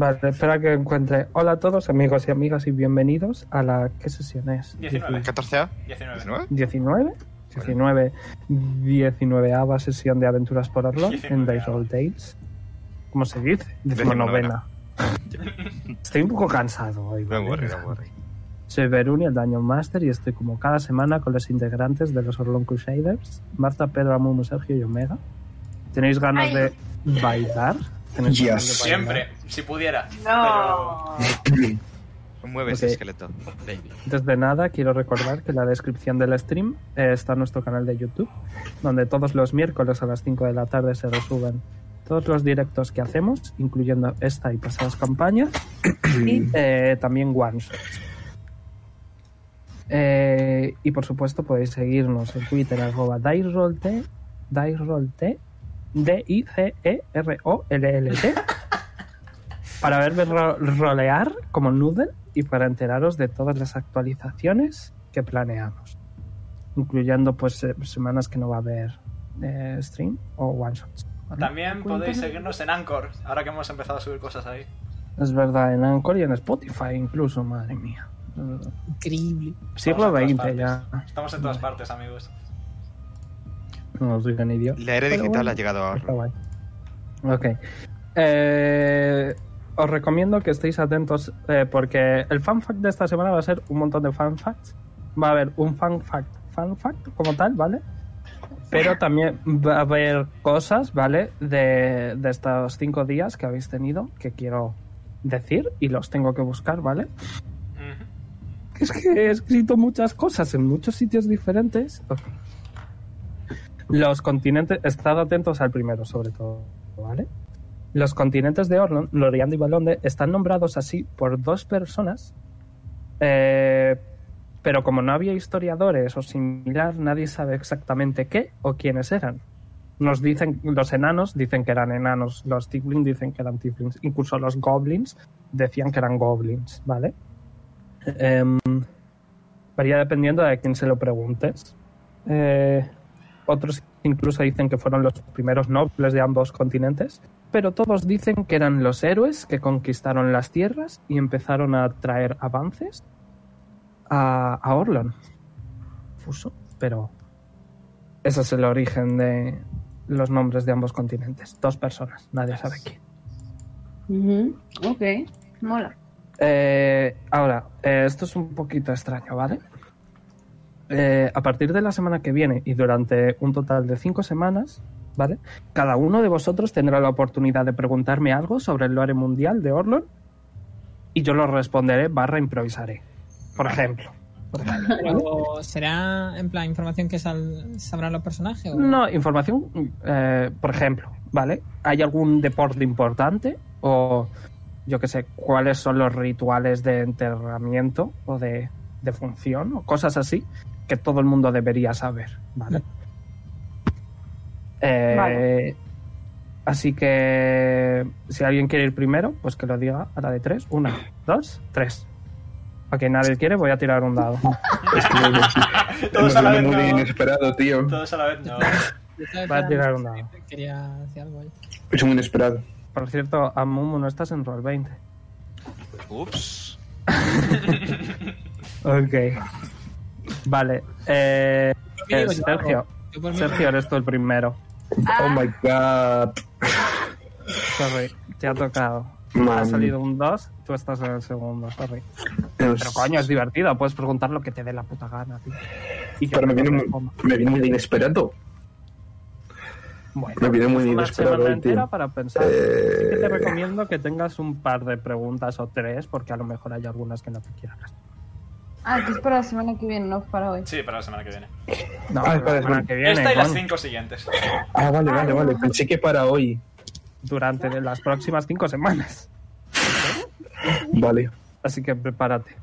Vale, espera que encuentre. Hola a todos, amigos y amigas, y bienvenidos a la. ¿Qué sesión es? 19. 14A. 19. 19. ¿19? 19. 19ava sesión de aventuras por Orlon en 19ava. Dice Roll Tales. ¿Cómo se dice? Decimonovena. Estoy un poco cansado hoy. No ¿vale? worry, no worry. Soy Veruni, el Daño Master, y estoy como cada semana con los integrantes de los Orlon Crusaders: Marta, Pedro, Amumu, Sergio y Omega. ¿Tenéis ganas Ay. de bailar? ¿Tenéis Yes. ganas de bailar? Siempre, si pudiera. No. Mueve ese esqueleto, baby. Antes de nada, quiero recordar que en la descripción del stream eh, está nuestro canal de YouTube, donde todos los miércoles a las 5 de la tarde se resuben todos los directos que hacemos, incluyendo esta y pasadas campañas, y eh, también one-shots. Eh, y por supuesto podéis seguirnos en Twitter, arroba DiceRollT, DiceRollT, D-I-C-E-R-O-L-L-T, para verme ro- rolear como Noodle y para enteraros de todas las actualizaciones que planeamos, incluyendo pues eh, semanas que no va a haber eh, stream o one shots. ¿vale? También podéis seguirnos en Anchor, ahora que hemos empezado a subir cosas ahí. Es verdad, en Anchor y en Spotify incluso, madre mía. Increíble. Siglo XX ya. Estamos en todas partes, amigos. No soy un idiota. La era digital bueno, ha llegado a Está Orlon. guay. Ok. Eh, os recomiendo que estéis atentos eh, porque el fan fact de esta semana va a ser un montón de fan facts. Va a haber un fan fact, fan fact como tal, ¿vale? Pero también va a haber cosas, ¿vale? De, de estos cinco días que habéis tenido que quiero decir y los tengo que buscar, ¿vale? Es que he escrito muchas cosas en muchos sitios diferentes. Ok. Los continentes, estad atentos al primero sobre todo, ¿vale? Los continentes de Orlon, Loriando y Balonde, están nombrados así por dos personas, eh, pero como no había historiadores o similar, nadie sabe exactamente qué o quiénes eran. Nos dicen, los enanos dicen que eran enanos, los tieflings dicen que eran tieflings, incluso los goblins decían que eran goblins, ¿vale? Em, varía dependiendo de quién se lo preguntes. Eh, otros incluso dicen que fueron los primeros nobles de ambos continentes, pero todos dicen que eran los héroes que conquistaron las tierras y empezaron a traer avances a, a Orlon. Fuso, pero ese es el origen de los nombres de ambos continentes. Dos personas, nadie sabe quién. Ok, mola. Eh, ahora, eh, esto es un poquito extraño, ¿vale? Eh, a partir de la semana que viene y durante un total de cinco semanas, ¿vale? Cada uno de vosotros tendrá la oportunidad de preguntarme algo sobre el lore mundial de Orlon y yo lo responderé barra improvisaré. Por ejemplo. Pero será en plan información que sal- sabrán los personajes. o- No, información, eh, por ejemplo, ¿vale? ¿Hay algún deporte importante? O yo qué sé, cuáles son los rituales de enterramiento o de, de función o cosas así que todo el mundo debería saber, ¿vale? Eh, Vale. Así que si alguien quiere ir primero, pues que lo diga a la de tres. Una, dos, tres. A que nadie quiere, voy a tirar un dado. Es que Todos a la vez, muy no. inesperado, tío. Todos a la vez no. Va a tirar un dado. Quería decir algo ahí. Es muy inesperado. Por cierto, a Mumu no estás en Roll 20. Ups. Ok. Vale. Eh, eh, Sergio. Sergio, eres tú el primero. Oh my god. Sorry, te ha tocado. Ha salido un 2, tú estás en el segundo, sorry. Pero coño, es divertido, puedes preguntar lo que te dé la puta gana, tío. Y Pero me viene, muy, me viene muy inesperado. Bueno, me viene muy una inesperado, semana entera para pensar. Eh, Sí que te recomiendo que tengas un par de preguntas o tres, porque a lo mejor hay algunas que no te quieran responder. Ah, que es para la semana que viene, no para hoy. Sí, para la semana que viene. No, Ah, la espera, semana que viene, Esta y las cinco siguientes. Ah, vale, vale, vale. Pensé que para hoy. durante las próximas cinco semanas. Vale, Así que prepárate.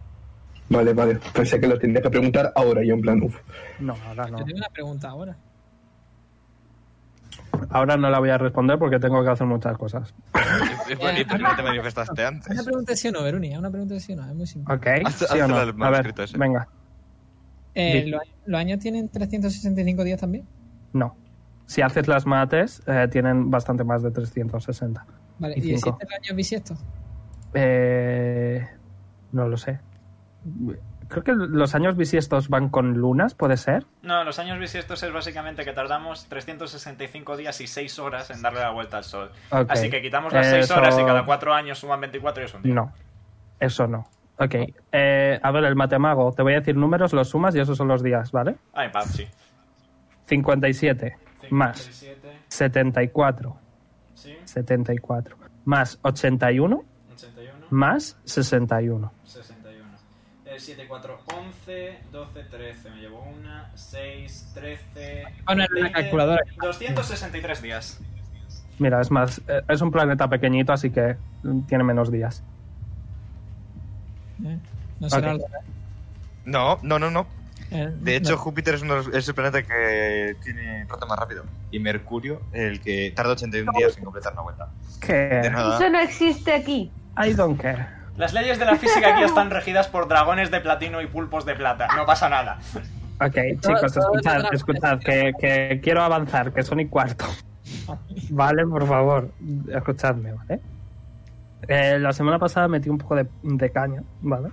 vale, vale. Pensé que lo tendría que preguntar ahora. Yo en plan, uff. No, ahora no. Yo tengo una pregunta ahora. Ahora no la voy a responder porque tengo que hacer muchas cosas. ¿Y por qué no te manifestaste antes? Una pregunta de sí o no, Veruni. Una pregunta de sí o no. Es muy simple. ¿Ok? Haz- ¿Sí o no? A ver, manuscrito ese. venga. Eh. ¿los, los años tienen 365 días también? No. Si haces las mates, eh, tienen bastante más de 360. Vale. Y ¿Y, existe el año bisiesto? Eh, no lo sé. Creo que los años bisiestos van con lunas, ¿puede ser? No, los años bisiestos es básicamente que tardamos 365 días y 6 horas en darle la vuelta al sol. Ok. Así que quitamos las 6 Eso- horas y cada 4 años suman 24 y es un día. No. Eso no. Ok. Eh, a ver, el matemago. Te voy a decir números, los sumas y esos son los días, ¿vale? Ah, en paz, sí. 57 más 57, 74. sí, 74. Más 81 81, más 61. 61. Eh, 7, 4, 11, 12, 13. Me llevo una, 6, 13. Poner una calculadora. 263 días. Mira, es más, eh, es un planeta pequeñito, así que mm, tiene menos días. ¿eh? No será Ok. algo, No, no, no, no. eh, De hecho, no. Júpiter es, uno de los- es el planeta que tiene rota más rápido. Y Mercurio, el que tarda 81 días en completar una vuelta. Nada. Eso no existe aquí. I don't care. Las leyes de la física aquí están regidas por dragones de platino y pulpos de plata. No pasa nada. Ok, chicos, escuchad, es escuchad, que, que quiero avanzar, que son y cuarto. Vale, por favor, escuchadme, ¿vale? Eh, la semana pasada metí un poco de, de caña, ¿vale?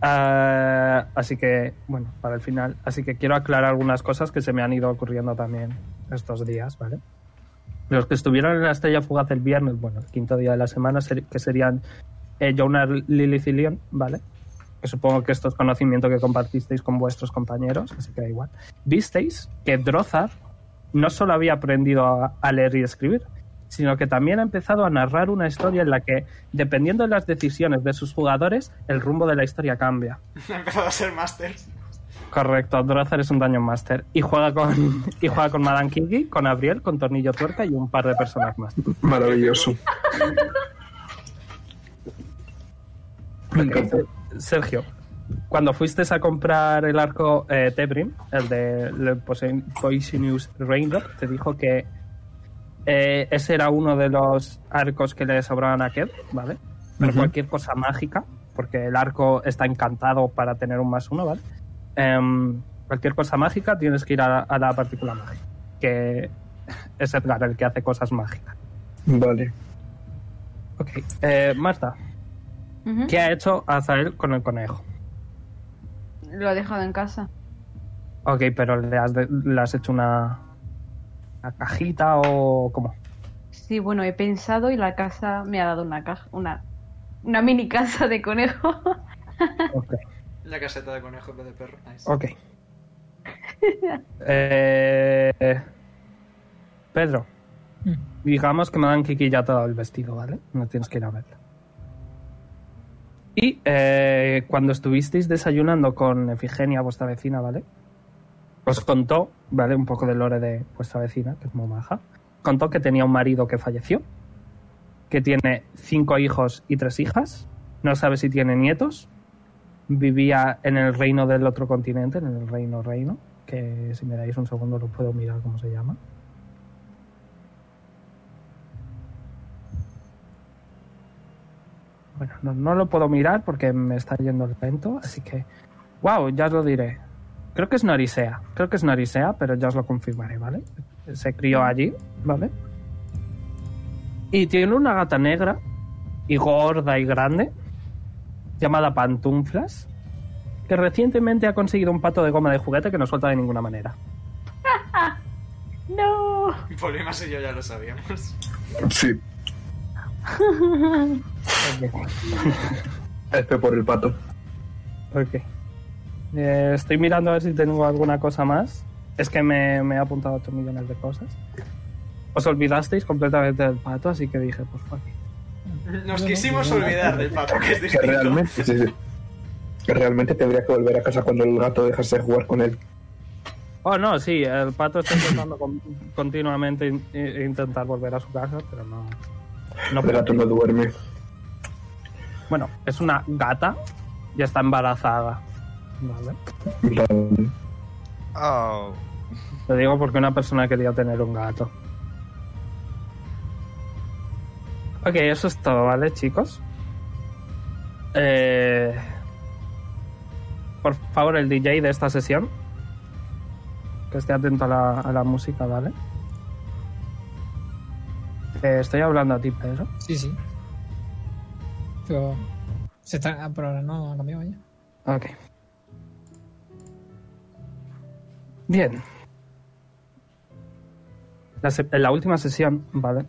Ah, así que, bueno, para el final. Así que quiero aclarar algunas cosas que se me han ido ocurriendo también estos días, ¿vale? Los que estuvieron en la estrella fugaz el viernes, bueno, el quinto día de la semana, ser- que serían eh, Jonar, Lilith y Leon, ¿vale? Que supongo que esto es conocimiento que compartisteis con vuestros compañeros, así que da igual. Visteis que Drozar no solo había aprendido a, a leer y escribir, sino que también ha empezado a narrar una historia en la que, dependiendo de las decisiones de sus jugadores, el rumbo de la historia cambia. He empezado a ser máster. Correcto, Drozar es un Dungeon Master y juega con y juega con Madame Kiki, con Abriel, con Tornillo Tuerca y un par de personas más. Maravilloso. Sergio, cuando fuiste a comprar el arco eh, Tebrim, el de Poisonous Raindrop, te dijo que eh, ese era uno de los arcos que le sobraban a Kev, ¿vale? Pero cualquier cosa mágica, porque el arco está encantado para tener un más uno, ¿vale? Em, cualquier cosa mágica tienes que ir a, a la partícula mágica, que es Edgar el que hace cosas mágicas. Vale. Ok, eh, ¿qué ha hecho Azael con el conejo? Lo ha dejado en casa. Ok, pero ¿le has, de- le has hecho una, una cajita o cómo? Sí, bueno, he pensado y la casa me ha dado una caja, una, una mini casa de conejo. Ok. La caseta de conejo en vez de perro. Nice. ok. Eh, Pedro, Mm. digamos que Madame Kiki ya te ha dado el vestido, ¿vale? No tienes que ir a verla. Y eh, cuando estuvisteis desayunando con Efigenia, vuestra vecina, ¿vale? Os contó, ¿vale? Un poco del lore de vuestra vecina, que es muy maja. Contó que tenía un marido que falleció, que tiene cinco hijos y tres hijas, no sabe si tiene nietos, vivía en el reino del otro continente, en el reino reino, que si me dais un segundo lo puedo mirar cómo se llama. Bueno, no, no lo puedo mirar porque me está yendo el lento, así que... ¡Wow! Ya os lo diré. Creo que es Narisea. Creo que es Narisea, pero ya os lo confirmaré, ¿vale? Se crió allí, ¿vale? Y tiene una gata negra y gorda y grande llamada Pantuflas que recientemente ha conseguido un pato de goma de juguete que no suelta de ninguna manera. ¡No! Problemas y yo ya lo sabíamos. Sí. F por el pato. Ok. Eh, estoy mirando a ver si tengo alguna cosa más. Es que me, me he apuntado 8 millones de cosas. Os olvidasteis completamente del pato, así que dije, pues fuck it. Nos quisimos olvidar del pato, que es Que distinto. realmente, sí, sí. Que realmente tendría que volver a casa cuando el gato dejase de jugar con él. Oh, no, sí, el pato está intentando con- continuamente in- in- intentar volver a su casa, pero no. No El gato no duerme. Bueno, es una gata y está embarazada. Vale. Vale. Oh. Te digo porque una persona quería tener un gato. Ok, eso es todo, ¿vale, chicos? Eh, por favor, el DJ de esta sesión. Que esté atento a la, a la música, ¿vale? Estoy hablando a ti, Pedro. Sí, sí. pero. Se está, por ahora no ha cambiado ya. Ok. Bien. La en la última sesión, ¿vale?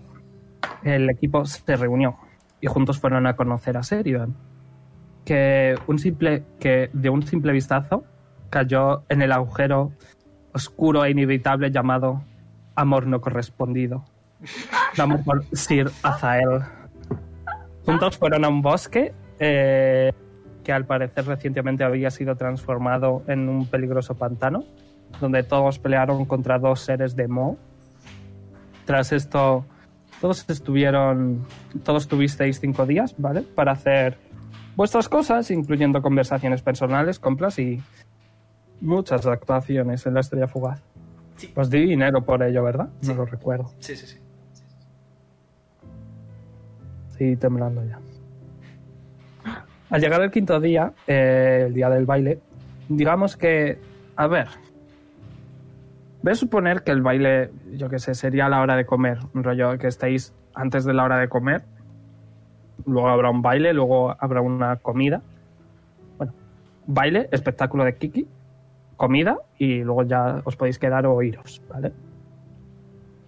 El equipo se reunió y juntos fueron a conocer a Seridan. Que, un simple, que de un simple vistazo cayó en el agujero oscuro e inevitable llamado Amor no correspondido. Damos por Sir Azael. Juntos fueron a un bosque eh, que al parecer recientemente había sido transformado en un peligroso pantano, donde todos pelearon contra dos seres de Mo. Tras esto, todos estuvieron, todos tuvisteis cinco días, ¿vale? Para hacer vuestras cosas, incluyendo conversaciones personales, compras y muchas actuaciones en la Estrella Fugaz. Sí. Os di dinero por ello, ¿verdad? Sí. No lo recuerdo. Sí, sí, sí. Sí, temblando ya. Al llegar el quinto día, eh, el día del baile, digamos que, a ver, voy a suponer que el baile, yo qué sé, sería a la hora de comer, un rollo que estéis antes de la hora de comer, luego habrá un baile, luego habrá una comida. Bueno, baile, espectáculo de Kiki, comida y luego ya os podéis quedar o iros, ¿vale?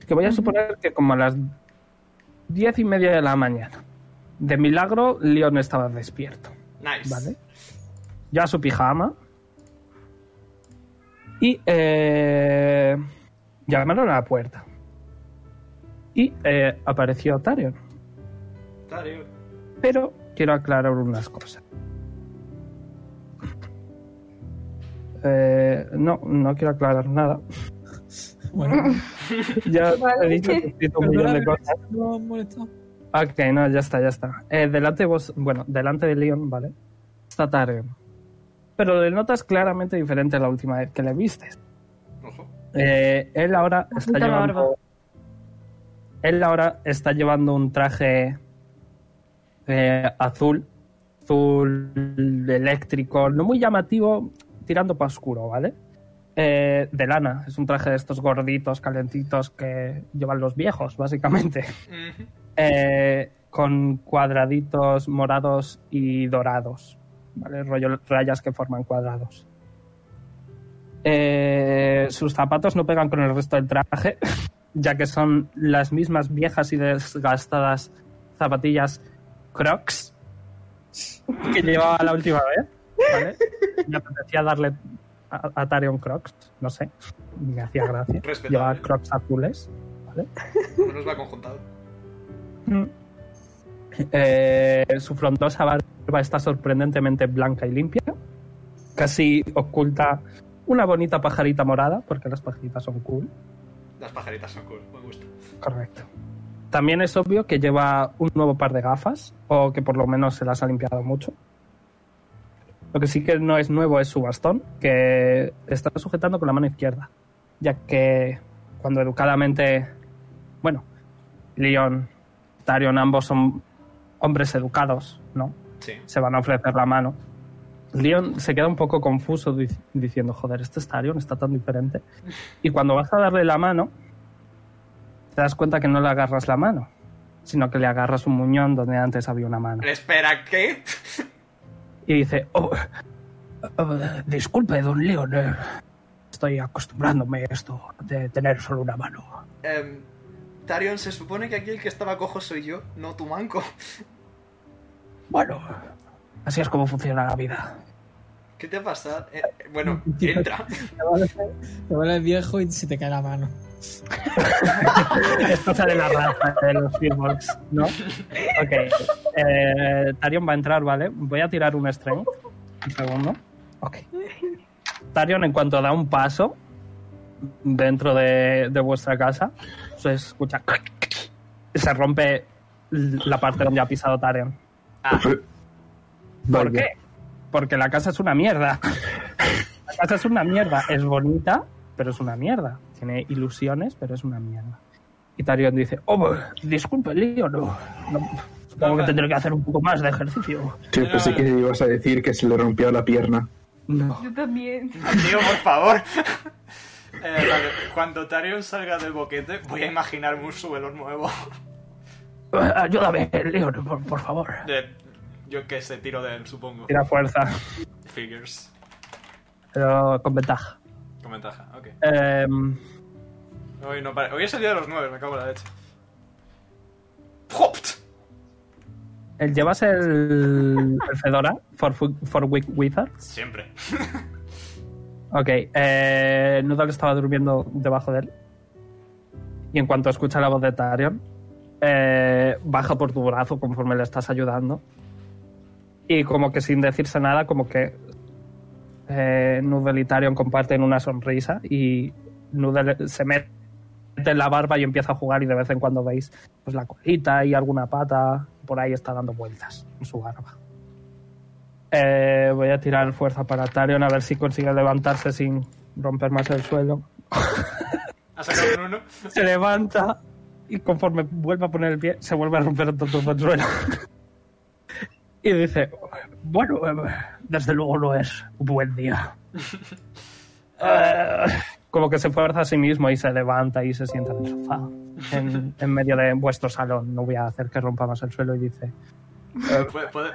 Que voy a suponer que como a las diez y media de la mañana. De milagro, Leon estaba despierto, Nice. ¿vale? Ya su pijama. Y eh, llamaron a la puerta. Y eh, apareció Tarion. Tario. Pero quiero aclarar unas cosas. Eh, no, no quiero aclarar nada. Bueno, Ya Vale. he dicho que he escrito un millón de cosas. no. Ok, no, ya está, ya está. Eh, delante de vos, bueno, delante de Leon, ¿vale? Está Tarion. Pero le notas claramente diferente a la última vez que le vistes. Ojo. Eh, él ahora está llevando. Él ahora está llevando un traje eh, azul, azul eléctrico, no muy llamativo, tirando para oscuro, ¿vale? Eh, de lana, es un traje de estos gorditos, calentitos que llevan los viejos, básicamente. Eh, con cuadraditos morados y dorados, ¿vale? Rollo rayas que forman cuadrados. Eh, sus zapatos no pegan con el resto del traje, ya que son las mismas viejas y desgastadas zapatillas Crocs que llevaba la última vez. ¿vale? Me apetecía darle a, a Tarion Crocs, no sé, me hacía gracia. Llevaba Crocs azules. ¿vale? Menos va conjuntado. Mm. Eh, su frondosa barba está sorprendentemente blanca y limpia. Casi oculta una bonita pajarita morada, porque las pajaritas son cool. Las pajaritas son cool, me gusta. Correcto. También es obvio que lleva un nuevo par de gafas, o que por lo menos se las ha limpiado mucho. Lo que sí que no es nuevo es su bastón, que está sujetando con la mano izquierda, ya que cuando educadamente, bueno, Leon, Tarion, ambos son hombres educados, ¿no? Sí. Se van a ofrecer la mano. Leon se queda un poco confuso dic- diciendo, joder, este es Tarion, está tan diferente. Y cuando vas a darle la mano, te das cuenta que no le agarras la mano, sino que le agarras un muñón donde antes había una mano. Espera, ¿qué? Y dice, oh, oh, disculpe, don Leon, eh, estoy acostumbrándome a esto de tener solo una mano. Em, Tarion, se supone que aquí el que estaba cojo soy yo, no tu manco. Bueno, así es como funciona la vida. ¿Qué te pasa? Eh, eh, bueno, entra. Te vuelves viejo y se te cae la mano. Esto sale de la raza de los Firbolgs, ¿no? Ok. Eh, Tarion va a entrar, ¿vale? Voy a tirar un strength. Un segundo. Ok. Tarion, en cuanto da un paso dentro de, de vuestra casa, se escucha. Se rompe la parte donde ha pisado Tarion. Ah, ¿Por Vaya. qué? Porque la casa es una mierda. La casa es una mierda. Es bonita, pero es una mierda. Tiene ilusiones, pero es una mierda. Y Tarion dice, oh, disculpe, Leo, no. no- Supongo que tendré que hacer un poco más de ejercicio. Sí, pensé que ibas a decir que se le rompió la pierna. No. Yo también. tío, por favor. Eh, vale, cuando Tarion salga del boquete, voy a imaginarme un suelo nuevo. Ayúdame, Leo, por, por favor. Eh, Yo que sé, tiro de él, supongo. Tira fuerza, Figures. pero con ventaja. Con ventaja, ok. Em, Hoy, no Hoy he salido de los 9, me cago en la leche. ¡Hopt! ¿el- ¿Llevas el, el Fedora for, for Weak Wizards? Siempre. Ok, eh, Noodle estaba durmiendo debajo de él. Y en cuanto escucha la voz de Tarion, eh, baja por tu brazo conforme le estás ayudando. Y como que sin decirse nada, como que eh, Noodle y Tarion comparten una sonrisa y Noodle se mete en la barba y empieza a jugar y de vez en cuando veis pues la colita y alguna pata por ahí está dando vueltas en su barba. Eh, voy a tirar fuerza para Tarion a ver si consigue levantarse sin romper más el suelo. Ha sacado un 1. Se levanta y conforme vuelve a poner el pie, se vuelve a romper todo el suelo. y dice, bueno, eh, desde luego no es un buen día. Eh, como que se fuerza a sí mismo y se levanta y se sienta en el sofá, en, en medio de vuestro salón. No voy a hacer que rompa más el suelo y dice,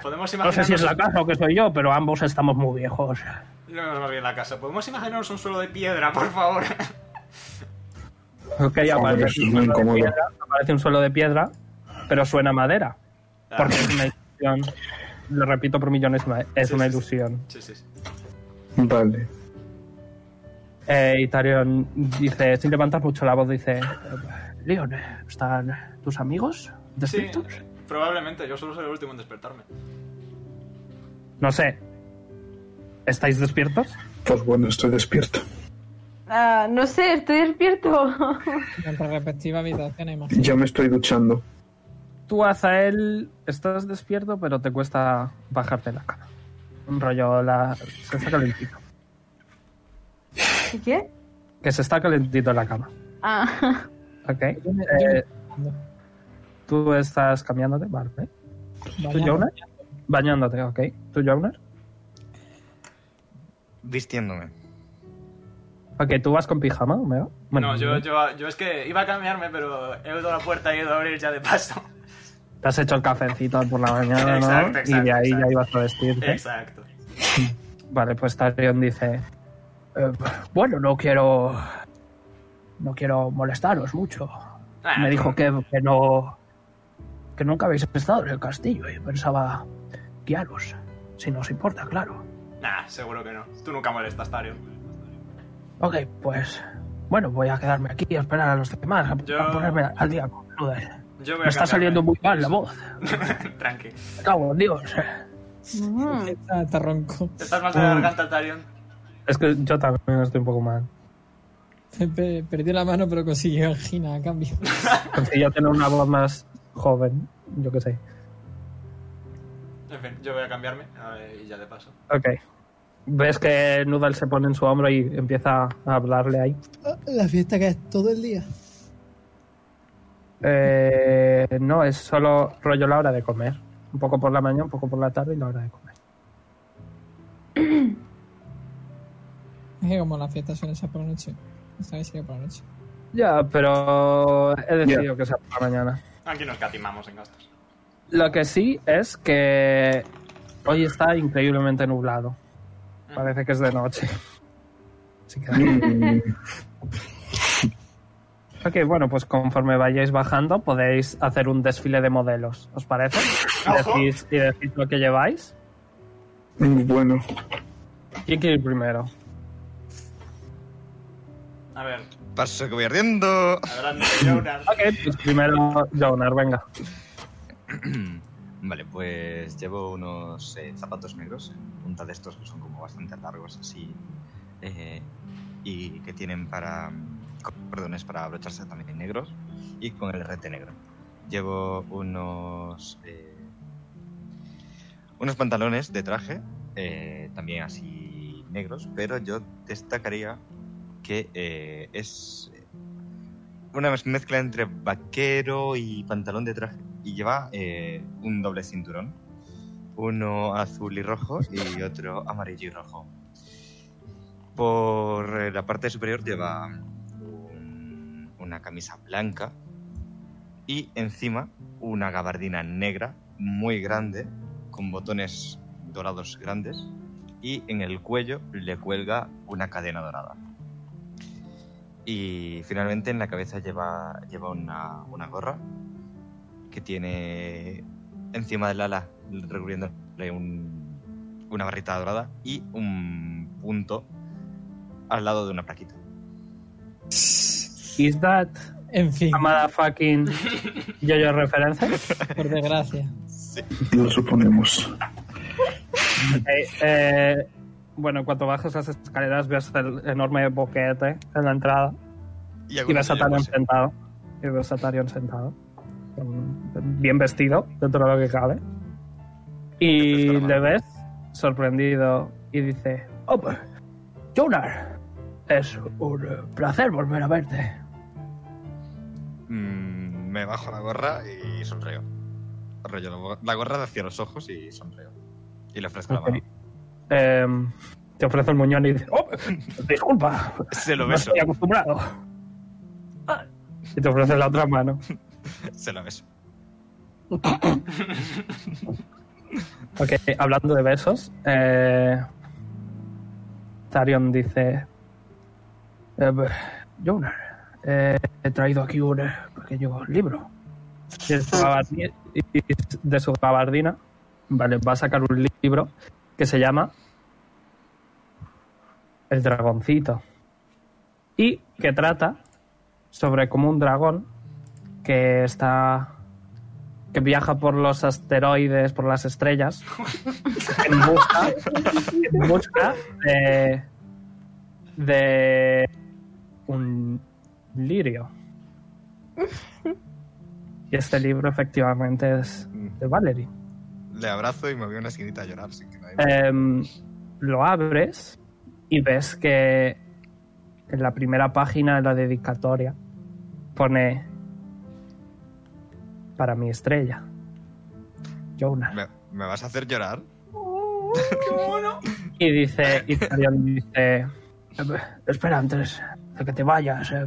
Podemos no sé si es la casa o que soy yo, pero ambos estamos muy viejos. No es más bien la casa. ¿Podemos imaginarnos un suelo de piedra, por favor? Ok, aparece, es un suelo de piedra, aparece un suelo de piedra, pero suena a madera. Porque es una ilusión. Lo repito por millones, es Sí, una ilusión. Sí, sí, sí. Vale. Eh, y Tarion dice, sin levantar mucho la voz, dice: Leon, ¿están tus amigos Sí, despiertos? probablemente. Yo solo soy el último en despertarme. No sé. ¿Estáis despiertos? Pues bueno, estoy despierto. Ah, no sé, estoy despierto. Nuestra respectiva habitación, imagino. Ya me estoy duchando. Tú, Azael, estás despierto, pero te cuesta bajarte la cama. Un rollo, la... se está calentito. ¿Y qué? Que se está calentito en la cama. Ah, Ok. Eh, Tú estás cambiándote, vale. ¿Tú, Jonar? Bañándote, ok. ¿Tú, Jonar? Vistiéndome. Ok, ¿tú vas con pijama, Omega? Bueno, no, yo, yo, yo es que iba a cambiarme, pero he ido a la puerta y he ido a abrir ya de paso. Te has hecho el cafecito por la mañana, Exacto, ¿no? exacto, y de ahí exacto. ya ibas a vestirte. Exacto. Vale, pues Tarion dice... "Eh, bueno, no quiero... No quiero molestaros mucho. Ah, Me dijo que, que no... Que nunca habéis estado en el castillo y pensaba guiaros. Si nos importa, claro. Nah, seguro que no. Tú nunca molestas, Tario. Ok, pues... Bueno, voy a quedarme aquí a esperar a los demás, a, Yo- a ponerme al día con Luder. Yo voy Me está saliendo muy mal la voz. Tranqui. Me cago en Dios. mm. Está, está ronco. ¿Estás mal de la garganta, Tarion? Es que yo también estoy un poco mal. Pe- Perdió la mano, pero consiguió angina a cambio. Conseguía tener una voz más joven, yo qué sé. En fin, yo voy a cambiarme a ver, y ya de paso. Ok. Ves que Noodle se pone en su hombro y empieza a hablarle ahí. La fiesta que es todo el día. Eh, no, es solo rollo la hora de comer. Un poco por la mañana, un poco por la tarde y la hora de comer. Es que como la fiesta suele ser por la noche. Esta vez sería por la noche. Ya, pero he decidido que sea por la mañana. Aquí nos catimamos en gastos. Lo que sí es que hoy está increíblemente nublado. Parece que es de noche. Así que... Mm, Ok, bueno, pues conforme vayáis bajando podéis hacer un desfile de modelos, ¿os parece? Y decís, y decís lo que lleváis. mm, bueno, ¿Quién quiere ir primero? A ver, Paso que voy ardiendo. adelante, Jonas. Ok, pues primero Jonar, venga. Vale, pues llevo unos eh, zapatos negros, punta de estos que son como bastante largos así, eh, y que tienen para, co- cordones para abrocharse también negros, y con el rete negro. Llevo unos, eh, unos pantalones de traje, eh, también así negros, pero yo destacaría que eh, es una mezcla entre vaquero y pantalón de traje y lleva eh, un doble cinturón. Uno azul y rojo y otro amarillo y rojo. Por la parte superior lleva un- una camisa blanca y encima una gabardina negra muy grande con botones dorados grandes y en el cuello le cuelga una cadena dorada. Y finalmente en la cabeza lleva, lleva una, una gorra que tiene encima del ala recubriéndole un- una barrita dorada y un punto al lado de una plaquita. Is that En fin, a motherfucking yo-yo referencia? por desgracia. Lo suponemos. Eh, eh, bueno, en cuanto bajas las escaleras ves el enorme boquete en la entrada Y, y ves a Tarion sentado. Y ves a Tarion sentado. Bien vestido, dentro de lo que cabe. Y le ves sorprendido y dice: Oh, Jonar, es un placer volver a verte. mm, me bajo la gorra y sonreo. La go- la gorra hacia los ojos y sonreo. Y le ofrezco la mano. Em, te ofrece el muñón y dice: Oh, disculpa, Se lo no beso. estoy acostumbrado. Y te ofrece la otra mano. Se lo beso. Ok, hablando de besos, eh, Tarion dice: eh, Jonar, eh, he traído aquí un eh, pequeño libro. De su, gabardi- de su gabardina, vale, va a sacar un libro que se llama El Dragoncito. Y que trata sobre como un dragón que está que viaja por los asteroides, por las estrellas, en busca, en busca de, de un lirio. Y este libro efectivamente es de Valerie. Le abrazo y me voy a una esquinita a llorar sin que nadie Em, lo abres y ves que en la primera página de la dedicatoria pone para mi estrella. Jonah. ¿Me, me vas a hacer llorar? Y dice, y dice, "Eh, espera antes de que te vayas. eh,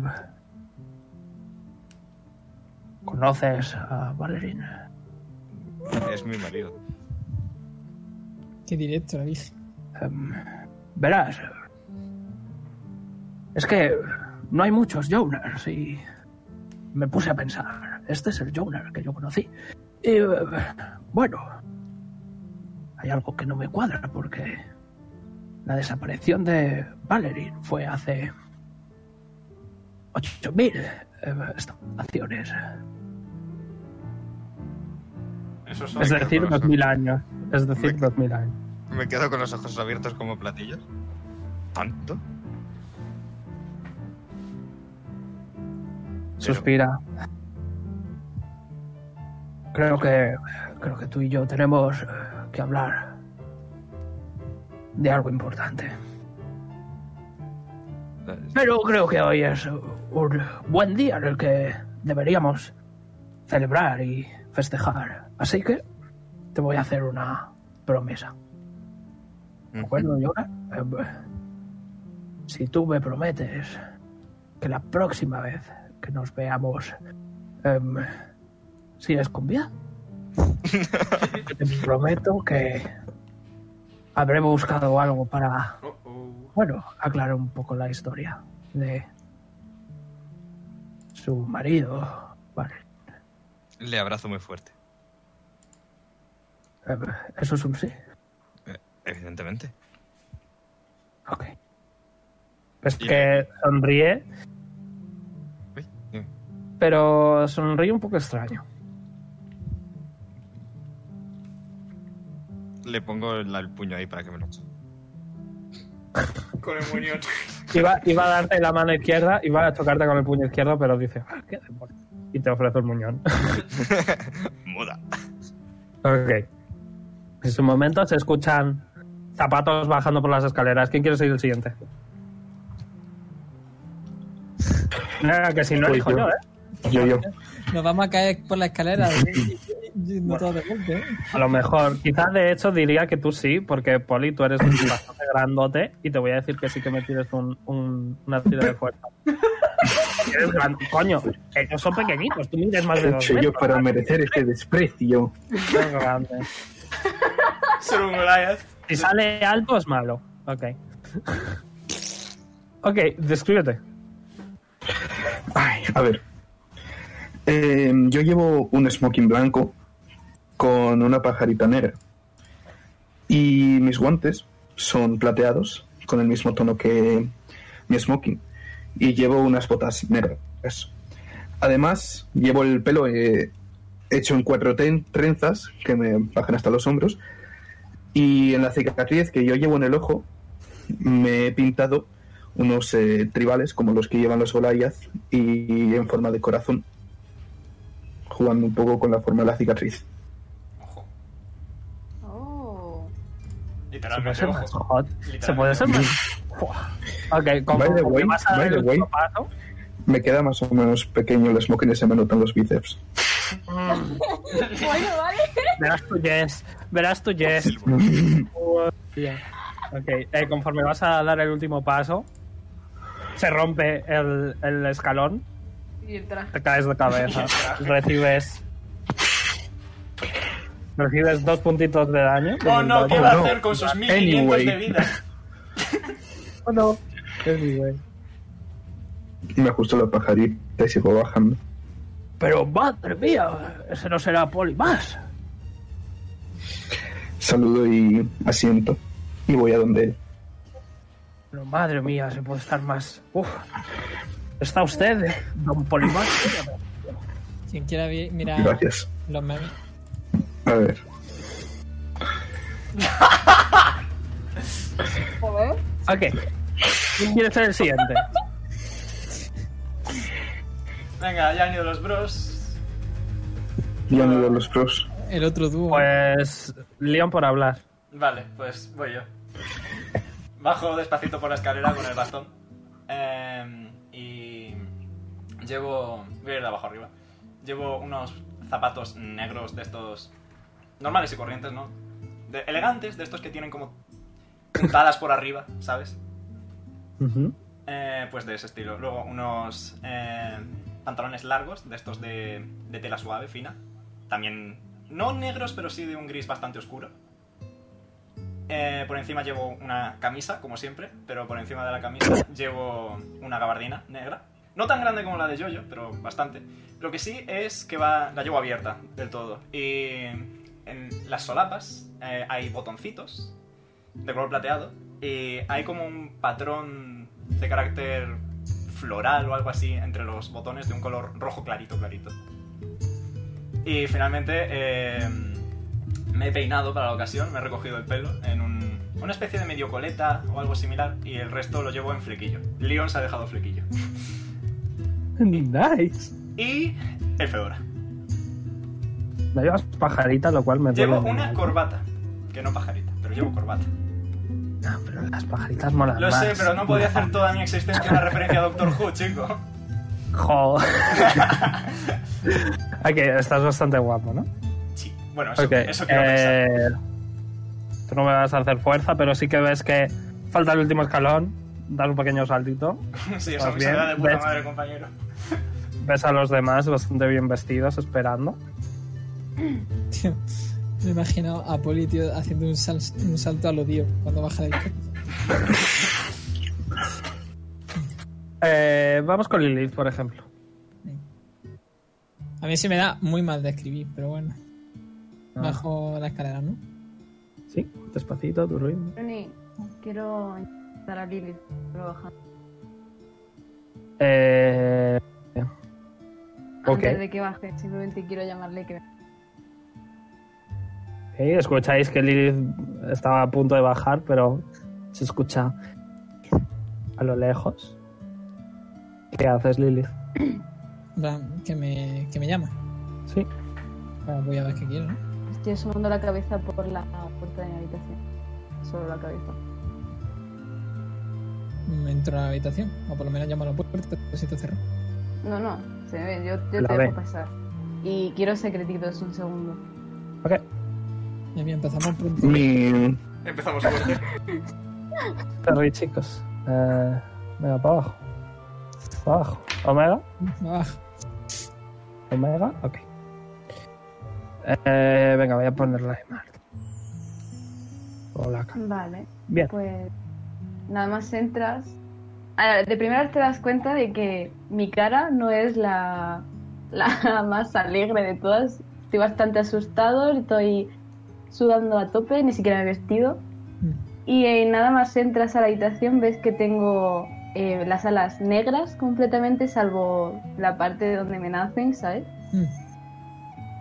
¿Conoces a Valerín? Es mi marido. Qué directo lo dije. Em, verás, es que no hay muchos Joners y me puse a pensar, este es el Joner que yo conocí. Y eh, bueno, hay algo que no me cuadra porque la desaparición de Valerín fue hace 8.000 eh, estaciones. Eso Es decir, con los 2.000 años. Es decir, Me- 2.000 años. Me quedo con los ojos abiertos como platillos. ¿Tanto? Suspira. Creo que creo que tú y yo tenemos eh, que hablar de algo importante. Pero creo que hoy es un buen día en el que deberíamos celebrar y festejar. Así que te voy a hacer una promesa. ¿De acuerdo, Yora? Eh, si tú me prometes que la próxima vez que nos veamos, em, si es con vida, te prometo que habré buscado algo para, oh. bueno, aclarar un poco la historia de su marido. Vale, Le abrazo muy fuerte. Em, eso es un sí. Evidentemente. Ok. Es Y- que sonríe, Uy, dime. pero sonríe un poco extraño. Le pongo el, el puño ahí para que me lo eche. Con el muñón. Iba, iba a darte la mano izquierda, iba a chocarte con el puño izquierdo, pero dice, "Ah, qué demonio". Y te ofrece el muñón. Muda. ok. En su momento se escuchan zapatos bajando por las escaleras. ¿Quién quiere ser el siguiente? Nada, que si no Pues elijo yo. yo, ¿eh? Yo, yo. Nos vamos a caer por la escalera. todo de golpe, ¿eh? A lo mejor. Quizás de hecho diría que tú sí, porque Poli, tú eres bastante grandote y te voy a decir que sí que me tires un, un- una tira de fuerza. eres gran... Coño, ellos son pequeñitos, tú mides más ¿Qué de he dos hecho yo metros. para merecer este desprecio? Grande. Ser un Goliath. Si sale alto es malo. Ok. ok, descríbete. Ay, a ver. Eh, yo llevo un smoking blanco con una pajarita negra. Y mis guantes son plateados, con el mismo tono que mi smoking. Y llevo unas botas negras. Además, llevo el pelo eh, hecho en cuatro ten- trenzas que me bajan hasta los hombros. Y en la cicatriz que yo llevo en el ojo, me he pintado unos eh, tribales como los que llevan los Goliath y en forma de corazón, jugando un poco con la forma de la cicatriz. Ojo. Oh. Se puede Literalmente, ser más hot. Se puede ser más. Ok, como By the way, vas a dar by el the way. último paso, Me queda más o menos pequeño el smoking y se me notan los bíceps. Bueno, vale. verás tu yes. Verás tu yes. Ok, eh, conforme vas a dar el último paso, se rompe el, el escalón, Y el traje. te caes de cabeza. Recibes. Recibes dos puntitos de daño. Oh no, ¿qué va a hacer con sus 1500 Anyway. de vida? Oh, no. Anyway. Y me ajusto la pajarita y sigo bajando. Pero madre mía, ese no será Poli más. Saludo y asiento. Y voy a donde él. Pero madre mía, se puede estar más. Uf. ¿Está usted, don Polimar? Quien quiera mirar Gracias. los memes. A ver. Joder. Ok. ¿Quién quiere ser el siguiente? Venga, ya han ido los bros. Ya me veo los pros. El otro dúo. Pues. Leon por hablar. Vale, pues voy yo. Bajo despacito por la escalera con el bastón. Em, y llevo... Voy a ir de abajo arriba. Llevo unos zapatos negros de estos... Normales y corrientes, ¿no? De- elegantes, de estos que tienen como puntadas por arriba, ¿sabes? Eh, pues de ese estilo. Luego unos eh, pantalones largos, de estos de, de tela suave, fina. También no negros, pero sí de un gris bastante oscuro. Eh, por encima llevo una camisa, como siempre, pero por encima de la camisa llevo una gabardina negra. No tan grande como la de Jojo, pero bastante. Lo que sí es que va, la llevo abierta del todo. Y en las solapas eh, hay botoncitos de color plateado y hay como un patrón de carácter floral o algo así entre los botones de un color rojo clarito, clarito. Y finalmente eh, me he peinado para la ocasión, me he recogido el pelo en un- una especie de medio coleta o algo similar y el resto lo llevo en flequillo. Leon se ha dejado flequillo. Nice. Y el fedora. Me llevas pajarita, lo cual me Llevo una mucho. corbata, que no pajarita, pero llevo corbata. No, pero las pajaritas molan Lo más. sé, pero no podía hacer toda mi existencia una referencia a Doctor Who, chico. Joder. ok, estás bastante guapo, ¿no? Sí, bueno, eso, Ok, eso quiero pensar. eh, Tú no me vas a hacer fuerza, pero sí que ves que falta el último escalón. Das un pequeño saltito. Sí, eso me bien, de puta ves. madre, compañero. Ves a los demás bastante bien vestidos esperando. Tío, me imagino a Poli, tío, haciendo un, sal- un salto a lo Dio cuando baja del Eh, vamos con Lilith, por ejemplo. A mí se me da muy mal de escribir, pero bueno. Ah. Bajo la escalera, ¿no? Sí, despacito, tu ritmo. Quiero dar a Lilith. Pero bajando. Eh. Antes de que baje, simplemente quiero llamarle que. Ok, escucháis que Lilith estaba a punto de bajar, pero se escucha a lo lejos. ¿Qué haces, Lilith? Que me, que me llama. Sí. Voy a ver qué quiero, ¿no? Estoy asomando la cabeza por la puerta de mi habitación. Solo la cabeza. Mm, Entro a la habitación, o por lo menos llamo a la puerta, si te cerró. No, no, se ve, yo, yo La te ve. dejo pasar. Y quiero secretitos un segundo. Ok. Ya bien, empezamos pronto. Mi, Empezamos fuerte. Sorry, chicos. Eh, venga, para abajo. Para abajo. Omega. Ah, Omega. Ok. Eh, venga, voy a ponerla de Marte. o la cara. Vale, Bien. pues nada más entras. De primeras te das cuenta de que mi cara no es la, la más alegre de todas. Estoy bastante asustado, estoy sudando a tope, ni siquiera me he vestido. Mm. Y eh, nada más entras a la habitación, ves que tengo eh, las alas negras completamente, salvo la parte de donde me nacen, ¿sabes? Mm.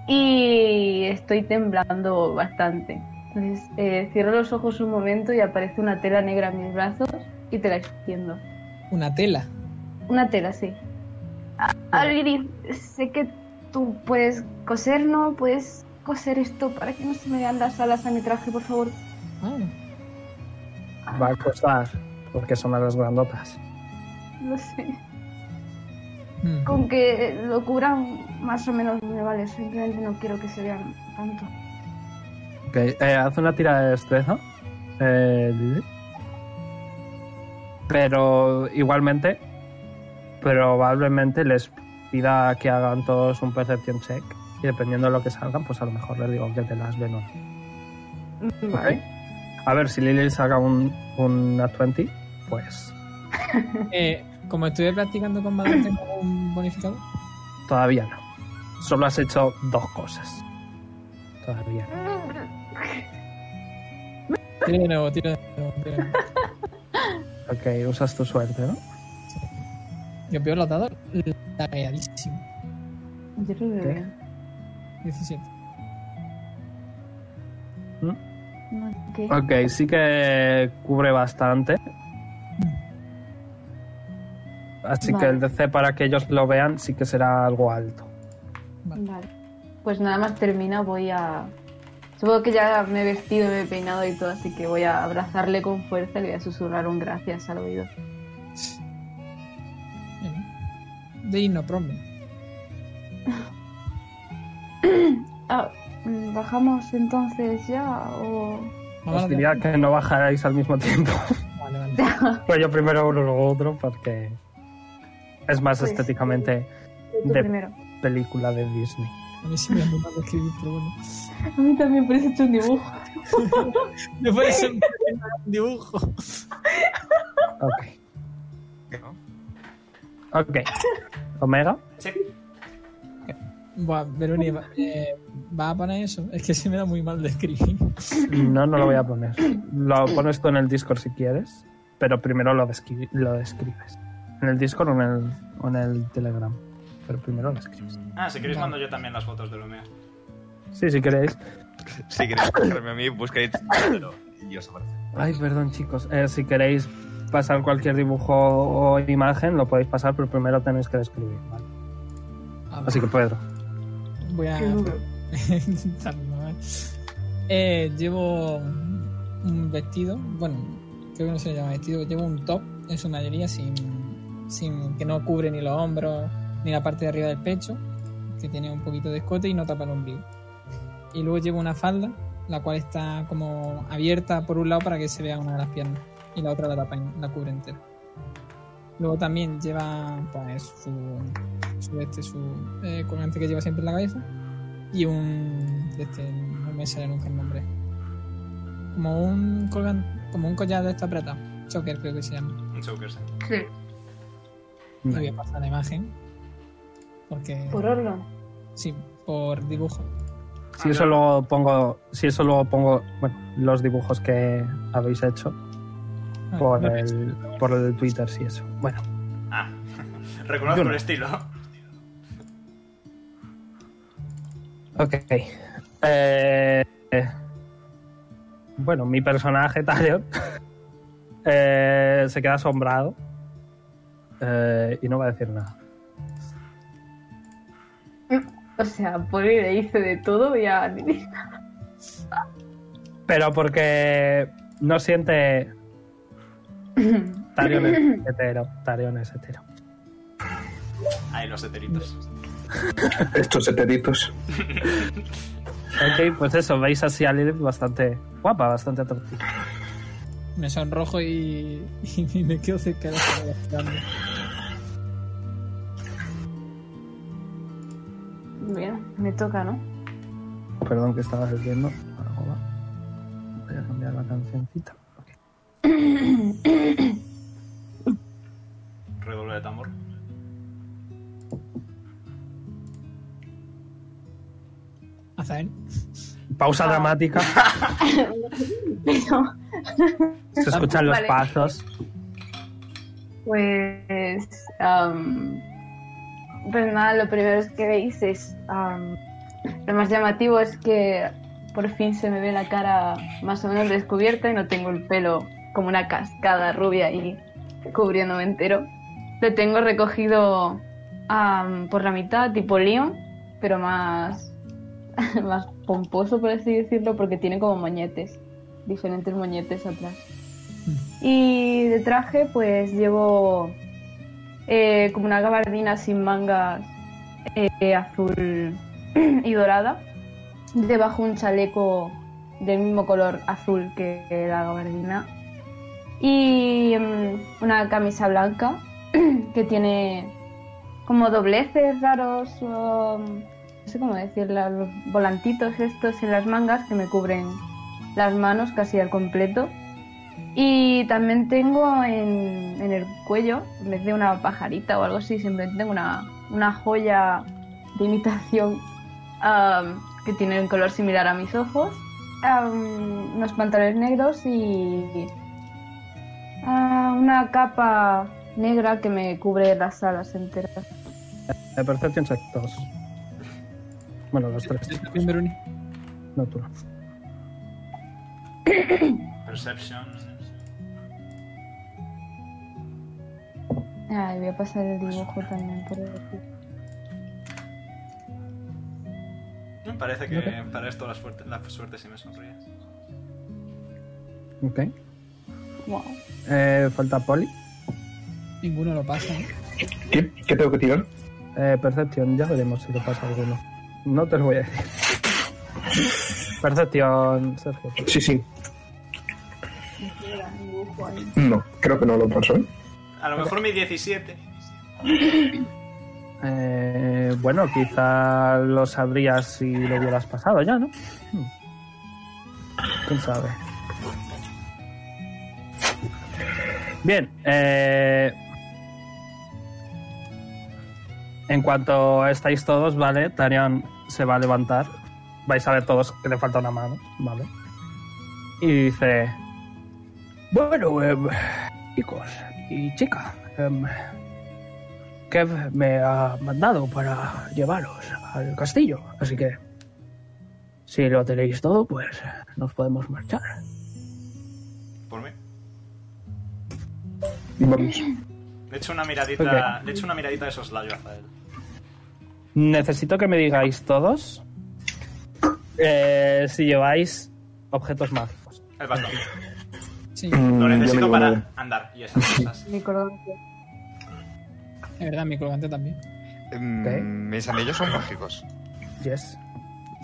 Y estoy temblando bastante. Entonces eh, cierro los ojos un momento y aparece una tela negra en mis brazos y te la extiendo. Una tela. Una tela, sí. Alviri, sé que tú puedes coser, ¿no? Puedes coser esto para que no se me vean las alas a mi traje, por favor. Ah, Va a costar, porque son alas grandotas. No sé. mm. Con que lo cubran más o menos me vale. Simplemente no quiero que se vean tanto. Ok, eh, haz una tira de destreza. Eh, Lili. Pero igualmente, probablemente les pida que hagan todos un perception check. Y dependiendo de lo que salgan, pues a lo mejor les digo que te las ven o no. Vale. A ver, si Lily saca un, un nat 20, pues Eh, como estuve practicando con Madame, ¿tengo un bonificador? todavía no. Solo has hecho dos cosas. Todavía no. Tiro de nuevo, tiro de nuevo. tiro de nuevo. Ok, usas tu suerte, ¿no? Yo peor los dados, lagueadísimo. Yo lo veo ¿Qué? bien. 17. ¿Mm? Ok. Ok, sí que cubre bastante. Así que el DC para que ellos lo vean sí que será algo alto. Vale. Pues nada más termina, voy a. Supongo que ya me he vestido, me he peinado y todo, así que voy a abrazarle con fuerza y le voy a susurrar un gracias al oído. De no problem. ¿bajamos entonces ya o.? Os diría que no bajarais al mismo tiempo. Vale, vale. Pues yo primero uno, luego otro, porque es más Pues, estéticamente Tú De- primero. película de Disney. A mí sí me mal de escribir, pero bueno. A mí también parece hecho un dibujo. Me ser un dibujo. Ok. ¿no? Ok. Omega. Sí. Buah, Veroni, eh, ¿va a poner eso? Es que se me da muy mal de escribir. No, no lo voy a poner. Lo pones tú en el Discord si quieres, pero primero lo, descri- lo describes. En el Discord o en el, o en el Telegram. Pero primero lo escribes. Ah, si queréis mando yo también las fotos de Lumea. Sí, si queréis. Si queréis buscarme a mí, buscáis y os aparece. Ay, perdón, chicos. Eh, si queréis pasar cualquier dibujo o imagen, lo podéis pasar, pero primero tenéis que describir. ¿vale? Así que Pedro. Voy a ¿eh? Llevo un vestido, bueno, creo que no se llama vestido, llevo un top en su mayoría sin, sin que no cubre ni los hombros ni la parte de arriba del pecho, que tiene un poquito de escote y no tapa el ombligo. Y luego llevo una falda, la cual está como abierta por un lado para que se vea una de las piernas y la otra la tapa, la cubre entera. Luego también lleva pues su, su, este, su eh, colgante que lleva siempre en la cabeza. Y un este no me sale nunca el nombre. Como un colgante como un collar de esta plata choker creo que se llama. Un choker, sí. Sí. y voy a pasar la imagen. Porque Por Orlon. sí por dibujo. Si eso luego pongo, si eso luego pongo, bueno, los dibujos que habéis hecho Ah, por no, el, por el Twitter, sí eso. Bueno, Ah, reconozco el estilo. ok. Eh, bueno, mi personaje, Talion, eh, se queda asombrado eh, y no va a decir nada. O sea, Poli le hice de todo y a. Pero porque no siente. Talion es hetero. Talion es hetero. Ahí los heteritos. Estos heteritos. Ok, pues eso, veis así a Lilith bastante guapa, bastante atractiva. me sonrojo y, y me quedo cerca de la. Bien, me toca, ¿no? Perdón que estabas viendo. Arroba. a cambiar la cancioncita. Redoble de tambor. Azael. Pausa dramática. Pero, Se escuchan los Vale. pasos. pues. am, pues nada, lo primero es que veis es. am, lo más llamativo es que por fin se me ve la cara más o menos descubierta y no tengo el pelo como una cascada rubia y cubriéndome entero. Lo tengo recogido am, por la mitad, tipo Leon, pero más, más pomposo, por así decirlo, porque tiene como moñetes, diferentes moñetes atrás. Y de traje, pues llevo eh, como una gabardina sin mangas eh, azul y dorada. Debajo un chaleco del mismo color azul que la gabardina. Y mm, una camisa blanca que tiene como dobleces raros, o, no sé cómo decirlo, los volantitos estos en las mangas que me cubren las manos casi al completo. Y también tengo en, el cuello, en vez de una pajarita o algo así, simplemente tengo una, una joya de imitación que tiene un color similar a mis ojos, unos pantalones negros y ah, una capa negra que me cubre las alas enteras. De Perception check 2. Bueno, los tres. Bien, Veroni. No tú. no. Perception. Ay, voy a pasar el dibujo también por decir. Me parece que para esto la suerte, la suerte sí me sonríe. Ok. Wow. Eh, falta Poli. Ninguno lo pasa. ¿eh? ¿Qué, ¿Qué tengo que tirar? Eh, Percepción, ya veremos si le pasa alguno. No te lo voy a decir. Percepción, Sergio. Sí, sí. No, creo que no lo paso, ¿eh? A lo mejor mi 17. Eh, bueno, quizá lo sabrías si lo hubieras pasado ya, ¿no? Hmm. ¿Quién sabe? Bien, eh, en cuanto estáis todos, ¿vale? Tarion se va a levantar. Vais a ver todos que le falta una mano, ¿vale? Y dice... Bueno, em, chicos y chica, em, Kev me ha mandado para llevaros al castillo, así que si lo tenéis todo, pues nos podemos marchar. Vamos. Le echo una miradita. Le echo una miradita de soslayo a él. Necesito que me digáis todos eh, si lleváis objetos mágicos. El bastón. Sí, Mm, Lo necesito para andar y esas cosas. Mi cordón. es verdad, mi colgante también. Ok. Mis anillos son mágicos. Yes.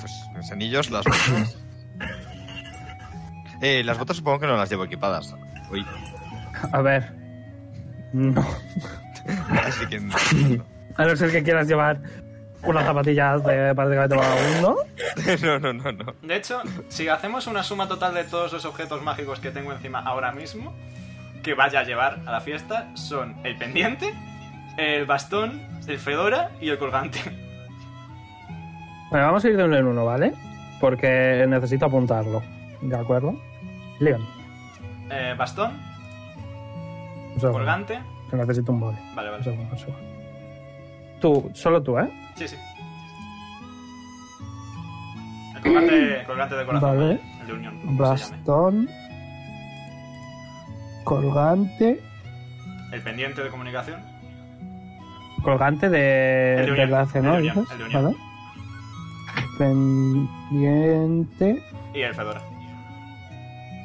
Pues mis anillos, las botas. Eh, las botas supongo que no las llevo equipadas. Uy, A ver. No. así que no. A no ser que quieras llevar unas zapatillas de prácticamente vagabundo. no, no, no, no. De hecho, si hacemos una suma total de todos los objetos mágicos que tengo encima ahora mismo, que vaya a llevar a la fiesta, son el pendiente, el bastón, el fedora y el colgante. Bueno, vamos a ir de uno en uno, ¿vale? Porque necesito apuntarlo. ¿De acuerdo? Leon. Eh, bastón, segundo, colgante. Que necesito un boli. Vale, Un vale. segundo, un segundo. Tú, solo tú, ¿eh? Sí, sí. El colgante, colgante de corazón. Vale. ¿vale? El de unión. como se llame. Bastón. Colgante. El pendiente de comunicación. Colgante de, El de unión, enlace, el de unión, el de unión. ¿vale? Pendiente. Y el fedora.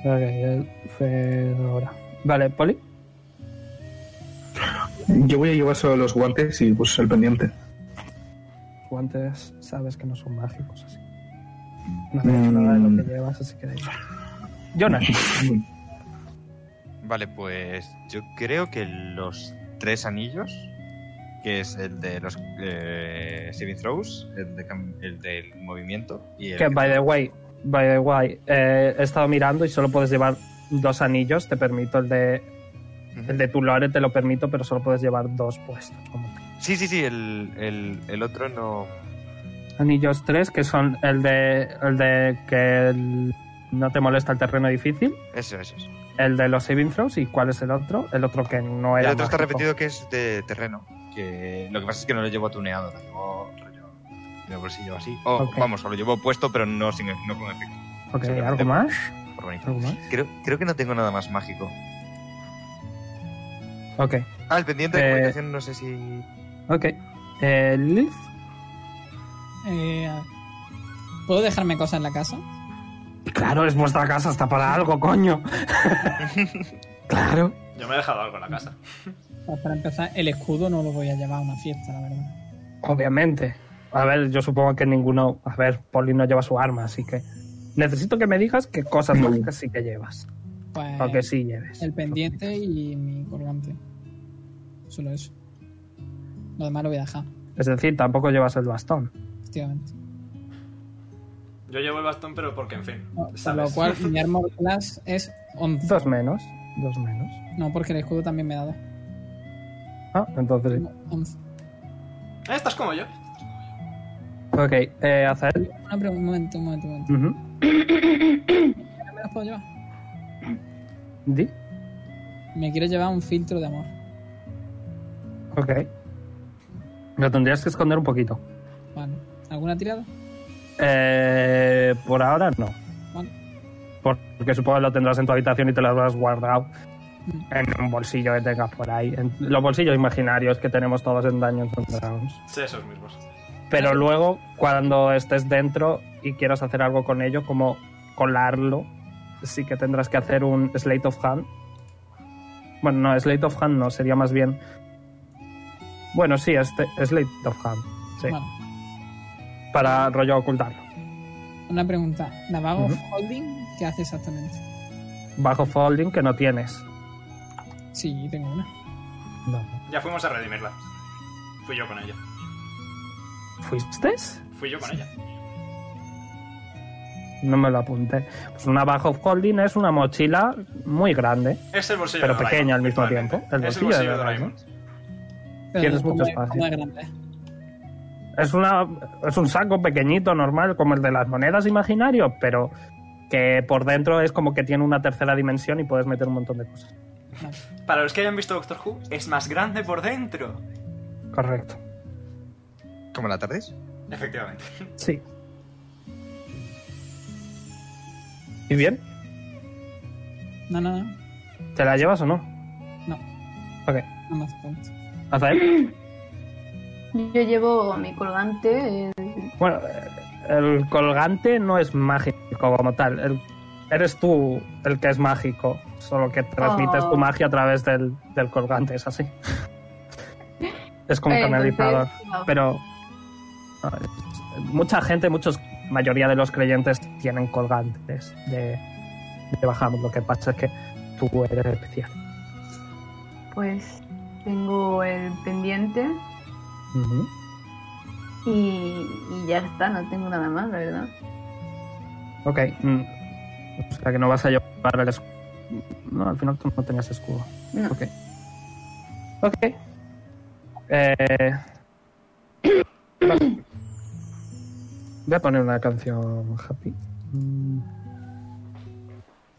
Ok, el Fedora. Vale, Poli. Yo voy a llevar solo los guantes y pues el pendiente. Guantes, sabes que no son mágicos, así. No hace nada de Mm. lo que llevas, así que da igual. Jonas. Vale, pues yo creo que los tres anillos, que es el de los eh, saving throws, el, de cam- el del movimiento y el Que, by the way, by the way, eh, he estado mirando y solo puedes llevar dos anillos. Te permito el de. El de tu lore te lo permito, pero solo puedes llevar dos puestos. Sí, sí, sí, el, el, el otro no. Anillos tres, que son el de. El de que el- no te molesta el terreno difícil. Eso, eso, eso. El de los saving throws. ¿Y cuál es el otro? El otro que no El era. otro está mágico. repetido que es de terreno. Que lo que pasa es que no lo llevo tuneado, lo llevo de bolsillo así. O Ok. vamos, o lo llevo puesto, pero no, sin, no con efecto. Ok, ¿algo más? ¿Algo más? Creo, creo que no tengo nada más mágico. Ok, Ah, el pendiente de Eh, comunicación, no sé si. ok. Eh, Lilith, Eh, ¿Puedo dejarme cosas en la casa? Claro, es vuestra casa, está para algo, coño. claro. Yo me he dejado algo en la casa. Pues para empezar, el escudo no lo voy a llevar a una fiesta, la verdad. Obviamente. A ver, yo supongo que ninguno. A ver, Poli no lleva su arma, así que. Necesito que me digas qué cosas mágicas sí que llevas. Pues O que sí lleves. el pendiente y mi colgante. Solo eso. Lo demás lo voy a dejar, Es decir, tampoco llevas el bastón. efectivamente. Yo llevo el bastón, pero porque, en fin. No, lo cual, mi armor class es 11. Dos menos. Dos menos. No, porque el escudo también me da dos. Ah, entonces sí. Tengo 11. Eh, Estás como yo. Ok, eh, hacer. Una pregunta, un momento, un momento, un momento. Ujú. ¿Qué me los puedo llevar? Di. Me quiero llevar un filtro de amor. Ok. Lo tendrías que esconder un poquito. Vale. ¿Alguna tirada? Eh, por ahora no. Vale. Porque supongo que lo tendrás en tu habitación y te lo habrás guardado Mm. en un bolsillo que tengas por ahí. En los bolsillos imaginarios que tenemos todos en Dungeons and Dragons. Sí, esos mismos. Pero luego, cuando estés dentro y quieras hacer algo con ello, como colarlo, sí que tendrás que hacer un Slate of Hand. Bueno, no, Slate of Hand no, sería más bien. Bueno, sí, este Slate of Hand. Sí, Vale. para rollo ocultarlo. Una pregunta. ¿La vago Ujú. holding qué hace exactamente? Bajo folding que no tienes. Sí, tengo una. No. Ya fuimos a redimirla. Fui yo con ella. ¿Fuiste? Fui yo con ella. No me lo apunté. Pues una bajo folding es una mochila muy grande, Es el bolsillo pero de pequeña al mismo tiempo. El es el bolsillo de Doraemon. Tienes ¿cómo mucho es- espacio. es una, es un saco pequeñito, normal, como el de las monedas imaginarios, pero que por dentro es como que tiene una tercera dimensión y puedes meter un montón de cosas. Para los que hayan visto Doctor Who, es más grande por dentro. Correcto. ¿Cómo la tardes? Efectivamente. Sí. ¿Y bien? No, no, no. ¿Te la llevas o no? No, Ok. no falta. Azael. Yo llevo mi colgante. eh, Bueno, el colgante no es mágico como tal. El- eres tú el que es mágico, solo que transmites Oh. tu magia a través del, del colgante, es así. Es como un eh, canalizador. entonces, no. Pero no, es- mucha gente, muchos, mayoría de los creyentes tienen colgantes de, de bajamos. Lo que pasa es que tú eres especial. Pues tengo el pendiente y, y ya está, no tengo nada más, la verdad. Ok. mm. O sea que no vas a llevar el escudo. No, al final tú no tenías escudo. No. Ok. Ok. Eh. Voy a poner una canción happy. Mm.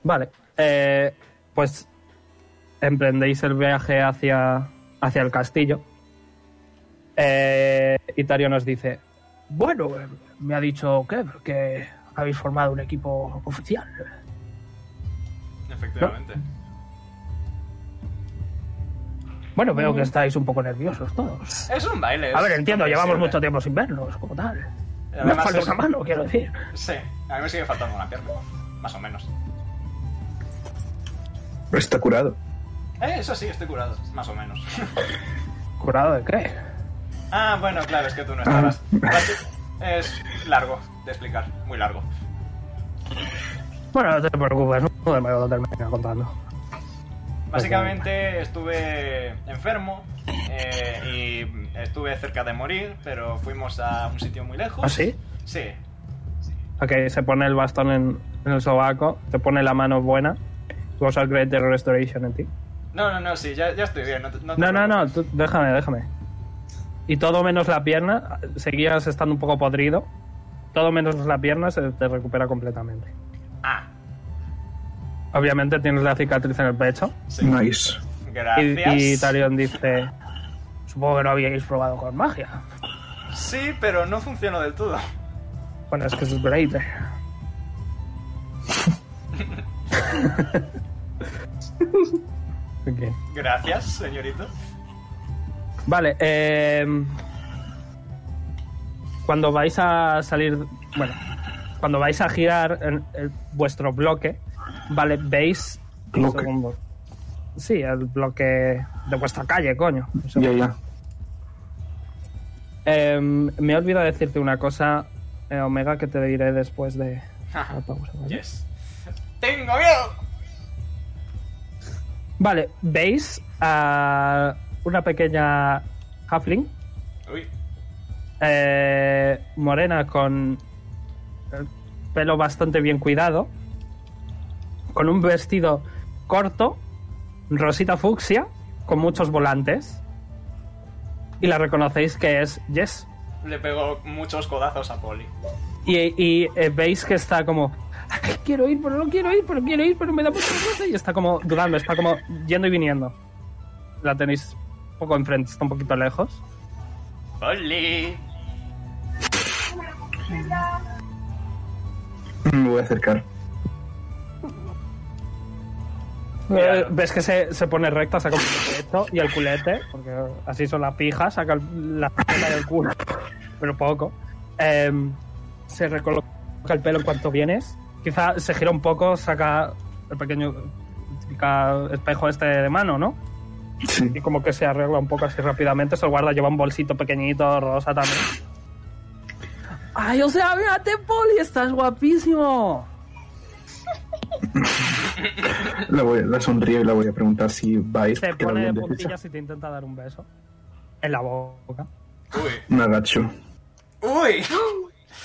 Vale. Eh, pues emprendéis el viaje hacia, hacia el castillo. Eh, Itario nos dice, bueno, eh, me ha dicho que, que habéis formado un equipo oficial. Efectivamente. Bueno, veo que estáis un poco nerviosos todos. Es un baile. A ver, entiendo, llevamos mucho tiempo sin vernos, como tal. Me Además, falta es- una mano, quiero decir. Sí, a mí me sigue faltando una pierna. Más o menos. Está curado. Eh, eso sí, estoy curado. Más o menos. ¿Curado de qué? ah, bueno, claro, es que tú no estabas. Es largo de explicar. Muy largo. Bueno, no te preocupes, no me lo termino contando. Básicamente estuve enfermo eh, y estuve cerca de morir, pero fuimos a un sitio muy lejos. ¿Ah, sí? Sí. Ok, se pone el bastón en, en el sobaco, te pone la mano buena. Voy a usar Great Restoration en ti. No, no, no, sí, ya, ya estoy bien. No, te- no, te No, no, no, tú- déjame, déjame. Y todo menos la pierna, seguías estando un poco podrido. Todo menos la pierna se te recupera completamente. Ah, Obviamente tienes la cicatriz en el pecho. sí. Nice. Gracias. y Talion dice: Supongo que no habíais probado con magia. Sí, pero no funcionó del todo. Bueno, es que es great. Ok. Gracias, señorito. Vale, eh, cuando vais a salir, bueno, cuando vais a girar en, en vuestro bloque, vale, veis Bloque. Sí, el bloque de vuestra calle, coño. Ya, ya. Eh, me he olvidado decirte una cosa, eh, Omega, que te diré después de la pausa. ¿vale? Yes. ¡Tengo miedo! Vale, veis a una pequeña halfling Uy, eh, morena con el pelo bastante bien cuidado, con un vestido corto, rosita fucsia, con muchos volantes. Y la reconocéis que es Jess. le pego muchos codazos a Polly. Y, y, eh, veis que está como, "Ay, quiero ir, pero no quiero ir, pero quiero ir, pero me da mucha cosa. Y está como dudando, está como yendo y viniendo. La tenéis un poco enfrente, está un poquito lejos. ¡Polly! Me voy a acercar. Mira. Eh, ves que se, se pone recta, saca el pecho y el culete, porque así son las pijas, saca el- la pija del culo, pero poco. Em, se recoloca el pelo en cuanto vienes. Quizá se gira un poco, saca el pequeño espejo este de mano, ¿no? Sí. Y como que se arregla un poco así rápidamente, se lo guarda, lleva un bolsito pequeñito, rosa también. ¡Ay, o sea, mírate, Poli, estás guapísimo! La, voy, la sonrío y la voy a preguntar si vais. Se porque pone de puntillas y te intenta dar un beso. En la boca. ¡Uy! Me agacho. ¡Uy!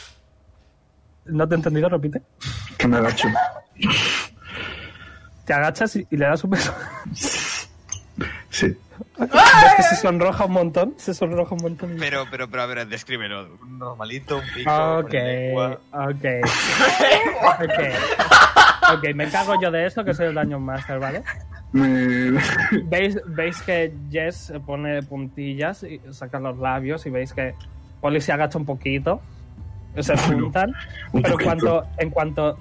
¿No te he entendido? Repite. Que me agacho. Te agachas y, y le das un beso. Sí. ¿Ves que se sonroja un montón? Se sonroja un montón. Pero, pero, pero, a ver, descríbelo. Un normalito, un pico, Ok, ok. ok. Ok, me encargo yo de eso, que soy el Dungeon Master, ¿vale? ¿Veis, veis que Jess se pone puntillas y saca los labios y veis que Polly se agacha un poquito, se juntan, Un pero en cuanto, en cuanto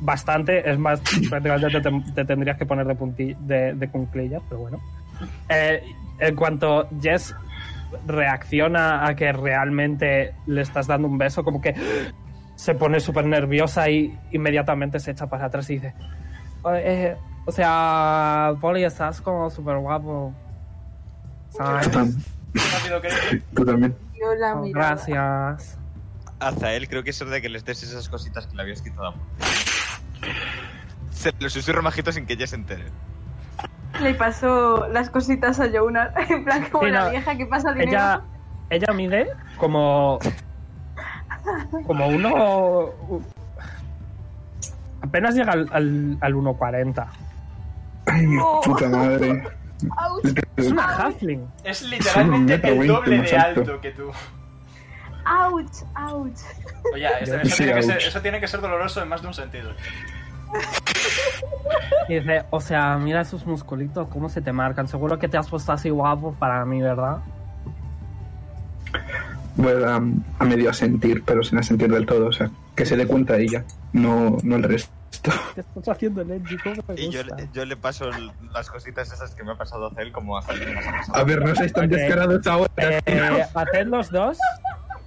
bastante, es más, prácticamente te, te tendrías que poner de, punti- de, de cunclillas, pero bueno. Eh, en cuanto Jess reacciona a que realmente le estás dando un beso, como que se pone súper nerviosa y inmediatamente se echa para atrás y dice, "Eh, o sea, Polly, estás como súper guapo. ¿Sabes? Tú, también. Oh, gracias. Azael, creo que es hora de que les des esas cositas que le habías quitado. Se lo susurro majito sin que ella se entere. Le pasó las cositas a Jonas. En plan, como Sí, la no, vieja que pasa dinero. Ella, ella mide como. Como uno. Apenas llega al, al, al 1.40. Ay, Oh. puta madre. Es una halfling. Es literalmente Sí, el doble de alto. alto que tú. ¡Auch! ¡Auch! Oye, eso, eso Sí, tiene que ser, ouch. eso tiene que ser doloroso en más de un sentido. Y dice, o sea, mira esos musculitos, cómo se te marcan. Seguro que te has puesto así guapo para mí, ¿verdad? Voy a, a medio asentir, pero sin asentir del todo. O sea, que se dé cuenta ella, no, no el resto. ¿Qué estás haciendo, Lenji? ¿Cómo me Y yo, le paso el- las cositas esas que me ha pasado a Azael como a pasado. A ver, no seáis tan Ok. descarados ahora. Eh, haced los dos.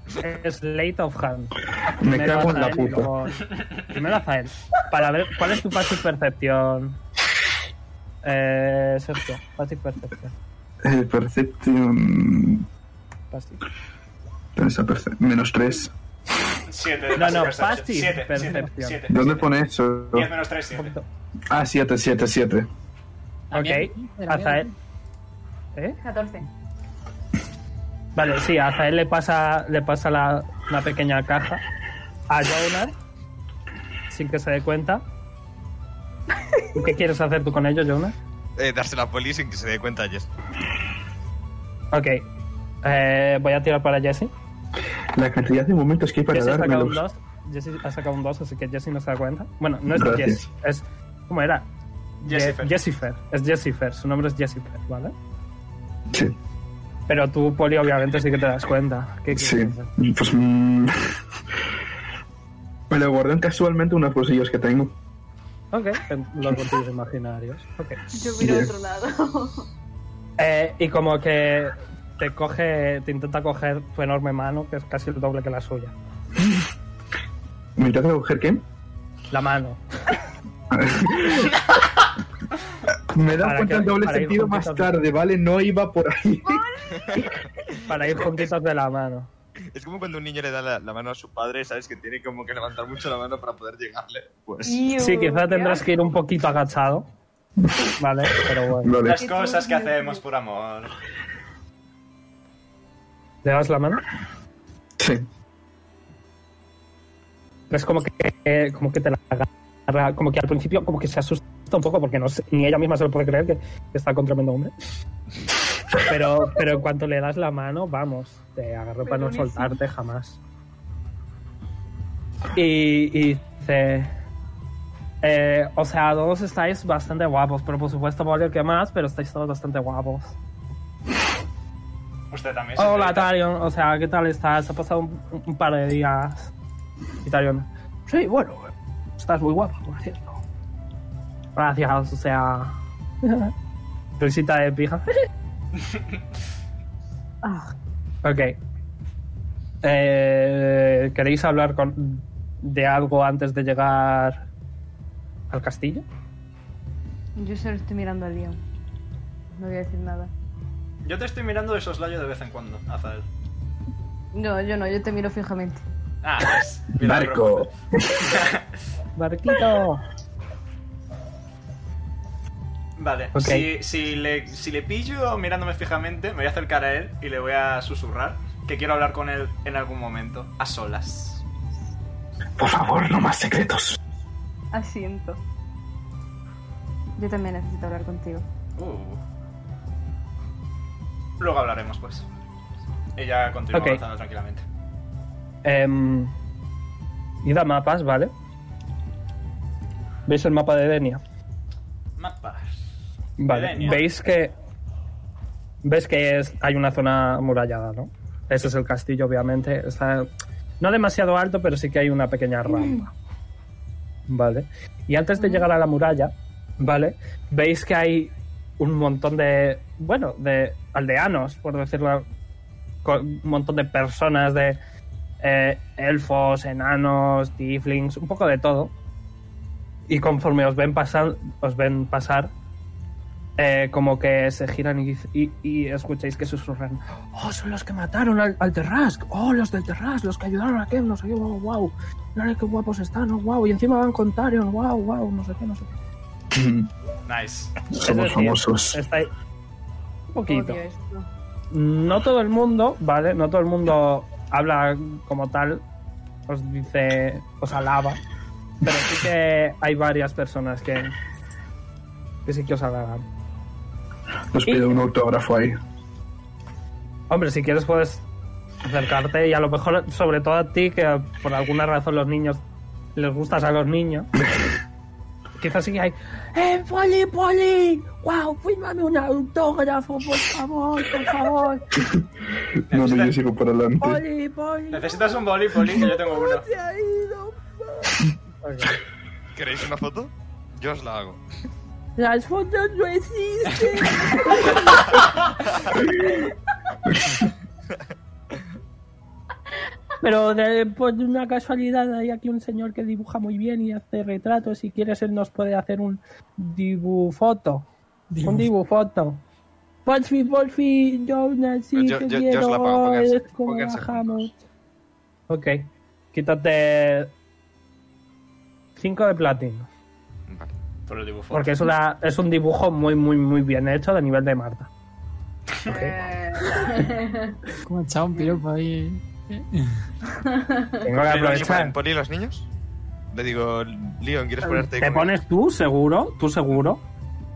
Slate of Hand. Me Primero cago en la puta. luego- Primero Azael. Para ver cuál es tu passive percepción. Eh, Sergio, passive percepción. Eh, Perception. Passive. Esa perce- Menos 3. 7 de No, no, passive perception. passive Siete, perception. siete, siete, ¿Dónde siete. pone eso? 10 menos 3, Un 7. poquito. Ah, 7, 7, 7. Ok, Azael. ¿Eh? 14. Vale, sí, a Azael le pasa, le pasa la, una pequeña caja a Jonas sin que se dé cuenta. ¿Y ¿Qué quieres hacer tú con ellos, Jonas? Eh, dársela a Poli sin que se dé cuenta Jess. Ok. Eh, voy a tirar para Jesse. La cantidad de momentos que hay para Jesse ha sacado un dármelos. 2. Jesse ha sacado un 2, así que Jesse no se da cuenta. Bueno, no es. Jesse, es. ¿Cómo era? Jessifer. Je- Jessifer. Es Jessifer, su nombre es Jessifer, ¿vale? Sí, Pero tú, Poli, obviamente sí que te das cuenta. ¿Qué quieres sí. hacer? Pues. mm, me lo guardé casualmente unos bolsillos que tengo. Ok, en los bolsillos imaginarios. Ok. Yo miro a otro lado. Eh, y como que te coge, te intenta coger tu enorme mano, que es casi el doble que la suya. ¿Me intenta coger qué? La mano. Me da cuenta el doble sentido más tarde, ¿vale? No iba por ahí. Para ir juntitos de la mano. Es como cuando un niño le da la, la mano a su padre, ¿sabes? Que tiene como que levantar mucho la mano para poder llegarle. Pues. Sí, quizá tendrás que ir un poquito agachado. Vale, pero bueno. Vale. Las cosas que hacemos por amor. ¿Le das la mano? Sí. Es como que, como que te la agarra, como que al principio como que se asusta un poco porque no sé- ni ella misma se lo puede creer que, está con tremendo hombre. Pero, pero en cuanto le das la mano, vamos, te agarro para no soltarte jamás. Y, y dice, eh, o sea, todos estáis bastante guapos, pero por supuesto Bolio que más, pero estáis todos bastante guapos. Usted también. Hola. Tarion. O sea, ¿qué tal estás? Ha pasado un, un par de días. Y Tarion. Sí, bueno, estás muy guapa, por cierto. Gracias, o sea. Risita de pija. Ah, ok. Eh, ¿Queréis hablar con, de algo antes de llegar al castillo? yo solo estoy mirando al Leon. No voy a decir nada. Yo te estoy mirando de soslayo de vez en cuando, Azael. No, yo no, yo te miro fijamente. Ah, es. mira, Barco. Barquito. Vale, si, si, le, si le pillo mirándome fijamente, me voy a acercar a él y le voy a susurrar que quiero hablar con él en algún momento, a solas. Por favor, no más secretos. Asiento. Yo también necesito hablar contigo. Uh. Luego hablaremos, pues. Ella continúa Ok. avanzando tranquilamente. Em, id a mapas, ¿vale? ¿Veis el mapa de Denia? Mapas. Vale, veis que. Ves que es, hay una zona amurallada, ¿no? Ese es el castillo, obviamente. Está no demasiado alto, pero sí que hay una pequeña rampa. Vale. Y antes de llegar a la muralla, ¿vale? Veis que hay un montón de. Bueno, de aldeanos, por decirlo. con Un montón de personas, de eh, elfos, enanos, tieflings, un poco de todo. Y conforme os ven pasar, os ven pasar, eh, como que se giran y, y- y escucháis que susurran. Oh, son los que mataron al, al Terrask. Oh, los del Terrask, los que ayudaron a Kev, no sé qué, wow, wow. Mira qué guapos están, oh, wow. Y encima van con Tarion, wow, wow, no sé qué, no sé qué. Nice. Somos decir, famosos. Está ahí. Un poquito. No todo el mundo, ¿vale? No todo el mundo habla como tal, os dice, os alaba. Pero sí que hay varias personas que, que sí que os halagan. Os pido un autógrafo ahí. Hombre, si quieres puedes acercarte y a lo mejor, sobre todo a ti, que por alguna razón los niños les gustas a los niños. Quizás sí que hay. ¡Eh, Poli, Poli! ¡Wow! ¡Fírmame un autógrafo, por favor, por favor! No, no, yo sigo por adelante. ¡Poli, Poli! ¿Necesitas un boli, Poli? Que yo tengo uno. se ha ido? Ok. ¿Queréis una foto? Yo os la hago. Las fotos no existen. Pero de, por una casualidad hay aquí un señor que dibuja muy bien y hace retratos. Si quieres, él nos puede hacer un dibufoto. Un dibufoto. Porfi, porfi, Jonas, sí, Yo- que yo- yo os quiero. la pago, pónganse- pónganse bajamos. Ok, quítate 5 de platino. Vale. Por el dibujo. Porque es, una, es un dibujo muy, muy, muy bien hecho de nivel de Marta. Eh, Como ha echado un piropo ahí. Tengo que ¿Poli los- aprovechar. ¿Poli los niños? Le digo, Leon, ¿quieres ponerte Te pones tú, seguro, tú seguro.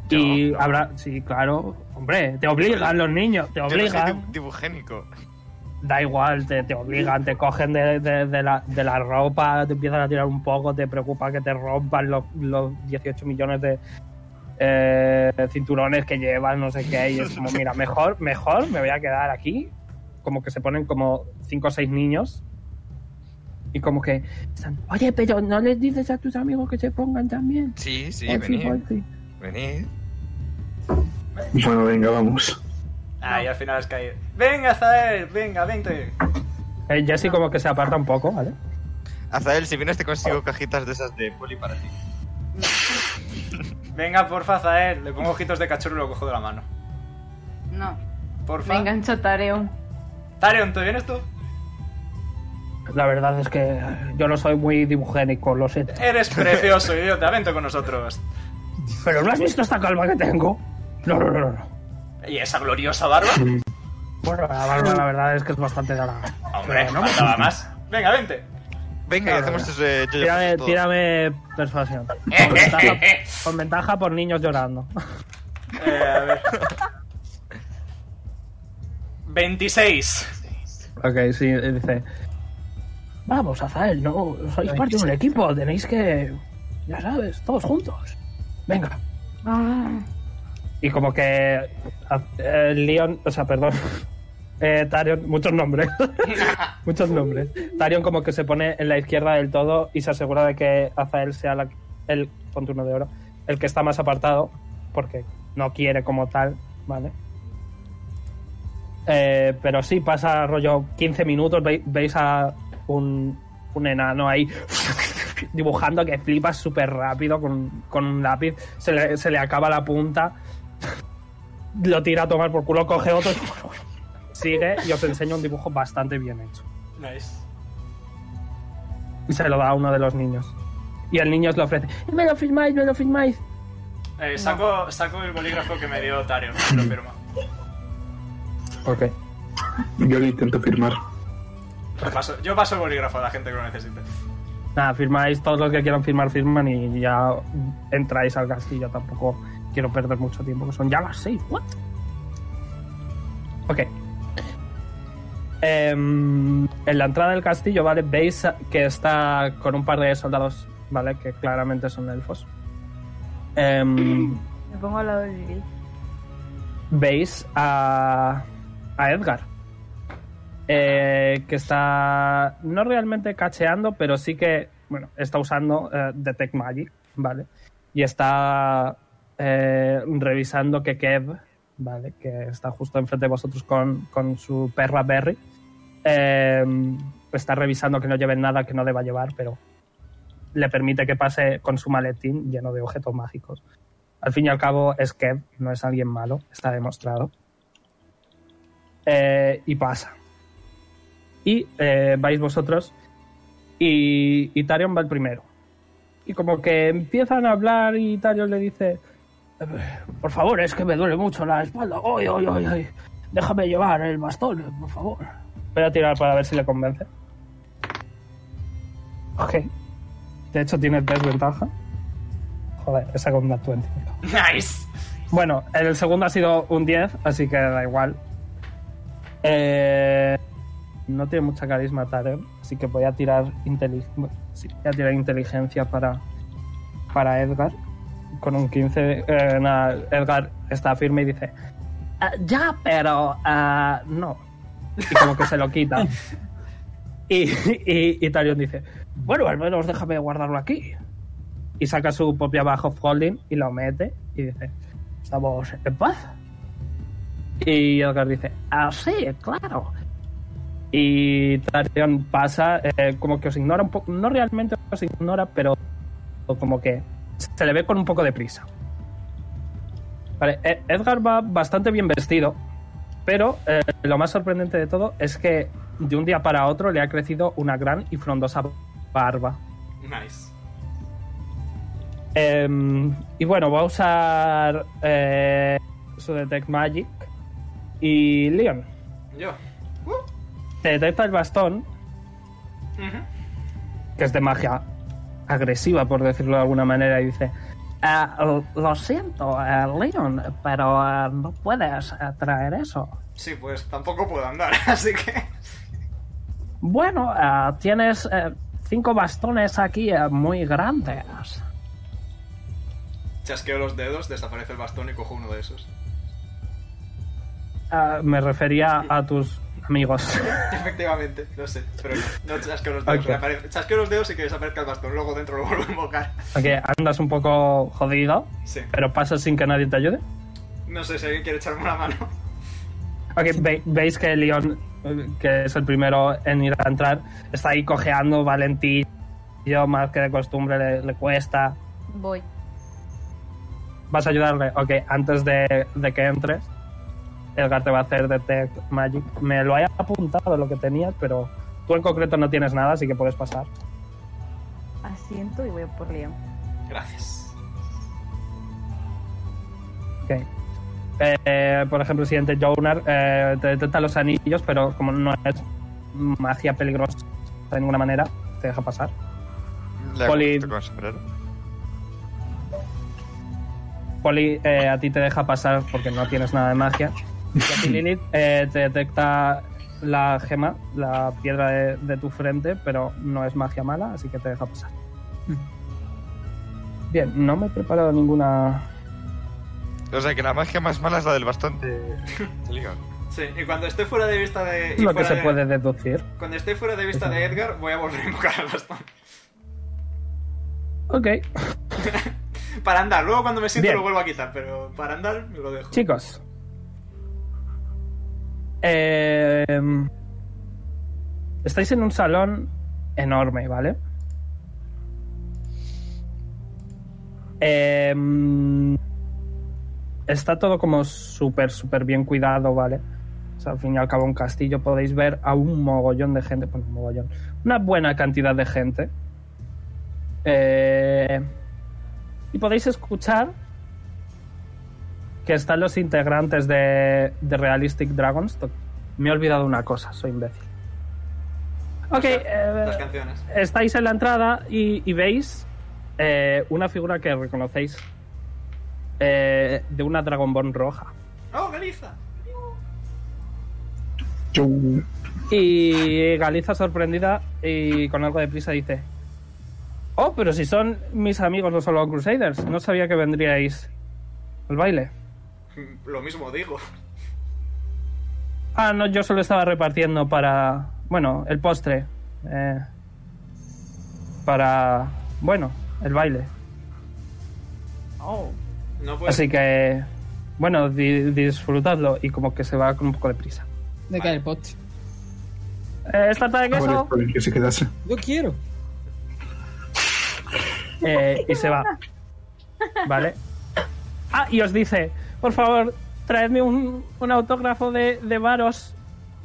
Yo, Y habrá, sí, claro, hombre, te obligan los niños, te Yo obligan. dibu- dibugénico. Da igual, te, te obligan, te cogen de, de- de la, de la ropa, te empiezan a tirar un poco, te preocupa que te rompan los, los 18 millones de eh, cinturones que llevas, no sé qué, y es como, mira, mejor, mejor me voy a quedar aquí, como que se ponen como 5 o 6 niños, y como que están, oye, pero no les dices a tus amigos que se pongan también. Sí, sí, venid, porfi". Venid. Bueno, venga, vamos. Ah, y al final es caído. Venga, Zael, venga, vente. Eh, Jesse como que se aparta un poco, ¿vale? Azael, si vienes te consigo cajitas de esas de poli para ti. Venga, porfa, Zael. Le pongo ojitos de cachorro y lo cojo de la mano. No. Porfa. Me engancho Tareon. Tarion, ¿te vienes tú? La verdad es que yo no soy muy dibugénico, lo sé. Eres precioso, idiota. Vente con nosotros. Pero ¿no has visto esta calma que tengo? No, no, no, no. no. ¿Y esa gloriosa barba? Bueno, la barba la verdad es que es bastante larga. Hombre, no faltaba más. Venga, vente. Venga, y hacemos ese yo Tírame, tírame persuasión. Con ventaja, con ventaja por niños llorando. Eh, a ver. 26. Ok, sí, dice. Vamos, Azael, no sois parte de un equipo, tenéis que. Ya sabes, todos juntos. Venga. Ah, Y como que. eh, Leon, o sea, perdón. Eh, Tarion, muchos nombres. muchos nombres. Tarion como que se pone en la izquierda del todo y se asegura de que Azael sea la, el, con turno de oro, el que está más apartado, porque no quiere como tal, ¿vale? Eh, pero sí, pasa rollo 15 minutos, ve- veis a un, un enano ahí dibujando que flipas súper rápido con, con un lápiz, se le, se le acaba la punta, lo tira a tomar por culo, coge otro, sigue y os enseña un dibujo bastante bien hecho. Nice. Y se lo da a uno de los niños. Y el niño os lo ofrece. Me lo firmáis, me lo firmáis. Eh, saco, saco el bolígrafo que me dio Tarion. y Lo firma. Ok. Yo lo intento firmar. Yo paso, yo paso el bolígrafo a la gente que lo necesite. Nada, firmáis, todos los que quieran firmar, firman y ya entráis al castillo. Tampoco quiero perder mucho tiempo, que son ya las seis. ¿What? Ok. Em, en la entrada del castillo, ¿vale? Veis que está con un par de soldados, ¿vale? Que claramente son elfos. Em, Me pongo al lado de Lilith. veis a, a Edgar. Eh, que está no realmente cacheando, pero sí que, bueno, está usando eh, Detect Magic, ¿vale? Y está eh, revisando que Kev, ¿vale? Que está justo enfrente de vosotros con, con su perra Berry. eh, está revisando que no lleven nada que no deba llevar, pero le permite que pase con su maletín lleno de objetos mágicos. Al fin y al cabo es Kev, no es alguien malo, está demostrado. Y pasa. Y eh, vais vosotros y, y Tarion va el primero. Y como que empiezan a hablar y Tarion le dice, "Eh, por favor, es que me duele mucho la espalda. Oy, oy, oy, oy. Déjame llevar el bastón, por favor. Voy a tirar para ver si le convence. Ok. De hecho tiene desventaja. Joder, esa con una 20. Nice. Bueno, el segundo ha sido un 10, así que da igual. Eh, no tiene mucha carisma Taren, así que voy a tirar, inteli- bueno, sí, voy a tirar inteligencia para, para Edgar. Con un 15, eh, nada, Edgar está firme y dice: "Ah, Ya, pero ah, no. Y como que se lo quita. y, y, y Tarion dice: Bueno, al menos déjame guardarlo aquí. Y saca su propia bajo folding y lo mete y dice: ¿Estamos en paz? Y Edgar dice, ah, sí, claro. Y Tarion pasa, eh, como que os ignora un poco, no realmente os ignora, pero como que se le ve con un poco de prisa. Vale, E- Edgar va bastante bien vestido, pero eh, lo más sorprendente de todo es que de un día para otro le ha crecido una gran y frondosa barba. Nice. Em, y bueno, va a usar eh, su Detect Magic. Y Leon, Yo. Uh. Te detecta el bastón, que es de magia agresiva, por decirlo de alguna manera, y dice: "Ah, Lo siento, eh, Leon, pero eh, no puedes eh, traer eso. Sí, pues tampoco puedo andar, así que... Bueno, eh, tienes eh, cinco bastones aquí eh, muy grandes. Chasqueo los dedos, desaparece el bastón y cojo uno de esos. Eh, me refería a tus amigos. Efectivamente, lo sé, pero no, no chasqueo los dedos. Ok. aparece- chasqueo los dedos y que desaparezca el bastón, luego dentro lo vuelvo a invocar. Porque andas un poco jodido, Sí. pero pasas sin que nadie te ayude. No sé si alguien quiere echarme una mano. Ok, ve- veis que Leon, que es el primero en ir a entrar, está ahí cojeando valentillo, más que de costumbre le, le cuesta. Voy. ¿Vas a ayudarle? Ok, antes de, de que entres, Edgar te va a hacer Detect Magic. Me lo he apuntado lo que tenías, pero tú en concreto no tienes nada, así que puedes pasar. Asiento y voy por Leon. Gracias. Ok. Eh, por ejemplo, el siguiente Jonar eh, te detecta los anillos, pero como no es magia peligrosa de ninguna manera, te deja pasar. Le Poli- con el. Poli, eh, a ti te deja pasar porque no tienes nada de magia. Y Lilith, eh, te detecta la gema, la piedra de, de tu frente, pero no es magia mala, así que te deja pasar. Bien, no me he preparado ninguna. O sea que la magia más mala es la del bastón de. Sí, y cuando esté fuera de vista de... y Lo que se de- puede deducir. Cuando esté fuera de vista de Edgar, voy a volver a invocar al bastón. Ok, Para andar, luego cuando me siento Bien. lo vuelvo a quitar, pero para andar me lo dejo. chicos. Eh, estáis en un salón enorme, ¿vale? Eh, está todo como súper, súper bien cuidado, ¿vale? O sea, al fin y al cabo un castillo podéis ver a un mogollón de gente, bueno, un mogollón, una buena cantidad de gente. Eh, y podéis escuchar que están los integrantes de, de Realistic Dragons. Me he olvidado una cosa, soy imbécil. Ok, eh, Las canciones. estáis en la entrada y, y veis eh, una figura que reconocéis eh, de una Dragonborn roja. ¡Oh, Galiza! Y Galiza sorprendida y con algo de prisa dice: Oh, pero si son mis amigos los Solo Crusaders, no sabía que vendríais al baile. Lo mismo digo. Ah, no, yo solo estaba repartiendo para. Bueno, el postre. eh, para. Bueno, el baile. Oh. No puedo. Así que. Bueno, di- disfrutadlo y como que se va con un poco de prisa. De caer el postre. Eh, ¿Es tarta de queso? que se quedase. Yo quiero. Eh, y se va. ¿Vale? Ah, y os dice: Por favor, traedme un, un autógrafo de, de Varos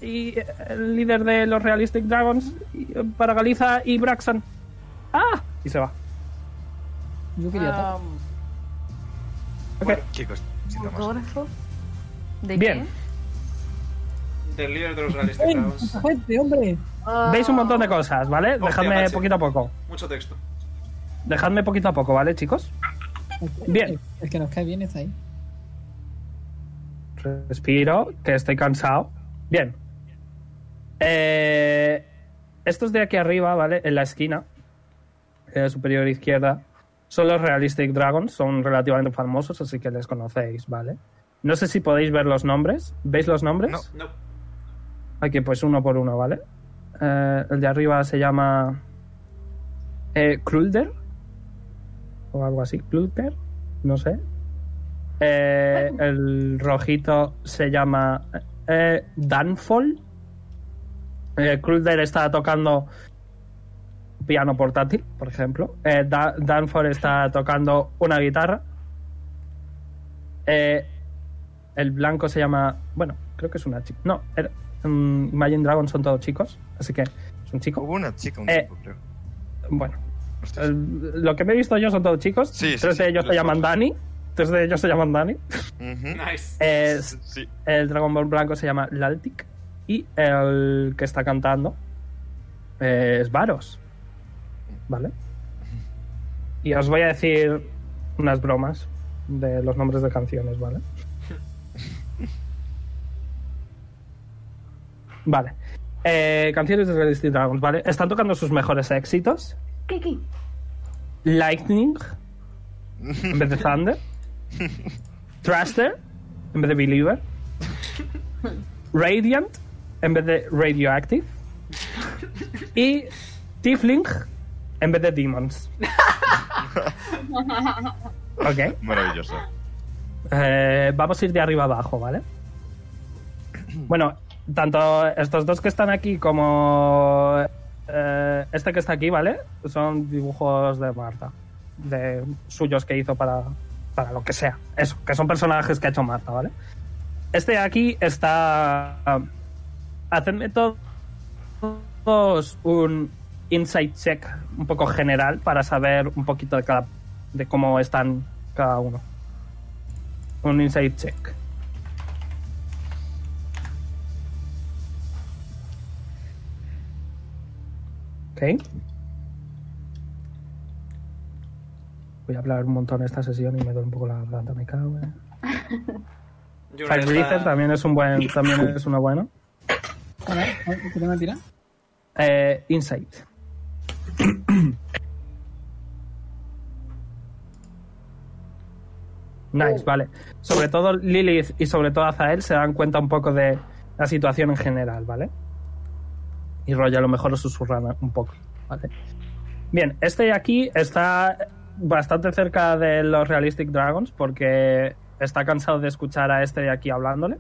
y eh, el líder de los Realistic Dragons y, eh, para Galiza y Braxton. ¡Ah! Y se va. Yo quería tal. Um. Chicos, necesitamos. ¿Autógrafo? ¿De Bien. Del líder de los Realistic. Dragons. ¡Mucha gente, hombre! Ah, Veis un montón de cosas, ¿vale? Hostia, Dejadme poquito a poco. Mucho texto. Dejadme poquito a poco, ¿vale, chicos? Bien. El, el que nos cae bien está ahí. Respiro, que estoy cansado. Bien. Eh, estos de aquí arriba, ¿vale? En la esquina, eh, superior izquierda, son los Realistic Dragons. Son relativamente famosos, así que les conocéis, ¿vale? No sé si podéis ver los nombres. ¿Veis los nombres? No. No. Aquí, pues uno por uno, ¿vale? Eh, el de arriba se llama eh, Krulder o algo así, Krulder, no sé. Eh, el rojito se llama eh, Danfall. Eh, Krulder está tocando piano portátil, por ejemplo. Eh, Da- Danfall está tocando una guitarra. Eh, el blanco se llama. Bueno, creo que es una chica. No, era- mm, Imagine Dragons son todos chicos, así que es un chico. Hubo una chica, un Eh, chico, creo. Bueno, el- lo que me he visto yo son todos chicos. Sí, tres sí, de ellos los se llaman. Dani. Tres de ellos se llaman Dani. Nice. Es- Sí. el Dragon Ball blanco se llama Laltic. Y el que está cantando eh, es Varos. ¿Vale? Y os voy a decir unas bromas de los nombres de canciones, ¿vale? Vale. Eh, canciones de Realistic Dragons, ¿vale? Están tocando sus mejores éxitos. Kiki. Lightning en vez de Thunder. Thruster en vez de Believer. Radiant en vez de Radioactive. Y Tiefling en vez de Demons. Ok. Maravilloso. Eh, vamos a ir de arriba abajo, ¿vale? Bueno, tanto estos dos que están aquí como eh, este que está aquí, ¿vale? Son dibujos de Marta, de suyos que hizo para, para lo que sea. Eso, que son personajes que ha hecho Marta, ¿vale? Este de aquí está... Hacedme to- todos un insight check un poco general para saber un poquito de cada de cómo están cada uno. Un insight check. Ok. Voy a hablar un montón esta sesión y me duele un poco la garganta, me cago. eh. Yo Fire está- Breather también es un buen, también es uno bueno. A ver, a ver, ¿qué tengo que tirar? Eh, Insight. Nice, vale. Sobre todo Lilith y sobre todo Azael se dan cuenta un poco de la situación en general, ¿vale? Y Roy a lo mejor lo susurran un poco, ¿vale? Bien, este de aquí está bastante cerca de los Realistic Dragons porque está cansado de escuchar a este de aquí hablándole.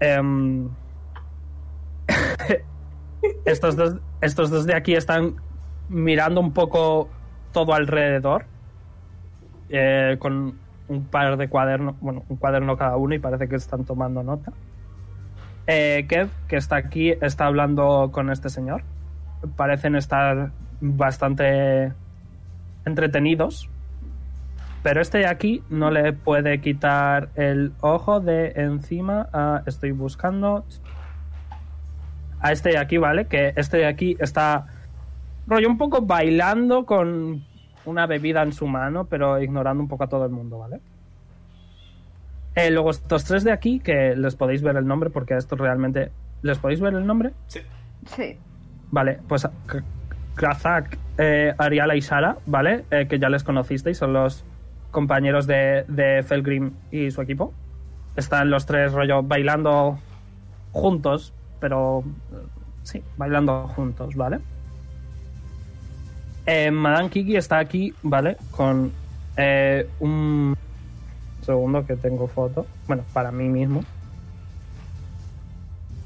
Em, estos, dos, estos dos de aquí están mirando un poco todo alrededor eh, con un par de cuadernos, bueno, un cuaderno cada uno y parece que están tomando nota. Eh, Kev, que está aquí, está hablando con este señor. Parecen estar bastante entretenidos. Pero este de aquí no le puede quitar el ojo de encima. a- estoy buscando a este de aquí, ¿vale? Que este de aquí está rollo un poco bailando con una bebida en su mano, pero ignorando un poco a todo el mundo, ¿vale? Eh, luego estos tres de aquí, que les podéis ver el nombre, porque estos realmente... ¿Les podéis ver el nombre? Sí. Sí. Vale, pues K- Krazak, eh, Ariala y Sara, ¿vale? Eh, que ya les conocisteis, son los compañeros de, de Felgrim y su equipo. Están los tres rollo bailando juntos, pero eh, sí, bailando juntos, ¿vale? Eh, Madame Kiki está aquí, ¿vale? Con eh, un segundo que tengo foto. Bueno, para mí mismo.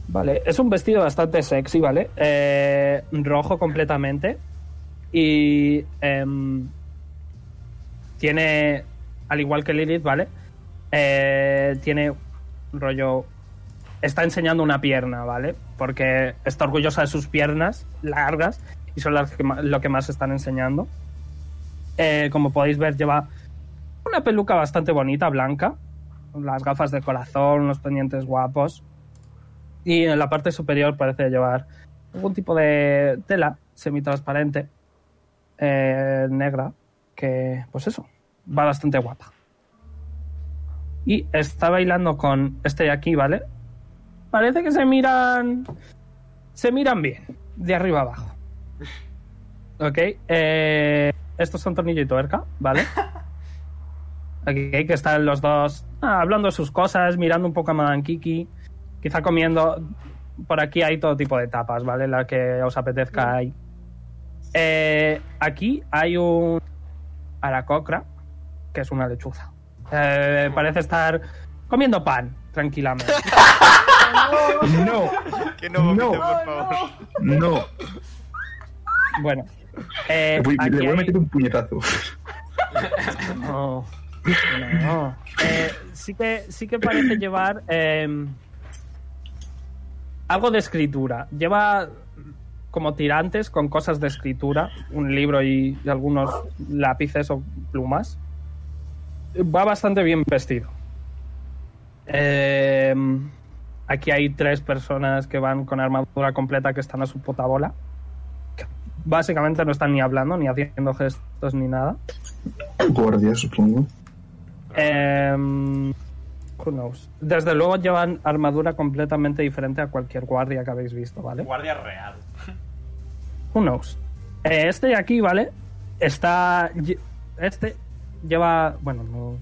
Vale, es un vestido bastante sexy, ¿vale? Eh, rojo completamente. Y em, tiene, al igual que Lilith, ¿vale? Eh, tiene rollo... Está enseñando una pierna, ¿vale? Porque está orgullosa de sus piernas largas y son las que lo que más están enseñando. Eh, como podéis ver, lleva una peluca bastante bonita, blanca. Las gafas de corazón, los pendientes guapos. Y en la parte superior parece llevar algún tipo de tela semitransparente, eh, negra, que, pues eso, va bastante guapa. Y está bailando con este de aquí, ¿vale? Parece que se miran. Se miran bien, de arriba abajo. Ok, eh, estos son tornillo y tuerca, ¿vale? Aquí que están los dos ah, hablando de sus cosas, mirando un poco a Madame Kiki, quizá comiendo. Por aquí hay todo tipo de tapas, ¿vale? La que os apetezca hay. Eh, aquí hay un aracocra, que es una lechuza. Eh, parece estar comiendo pan, tranquilamente. No, Que no vomite, No. por favor. no. Bueno, eh, Voy- aquí le voy a hay- meter un puñetazo. No. No. Eh, sí, que, sí que parece llevar eh, algo de escritura. Lleva como tirantes con cosas de escritura, un libro y, y algunos lápices o plumas. Va bastante bien vestido. Eh, Aquí hay tres personas que van con armadura completa que están a su puta bola. Básicamente no están ni hablando, ni haciendo gestos, ni nada. Guardia, supongo. Em, who knows. Desde luego llevan armadura completamente diferente a cualquier guardia que habéis visto, ¿vale? Guardia real. Who knows. Eh, este de aquí, ¿vale? Está. Este lleva. Bueno, no,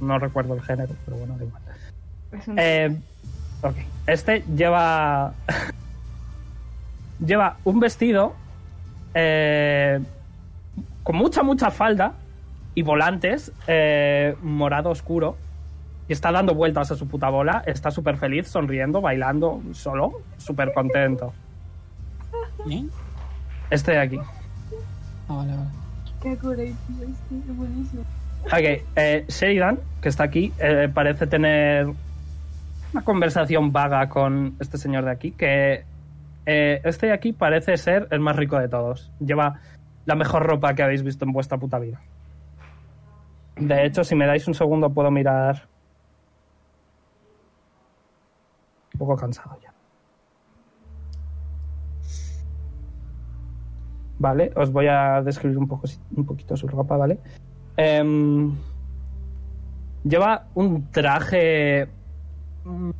no recuerdo el género, pero bueno, da igual. Un- Eh, ok. Este lleva. lleva un vestido. eh, con mucha, mucha falda. Y volantes. eh, morado oscuro. Y está dando vueltas a su puta bola. Está súper feliz, sonriendo, bailando solo. Súper contento. ¿Eh? Este de aquí. Ah, vale, vale. Qué este es buenísimo. Ok, eh, Sheridan, que está aquí, eh, parece tener una conversación vaga con este señor de aquí, que eh, este de aquí parece ser el más rico de todos. Lleva la mejor ropa que habéis visto en vuestra puta vida. De hecho, si me dais un segundo puedo mirar... Un poco cansado ya. Vale, os voy a describir un, poco, un poquito su ropa, ¿vale? Em, lleva un traje mm,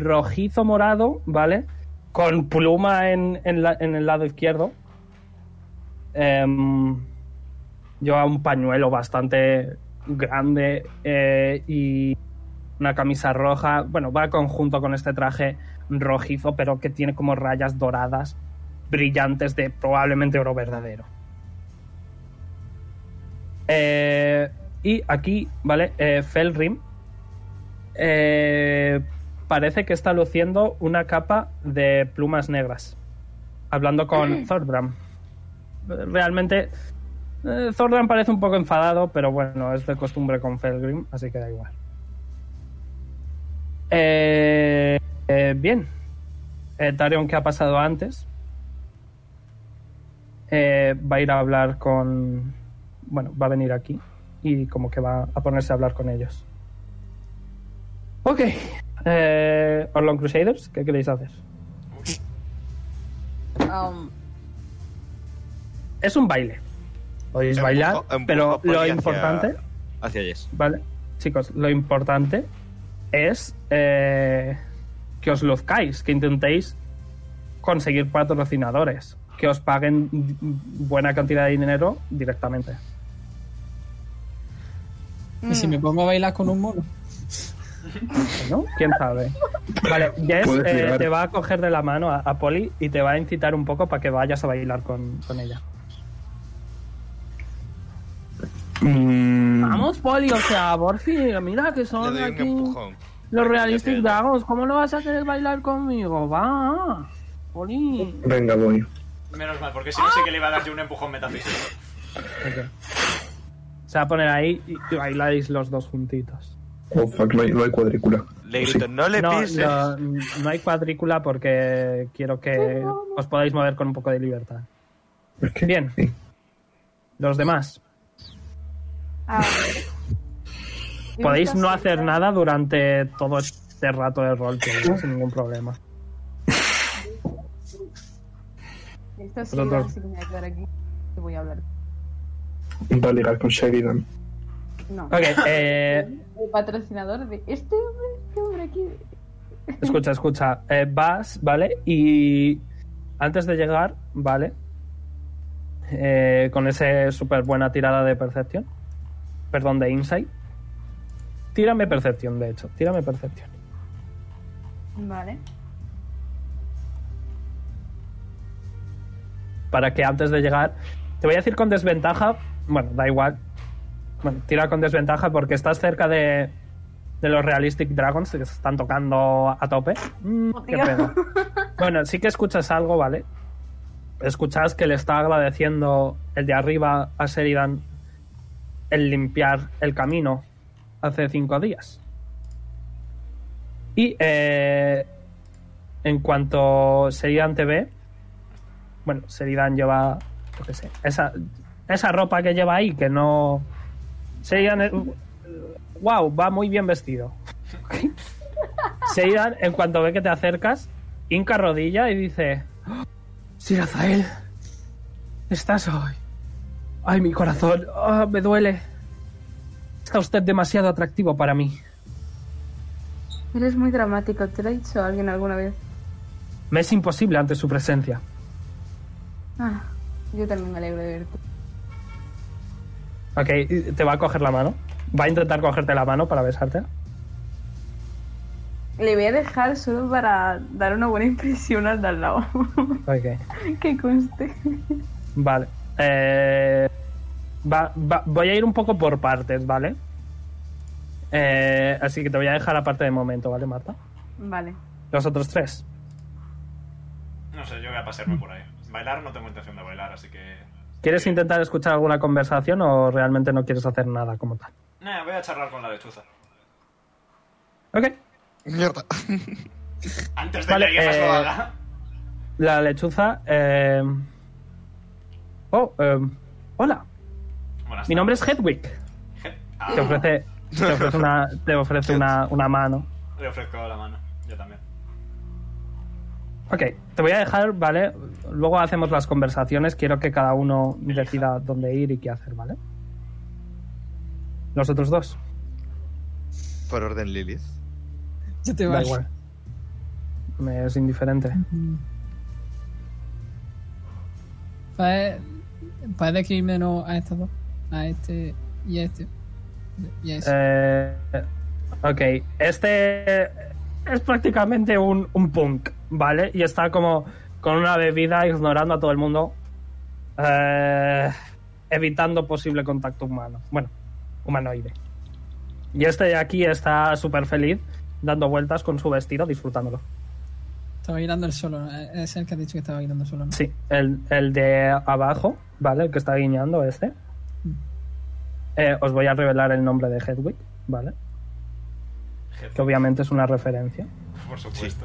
rojizo morado, ¿vale? Con pluma en, en el lado izquierdo. Em, lleva un pañuelo bastante grande eh, y una camisa roja. Bueno, va conjunto con este traje rojizo, pero que tiene como rayas doradas, brillantes de probablemente oro verdadero. Eh, y aquí, ¿vale? Eh, Felrim eh, parece que está luciendo una capa de plumas negras. Hablando con Thordram. Realmente, eh, Thordram parece un poco enfadado, pero bueno, es de costumbre con Felgrim, así que da igual. Eh, eh, bien. Eh, Tarion, ¿qué ha pasado antes? Eh, va a ir a hablar con. Bueno, va a venir aquí y como que va a ponerse a hablar con ellos. Ok. Eh, Orlon Crusaders, ¿qué queréis hacer? Um, Es un baile. Podéis bailar, Empujo- empujo pero lo hacia- importante, Hacia Jess. vale, chicos, lo importante es eh, que os luzcáis, que intentéis conseguir patrocinadores, que os paguen buena cantidad de dinero directamente. ¿Y si me pongo a bailar con un mono? ¿no? ¿Quién sabe? Vale, Jess eh, te va a coger de la mano a, a Polly y te va a incitar un poco para que vayas a bailar con, con ella. Mm, Vamos, Polly, o sea, por fin, mira que Le son aquí los Realistic Dragons. ¿Cómo no vas a querer bailar conmigo? Va, Polly. Venga, voy. Menos mal, porque si no sé que le iba a dar yo un empujón metafísico. Se va a poner ahí y, bailáis los dos juntitos. Oh, fuck, no hay, no hay cuadrícula. Le Sí. no le pises. no, no hay cuadrícula porque quiero que os podáis mover con un poco de libertad. Bien. sí. Los demás. A ver. Podéis no hacer nada durante todo este rato de rol sin ningún problema. Esto sí, así que me voy a quedar aquí. Te voy a hablar. Va a ligar con Sheridan. No. Ok, eh, El patrocinador de este hombre, este hombre aquí. escucha, escucha. Eh, vas, ¿vale? Y antes de llegar, ¿vale? Eh, con esa súper buena tirada de percepción. Perdón, de insight. Tírame percepción, de hecho. Tírame percepción. Vale. Para que antes de llegar. Te voy a decir con desventaja. Bueno, da igual. Bueno, tira con desventaja porque estás cerca de, de los Realistic Dragons que se están tocando a tope. Mm, qué Tío. pena. Bueno, sí que escuchas algo, ¿vale? Escuchas que le está agradeciendo el de arriba a Sheridan el limpiar el camino hace cinco días. Y eh, en cuanto Sheridan te ve, bueno, Sheridan lleva, qué sé, esa, esa ropa que lleva ahí, que no... Sheridan, es- wow, va muy bien vestido. Seidan, en cuanto ve que te acercas, hinca rodilla y dice: "Oh, Sir Azael, estás hoy. Ay, mi corazón, ah, me duele. Está usted demasiado atractivo para mí. Eres muy dramático, ¿te lo ha dicho alguien alguna vez? Me es imposible ante su presencia. Ah, yo también me alegro de verte. Ok, te va a coger la mano. Va a intentar cogerte la mano para besarte. Le voy a dejar solo para dar una buena impresión al de al lado. Ok. que conste. Vale. Eh, va- va- voy a ir un poco por partes, ¿vale? Eh, así que te voy a dejar aparte de momento, ¿vale, Marta? Vale. Los otros tres. No sé, yo voy a pasearme por ahí. Bailar no tengo intención de bailar, así que. ¿Quieres intentar escuchar alguna conversación o realmente no quieres hacer nada como tal? Nah, voy a charlar con la lechuza. Ok. Mierda. Antes de Vale, que eh, lo haga. La lechuza. eh, Oh, eh, hola. Buenas Mi nombre es. Hedwig. Ah, Te ofrece, te ofrece una, te ofrece una, una mano. Le ofrezco la mano. Yo también. Ok, te voy a dejar, ¿vale? Luego hacemos las conversaciones. Quiero que cada uno decida dónde ir y qué hacer, ¿vale? Los otros dos. Por orden, Lilith. Ya te Da vas. igual. Me es indiferente. Puedes puedes describirme no, a estos dos. A este y a este. Y a. Eh, ok, este es prácticamente un, un punk, ¿vale? Y está como con una bebida ignorando a todo el mundo, eh, evitando posible contacto humano. Bueno, humanoide. Y este de aquí está súper feliz, dando vueltas con su vestido, disfrutándolo. Estaba bailando el solo. ¿no? Es el que has dicho que estaba bailando solo, ¿no? Sí, el, el de abajo, ¿vale? El que está guiñando este. Eh, os voy a revelar el nombre de Hedwig, ¿vale? Jefe, Que obviamente es una referencia. por supuesto.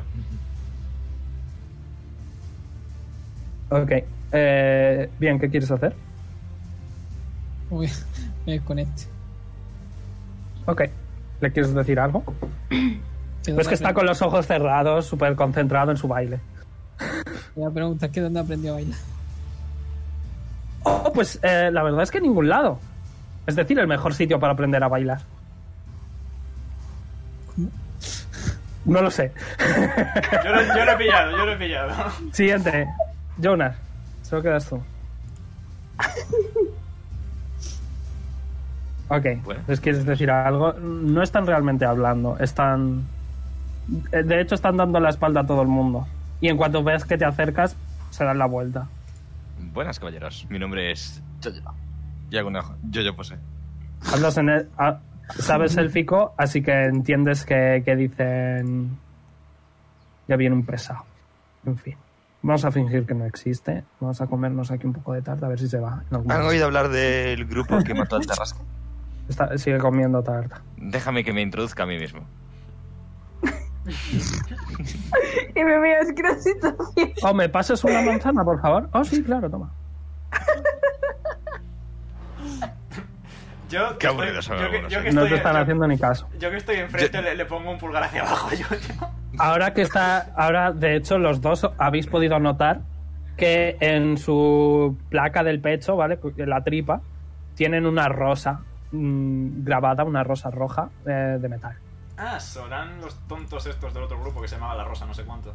Ok. Eh, bien, ¿qué quieres hacer? Voy, voy a ir con este. Ok. ¿Le quieres decir algo? ¿Qué Ves dónde que está con los ojos cerrados, súper concentrado en su baile. Voy a preguntar que dónde aprendió a bailar. Oh, pues eh, la verdad es que en ningún lado. Es decir, el mejor sitio para aprender a bailar. No lo sé. Yo lo, yo lo he pillado, yo lo he pillado. Siguiente. Jonas, solo quedas tú. Ok, Bueno. ¿les quieres decir algo? No están realmente hablando, están... eh, De hecho, están dando la espalda a todo el mundo. Y en cuanto ves que te acercas, se dan la vuelta. Buenas, caballeros. Mi nombre es Jojo. Y hago una Jojo pose. Hablas en el- ah, sabes élfico, así que entiendes que, que dicen... Ya viene un pesado. En fin. Vamos a fingir que no existe. Vamos a comernos aquí un poco de tarta a ver si se va. ¿Han momento. oído hablar del grupo que mató al Terrasco? Está- sigue comiendo tarta. Déjame que me introduzca a mí mismo. Y me miras, qué. Oh, ¿me pasas una manzana, por favor? Oh, sí, claro, toma. Yo, Qué que aburridos estoy- son yo que- algunos, yo que eh. No estoy- te están yo- haciendo ni caso. Yo que estoy enfrente le, le pongo un pulgar hacia abajo. Yo, yo. Ahora que está, ahora de hecho los dos habéis podido notar que en su placa del pecho, ¿vale? En la tripa, tienen una rosa mm, grabada, una rosa roja eh, de metal. Ah, serán los tontos estos del otro grupo que se llamaba La Rosa, no sé cuánto.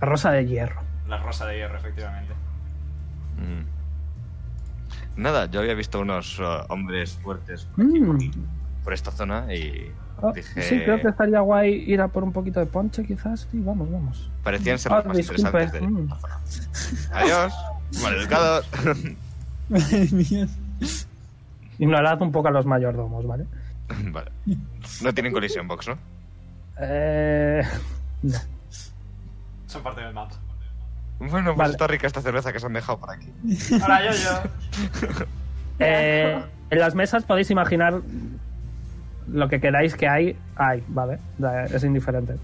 La rosa de hierro. La Rosa de Hierro, efectivamente. Mm. Nada, yo había visto unos uh, hombres fuertes por, aquí, Mm. por esta zona y Oh, dije... Sí, creo que estaría guay ir a por un poquito de ponche, quizás. Sí, vamos, vamos. Parecían ser Ah, los más disculpe. interesantes de Mm. la zona. Adiós, maleducados. Ignorad un poco a los mayordomos, ¿vale? vale. No tienen colisión box, ¿no? Eh... no. Son parte del mapa. Bueno, pues Vale. está rica esta cerveza que se han dejado por aquí. Ahora yo, yo. Eh, en las mesas podéis imaginar lo que queráis que hay, hay, ¿vale? Da- Es indiferente.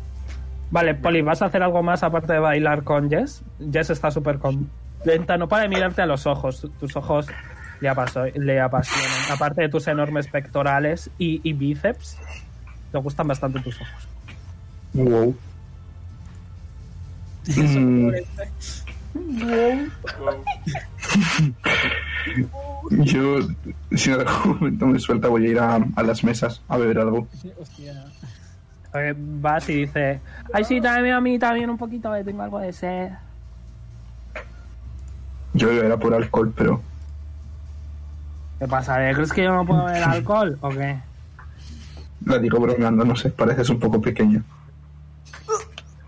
Vale, Poli, ¿vas a hacer algo más aparte de bailar con Jess? Jess está súper contenta, no para de mirarte a los ojos. Tus ojos le, apaso- le apasionan. Aparte de tus enormes pectorales y, y bíceps, te gustan bastante tus ojos. Wow. Mm, Wow. yo, si en algún momento me suelta, voy a ir a, a las mesas a beber algo. Sí, hostia. Eh, vas y dices, ay sí, dame a mí también un poquito, tengo algo de sed. Yo era por alcohol, pero ¿Qué pasa? ¿eh? ¿Crees que yo no puedo beber alcohol o qué? la digo bromeando, no sé, pareces un poco pequeño.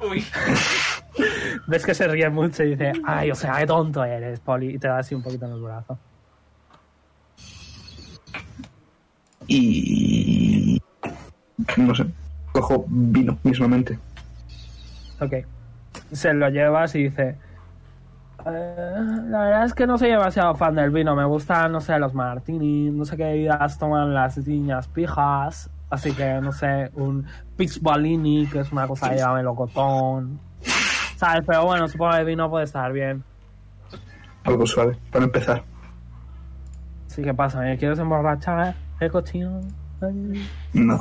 Uy. Ves que se ríe mucho y dice, ay, o sea, qué tonto eres, Poli, y te da así un poquito en el brazo. Y. No sé, cojo vino mismamente. Ok. Se lo llevas y dice, "Eh, la verdad es que no soy demasiado fan del vino, me gustan, no sé, los martini, no sé qué bebidas toman las niñas pijas, así que, no sé, un Pixbolini, que es una cosa lleva melocotón. ¿Sabes? Pero bueno, supongo que el vino puede estar bien. Algo suave, para empezar. Así que pasa, ¿me quieres emborrachar? ¿Eh, cochino? Ay. No.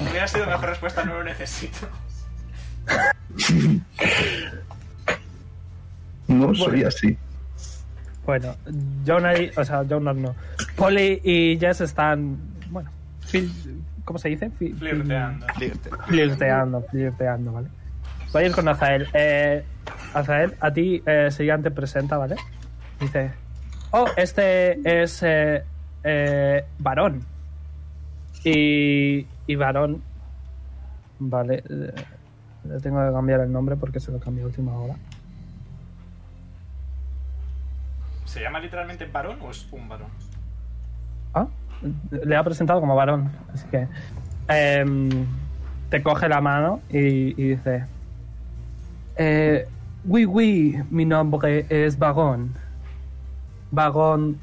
Hubiera sido mejor respuesta, no lo necesito. No soy así. Bueno, Jonas, o sea, Jonas no. Polly y Jess están, bueno, fil- ¿cómo se dice? Fi- Flirteando. Flirte. Flirteando, flirteando, ¿vale? Voy a ir con Azael. Eh, Azael, a ti eh, te presenta, ¿vale? Dice, oh, este es eh, eh, varón. Y, y varón, vale, eh, le tengo que cambiar el nombre porque se lo cambié a última hora. ¿Se llama literalmente varón o es un varón? Ah, le ha presentado como varón, así que em, te coge la mano y, y dice, eh, oui, oui, mi nombre es varón, varón,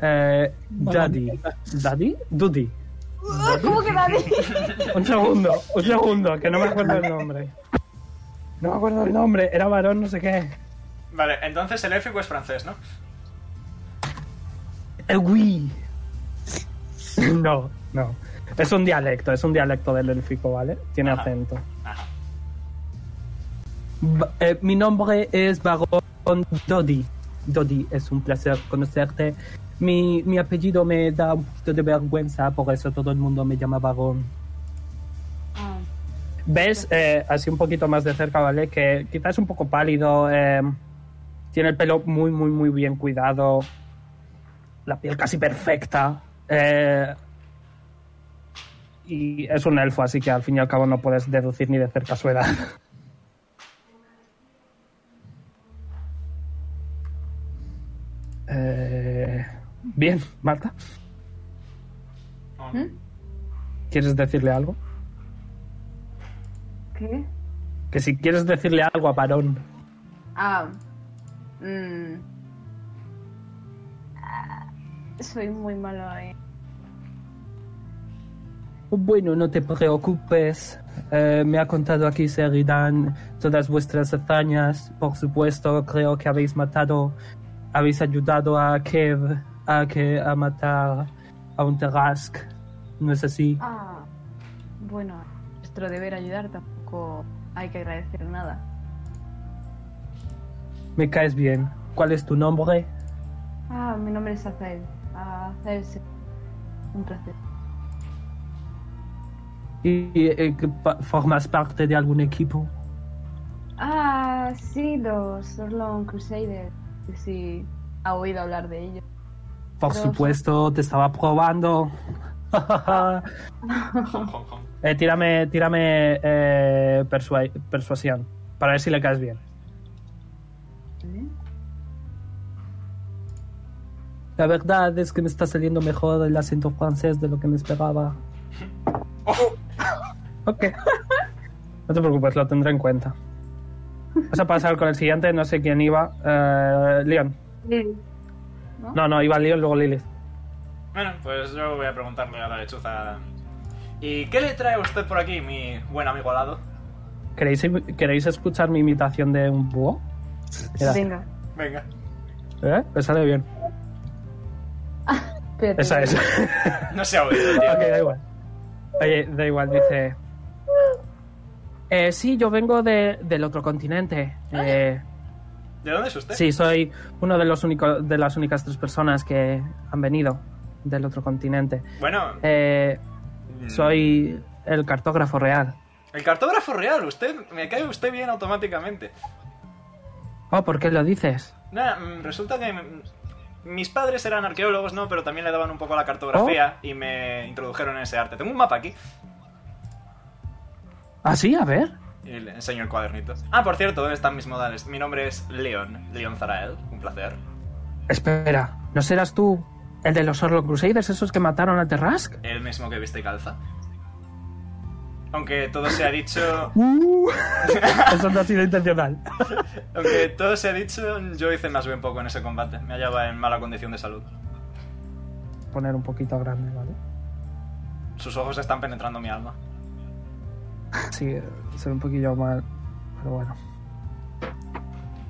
eh, daddy, daddy, Dudi. ¿Cómo que nadie? Un segundo, un segundo, que no me acuerdo el nombre. No me acuerdo el nombre, era varón no sé qué. Vale, entonces el élfico es francés, ¿no? Eh, oui. No, no. Es un dialecto, es un dialecto del élfico, ¿vale? Tiene Ajá. acento. Ajá. Eh, mi nombre es Barón Dodi. Dodi, es un placer conocerte. Mi, mi apellido me da un poquito de vergüenza, por eso todo el mundo me llama Barón. Ah, ¿Ves? Eh, así un poquito más de cerca, ¿vale? Que quizás es un poco pálido. eh, tiene el pelo muy, muy, muy bien cuidado. La piel casi perfecta. eh, y es un elfo, así que al fin y al cabo no puedes deducir ni de cerca su edad. Eh, bien, Marta, ¿Mm? ¿quieres decirle algo? ¿Qué? Que si quieres decirle algo a Varón. Ah. mm. Soy muy malo ahí. Bueno, no te preocupes. Eh, me ha contado aquí Sheridan todas vuestras hazañas. Por supuesto, creo que habéis matado, habéis ayudado a Kev a, que, a matar a un Tarask. ¿No es así? Ah. Bueno, nuestro deber ayudar tampoco hay que agradecer nada. Me caes bien. ¿Cuál es tu nombre? Ah, mi nombre es Azael. Ah, Azael, sí. un placer. ¿Y eh, que pa- formas parte de algún equipo? Ah, sí, los Orlon Crusaders. Sí, ha oído hablar de ellos. Por supuesto, te estaba probando. Eh, tírame tírame eh, persua- persuasión. Para ver si le caes bien. La verdad es que me está saliendo mejor el acento francés de lo que me esperaba. Ok. No te preocupes, lo tendré en cuenta. Vas a pasar con el siguiente, no sé quién iba. Eh, Leon. ¿No? No, no, iba Leon, luego Lilith. Bueno, pues yo voy a preguntarle a la lechuza. ¿Y qué le trae usted por aquí, mi buen amigo alado? ¿Queréis, ¿Queréis escuchar mi imitación de un búho? Venga. Venga. ¿Eh? Me sale bien. Espérate. Esa es. No se ha oído, tío. ok, da igual. Oye, da igual, dice. Eh, sí, yo vengo de- del otro continente. Eh, ¿De dónde es usted? sí, soy uno de los únicos de las únicas tres personas que han venido del otro continente. Bueno, Eh, mm, soy el cartógrafo real. el cartógrafo real. Usted me cae usted bien automáticamente. Oh, ¿por qué lo dices? Nada, mm, resulta que mm, mis padres eran arqueólogos, ¿no? Pero también le daban un poco a la cartografía Oh. y me introdujeron en ese arte. Tengo un mapa aquí ¿Ah, sí? A ver. y le enseño el cuadernito. Ah, por cierto, ¿dónde están mis modales? Mi nombre es Leon, Leon Zarael. Un placer. Espera, ¿no serás tú el de los Orlok Crusaders, esos que mataron a Terrask? El mismo que viste y calza. Aunque todo se ha dicho... Uh, eso no ha sido intencional. Aunque todo se ha dicho, yo hice más bien poco en ese combate. Me hallaba en mala condición de salud. Poner un poquito grande, ¿vale? Sus ojos están penetrando mi alma. Sí, ve un poquillo mal, pero bueno.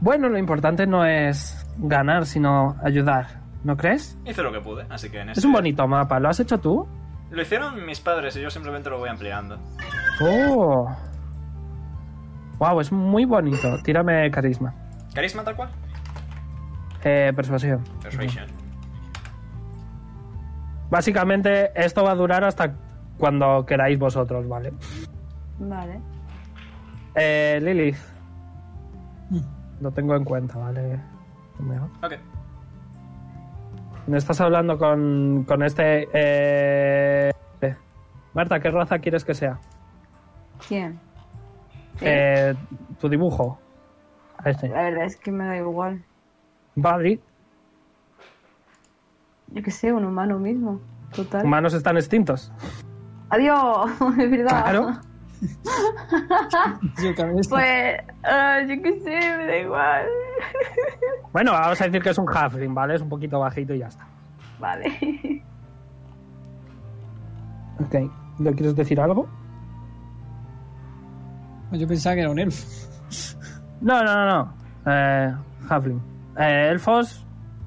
Bueno, lo importante no es ganar, sino ayudar, ¿no crees? Hice lo que pude, así que en Es un bonito mapa, ¿lo has hecho tú? Lo hicieron mis padres y yo simplemente lo voy ampliando. Oh. Wow, es muy bonito. Tírame carisma. ¿Carisma tal cual? Eh, persuasión. Persuasion. Básicamente, esto va a durar hasta cuando queráis vosotros, ¿vale? Vale. Eh, Lilith. Lo tengo en cuenta, ¿vale? Ok. Estás hablando con, con este... Eh... Marta, ¿qué raza quieres que sea? ¿Quién? ¿Eh? Eh, tu dibujo. Este. La verdad es que me da igual. Badri, Yo qué sé, un humano mismo. Total. humanos están extintos. Adiós, es verdad. Claro. Yo. Pues, ah, yo qué sé, me da igual. Bueno, vamos a decir que es un halfling, ¿vale? Es un poquito bajito y ya está. vale. Ok. ¿Le quieres decir algo? Yo pensaba que era un elfo. No, no, no, no. Eh, halfling. Eh, elfos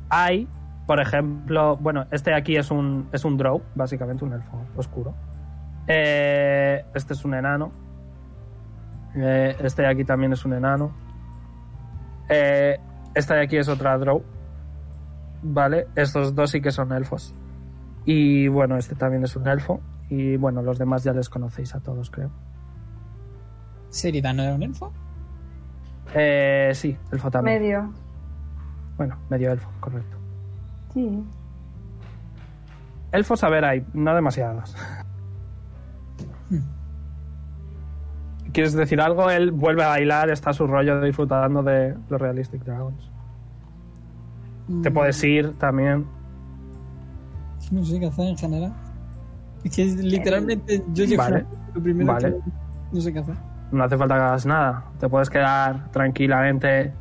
hay, por ejemplo, bueno, este aquí es un, es un drow, básicamente un elfo oscuro. Eh, este es un enano. Eh, este de aquí también es un enano. Eh, esta de aquí es otra drow. Vale, estos dos sí que son elfos. Y bueno, este también es un elfo. Y bueno, los demás ya les conocéis a todos, creo. ¿Seridan no era un elfo? Eh, sí, elfo también. Medio. Bueno, medio elfo, correcto. Sí. Elfos, a ver, hay, no demasiados. ¿Quieres decir algo? Él vuelve a bailar, está a su rollo disfrutando de los Realistic Dragons. Te Mm, puedes ir también. No sé qué hacer en general. Es que literalmente yo llego Vale. lo primero Vale. que no sé qué hacer. No hace falta que hagas nada. Te puedes quedar tranquilamente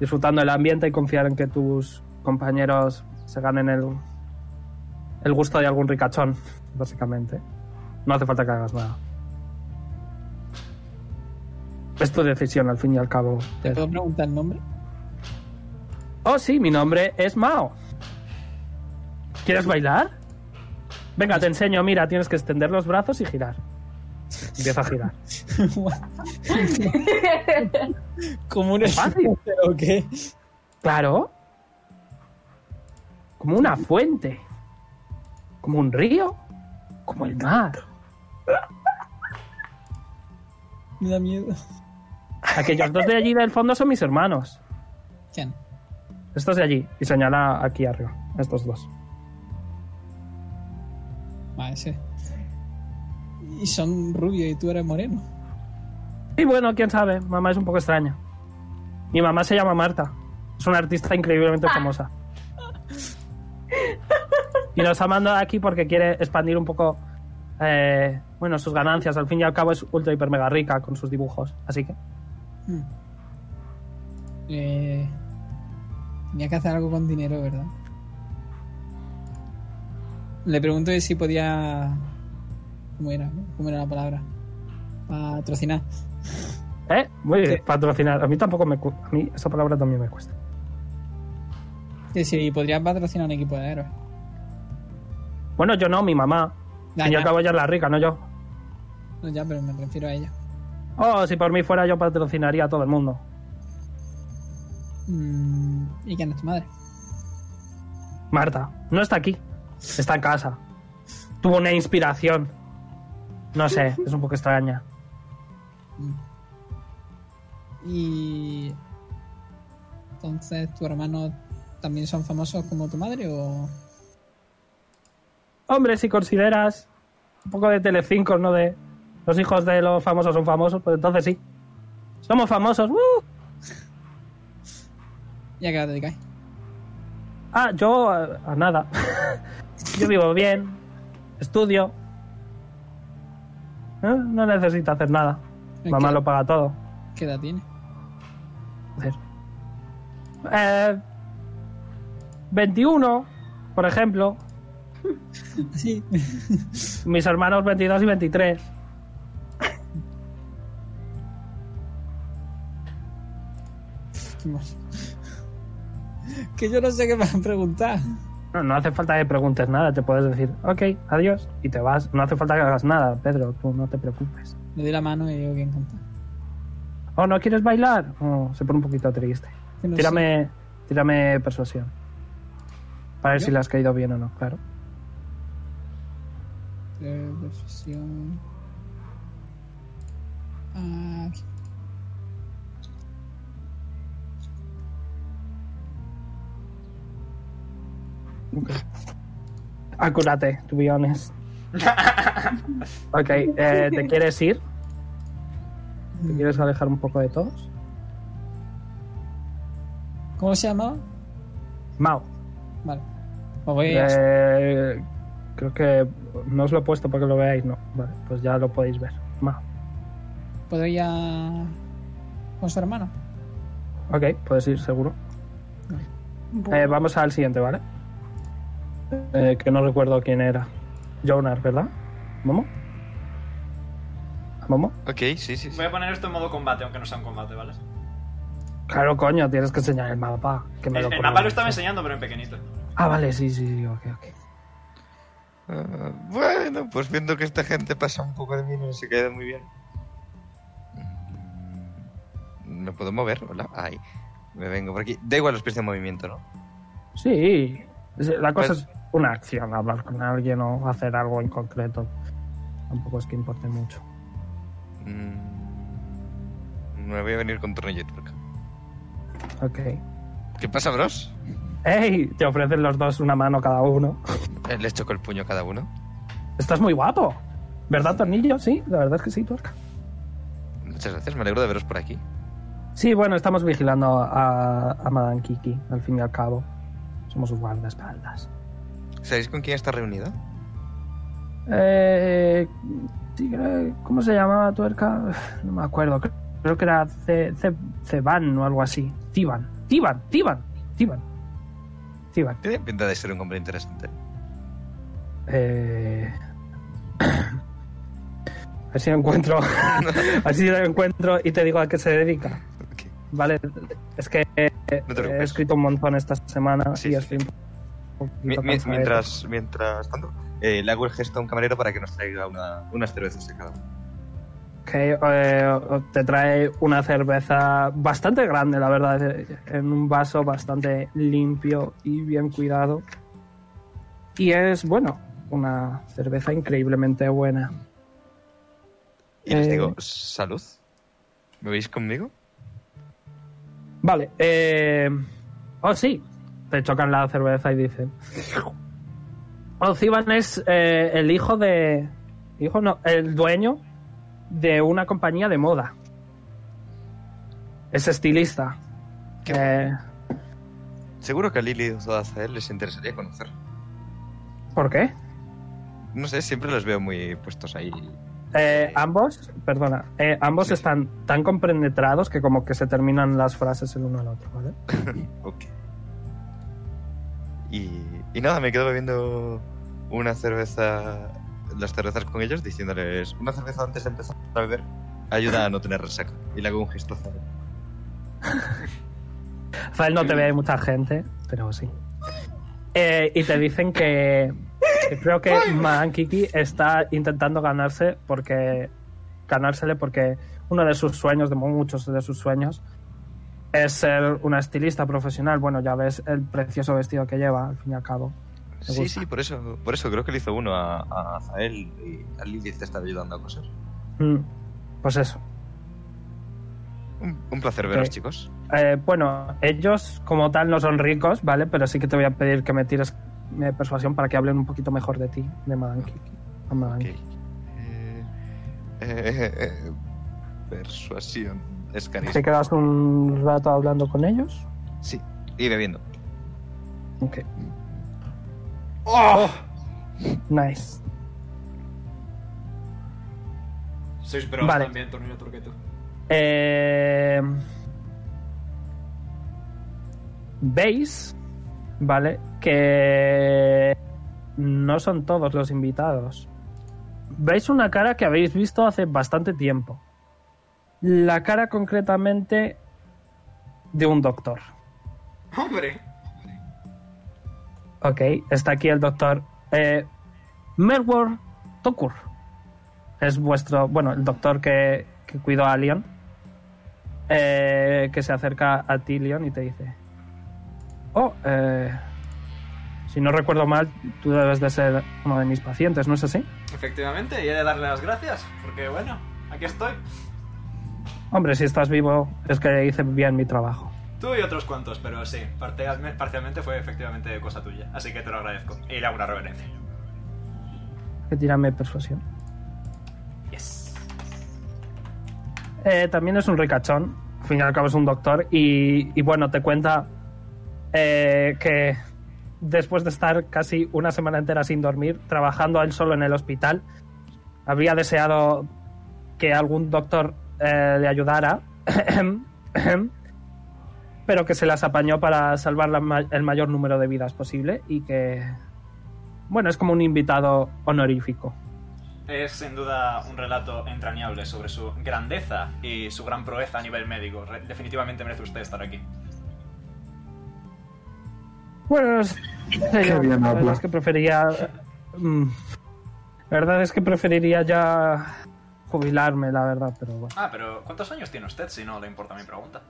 disfrutando del ambiente y confiar en que tus compañeros se ganen el, el gusto de algún ricachón, básicamente. No hace falta que hagas nada. Es tu decisión, al fin y al cabo. ¿Te puedo preguntar el nombre? Oh, sí, mi nombre es Mao. ¿Quieres bailar? Venga, te enseño. Mira, tienes que extender los brazos y girar. Empieza a girar. Como un Fácil. ¿O qué? Claro. Como una fuente. Como un río. Como el mar. Me da miedo. Aquellos dos de allí del fondo son mis hermanos. ¿Quién? Estos de allí. Y señala aquí arriba. Estos dos. Vale, sí. Y son rubios y tú eres moreno. Y bueno, quién sabe. Mamá es un poco extraña. Mi mamá se llama Marta. Es una artista increíblemente famosa. Y nos ha mandado aquí porque quiere expandir un poco, eh, bueno, sus ganancias. Al fin y al cabo es ultra hiper mega rica con sus dibujos. Así que, Hmm. Eh, tenía que hacer algo con dinero, ¿verdad? Le pregunto si podía... ¿Cómo era? ¿Cómo era la palabra? Patrocinar. ¿eh? Muy bien, Sí. patrocinar. A mí tampoco me cu- A mí esa palabra también me cuesta. Que si podría patrocinar un equipo de héroes. Bueno, yo no, mi mamá. Ya, fin y ya. al cabo ella es la rica, no yo. No, ya, pero me refiero a ella. Oh, si por mí fuera yo patrocinaría a todo el mundo. Mm, ¿Y quién es tu madre? Marta, no está aquí. Está en casa. Tuvo una inspiración. No sé, es un poco extraña. Y. Entonces, ¿tu hermano también son famosos como tu madre o.? Hombre, si consideras un poco de Telecinco, ¿no? De los hijos de los famosos son famosos, pues entonces sí. Somos famosos. ¡uh! ¿Y a qué os dedicáis? Ah, yo a, a nada. yo vivo bien, estudio. ¿Eh? No necesito hacer nada. ¿En Mamá lo paga todo. ¿Qué edad tiene? Eh, 21, por ejemplo. Sí. Mis hermanos 22 y 23. Que yo no sé qué me van a preguntar. No, no hace falta que preguntes nada, te puedes decir, ok, adiós, y te vas. No hace falta que hagas nada, Pedro, tú no te preocupes. Le doy la mano y digo que encanta. Oh, ¿no quieres bailar? Oh, se pone un poquito triste. No Tírame, tírame persuasión. Para ver ¿Yo? si le has caído bien o no, claro. Eh, persuasión. Aquí. Acúrate, to be honest. ok, eh, ¿te quieres ir? ¿Te quieres alejar un poco de todos? ¿Cómo se llamaba? Mao. Vale. Os voy a... Eh, creo que no os lo he puesto para que lo veáis, no. Vale, pues ya lo podéis ver. Mao. ¿Puedo ir a... con su hermano? Ok, puedes ir seguro. Eh, vamos al siguiente, ¿vale? Eh, que no recuerdo quién era. Jonar, ¿verdad? ¿Momo? ¿Momo? Ok, sí, sí. sí. Voy a poner esto en modo combate, aunque no sea un combate, ¿vale? Claro, coño, tienes que enseñar el mapa. Que me El, lo el pongo. mapa lo estaba enseñando, pero en pequeñito. Ah, vale, sí, sí, sí, ok, ok. Ah, bueno, pues viendo que esta gente pasa un poco de mí, no se queda muy bien. Mm, ¿Me puedo mover? Hola. Ahí. Me vengo por aquí. Da igual los pies de movimiento, ¿no? Sí, la cosa Pues- es una acción, hablar con alguien o hacer algo en concreto. Tampoco es que importe mucho. Mm, Me voy a venir con y tuerca. Ok. ¿Qué pasa, bros? ¡Ey! Te ofrecen los dos una mano cada uno. Eh, Les choco el puño a cada uno. Estás muy guapo. ¿Verdad, Tornillo? Sí, la verdad es que sí, tuerca. Muchas gracias, me alegro de veros por aquí. Sí, bueno, estamos vigilando a, a Madame Kiki, al fin y al cabo. Somos sus guardaespaldas. ¿Sabéis con quién está reunida? Eh, ¿Cómo se llamaba tuerca? No me acuerdo. Creo, que era Ce- Ce- Ceban o algo así. Tiban. Tiban. Tiban. Tiban. Tiban. Tiene pinta de ser un hombre interesante. Eh... A ver si lo encuentro. a ver si lo encuentro y te digo a qué se dedica. Vale, es que No he escrito un montón esta semana Sí, y estoy un Mi- poquito mi- cansadete. mientras, mientras tanto, eh, le hago el gesto a un camarero para que nos traiga una- unas cervezas de cada uno. que eh, te trae una cerveza bastante grande, la verdad, eh, en un vaso bastante limpio y bien cuidado. Y es, bueno, una cerveza increíblemente buena. Y les Eh. digo, salud. ¿Me veis conmigo? Vale, eh... Oh, sí. Te chocan la cerveza y dicen... Oh, Ziban es eh, el hijo de... Hijo no, el dueño de una compañía de moda. Es estilista. Qué Eh, Seguro que a Lily o a Azael les interesaría conocer. ¿Por qué? No sé, siempre los veo muy puestos ahí. Eh, ambos, perdona, eh, ambos Sí. están tan compenetrados que como que se terminan las frases el uno al otro, ¿vale? Ok. Y, y nada, me quedo bebiendo una cerveza, las cervezas con ellos, diciéndoles una cerveza antes de empezar a beber ayuda a no tener resaca. Y le hago un gesto a no te ve mucha gente, pero sí. Eh, y te dicen que creo que Man Kiki está intentando ganarse porque ganársele porque uno de sus sueños, de muchos de sus sueños, es ser una estilista profesional. Bueno, ya ves el precioso vestido que lleva, al fin y al cabo. Me Sí, gusta. sí, por eso, por eso creo que le hizo uno a, a Zael y a Lilith te estaba ayudando a coser. Mm, Pues eso. Un, un placer veros, Ok. chicos. Eh, bueno, ellos como tal no son ricos, ¿vale? Pero sí que te voy a pedir que me tires eh, persuasión para que hablen un poquito mejor de ti, de Madame Kiki. a Madame Ok. Kiki. Eh, eh, eh, persuasión. Es ¿Te carisma. quedas un rato hablando con ellos? Sí, y bebiendo. Ok. ¡Oh! Nice. Sois bros Vale. también, Tornillo Turqueto. Eh, Veis, ¿vale? Que no son todos los invitados. Veis una cara que habéis visto hace bastante tiempo. La cara concretamente de un doctor. ¡Hombre! Ok, está aquí el doctor eh, Merwar Tokur. Es vuestro, bueno, el doctor que, que cuidó a Leon. eh, que se acerca a ti, Leon, y te dice: Oh, eh, si no recuerdo mal, tú debes de ser uno de mis pacientes, ¿no es así? Efectivamente, y he de darle las gracias, porque bueno, aquí estoy. Hombre, si estás vivo, es que hice bien mi trabajo. Tú y otros cuantos, pero sí, parcialme- parcialmente fue efectivamente cosa tuya, así que te lo agradezco. Y le hago una reverencia. Que tírame persuasión. Yes. Eh, también es un ricachón. Al fin y al cabo es un doctor. Y, y bueno, te cuenta eh, que después de estar casi una semana entera sin dormir, trabajando él solo en el hospital, habría deseado que algún doctor eh, le ayudara. pero que se las apañó para salvar el mayor número de vidas posible y que, bueno, es como un invitado honorífico. Es sin duda un relato entrañable sobre su grandeza y su gran proeza a nivel médico. Definitivamente merece usted estar aquí. Bueno, es- Qué yo, bien la habla. verdad es que prefería. mm, La verdad es que preferiría ya jubilarme, la verdad, pero bueno. Ah, pero ¿cuántos años tiene usted si no le importa mi pregunta?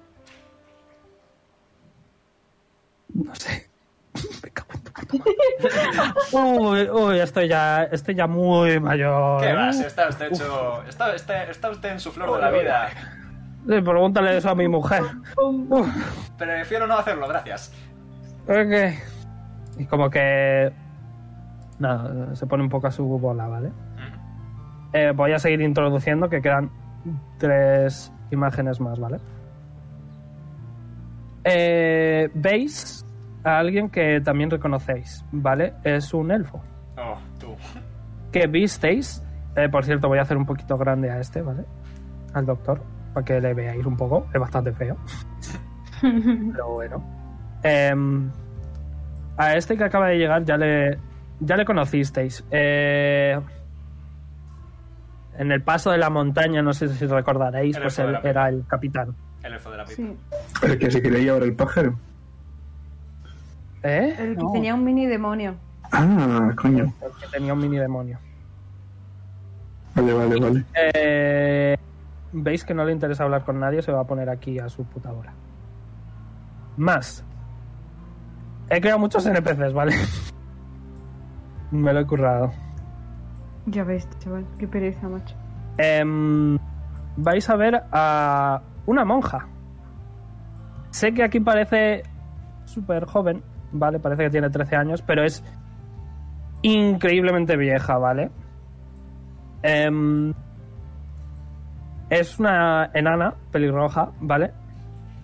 No sé. Me cago en tu. Uy, uy, estoy ya, estoy ya muy mayor. ¿Qué va? Si está usted hecho... Está, está- está usted en su flor de la vida. Sí, pregúntale eso a mi mujer. Uf, Prefiero no hacerlo, gracias. Ok. Y como que. Nada, se pone un poco a su bola, ¿vale? Eh, voy a seguir introduciendo que quedan tres imágenes más, ¿vale? Eh, Veis a alguien que también reconocéis, ¿vale? Es un elfo. Oh, tú. Que visteis. eh, por cierto, voy a hacer un poquito grande a este, ¿vale? Al doctor, para que le veáis un poco. Es bastante feo. Pero bueno. Em, a este que acaba de llegar ya le, ya le conocisteis. Eh, en el paso de la montaña, no sé si recordaréis, El pues él era el capitán. El elfo de la pipa. Sí. El que se quería llevar el pájaro. ¿Eh? El que No, tenía un mini demonio. Ah, coño. el que tenía un mini demonio. Vale, vale, vale. Eh, Veis que no le interesa hablar con nadie, se va a poner aquí a su puta hora. Más. He creado muchos NPCs, ¿vale? Me lo he currado. Ya ves, chaval, qué pereza, macho. Em, vais a ver a una monja. Sé que aquí parece súper joven, ¿vale? Parece que tiene 13 años, pero es increíblemente vieja, ¿vale? Em, es una enana pelirroja, ¿vale?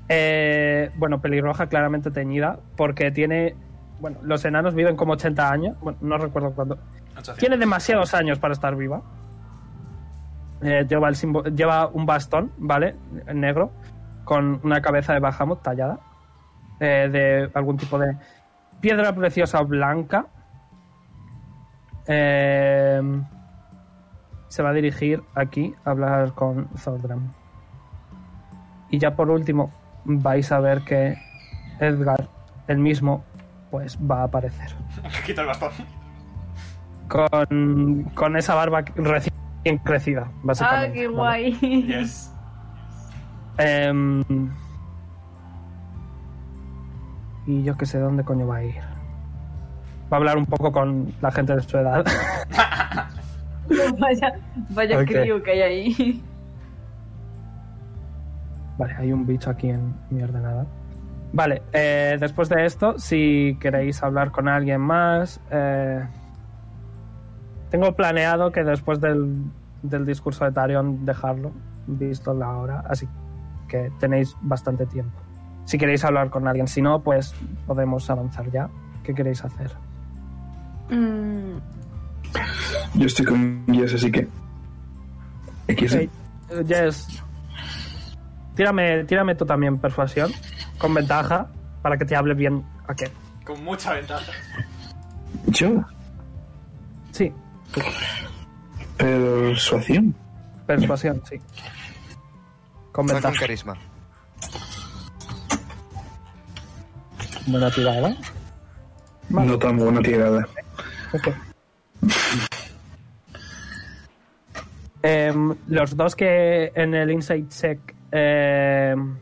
Eh, bueno, pelirroja claramente teñida, porque tiene... Bueno, los enanos viven como 80 años, bueno, no recuerdo cuándo, 800. tiene demasiados años para estar viva. Eh, lleva, el símbolo- lleva un bastón, ¿vale? Negro, con una cabeza de Bahamut tallada. eh, de algún tipo de piedra preciosa blanca. Eh, se va a dirigir aquí a hablar con Zordram. Y ya por último, vais a ver que Edgar, el mismo, pues va a aparecer Quita el bastón. con, con esa barba recién crecida, Ah, básicamente. qué ¿vale? guay. Yes. Em, y yo que sé dónde coño va a ir. Va a hablar un poco con la gente de su edad. vaya vaya Ok. crío que hay ahí. Vale, hay un bicho aquí en mi ordenador. Vale, eh, después de esto, si queréis hablar con alguien más, eh, tengo planeado que después del, del discurso de Tarion dejarlo, visto la hora, así que tenéis bastante tiempo. Si queréis hablar con alguien, si no, pues podemos avanzar ya. ¿Qué queréis hacer? Mm, Yo estoy con Jess, así que. X. Eh, Jess, tírame, tírame tú también persuasión, con ventaja, para que te hable bien a qué. Con mucha ventaja. Yo, Sí, persuasión. persuasión, sí. Con Va con ventaja. carisma. Buena tirada. Vale. No tan buena tirada. Ok. Em, los dos que en el Insight Check em,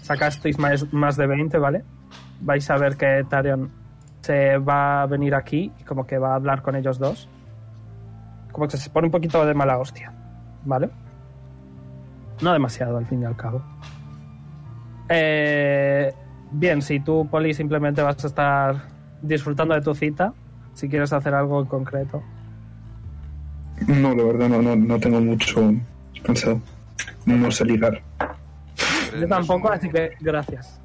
sacasteis más, más de 20, ¿vale? Vais a ver que Tarion se va a venir aquí y como que va a hablar con ellos dos. Como que se pone un poquito de mala hostia, ¿vale? No demasiado, al fin y al cabo. Eh, bien, si tú, Poli, simplemente vas a estar disfrutando de tu cita, si quieres hacer algo en concreto. No, la verdad, no, no, no tengo mucho pensado. No sé ligar. Pero Yo tampoco, así que gracias.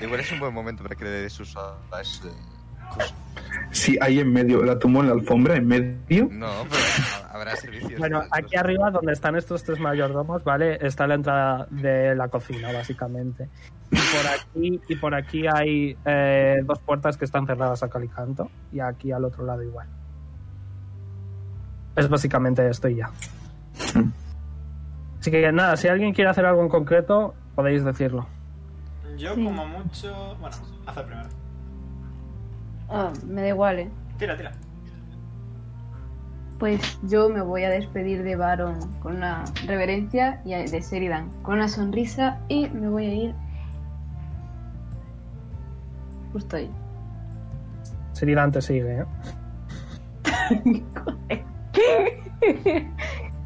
Igual es un buen momento para que le des a ese cosa. Sí, ahí en medio, la tumbo en la alfombra, en medio. No, pero habrá servicios. Bueno, aquí arriba, donde están estos tres mayordomos, ¿vale? Está la entrada de la cocina, básicamente. Y por aquí, y por aquí hay eh, dos puertas que están cerradas a cal y canto. Y aquí al otro lado igual. Es básicamente esto y ya. Así que nada, si alguien quiere hacer algo en concreto, podéis decirlo. Yo Sí. como mucho... Bueno, haz el primero. ah, me da igual, ¿eh? Tira, tira. Pues yo me voy a despedir de Baron con una reverencia y de Sheridan con una sonrisa y me voy a ir justo ahí. Sheridan te sigue, ¿eh?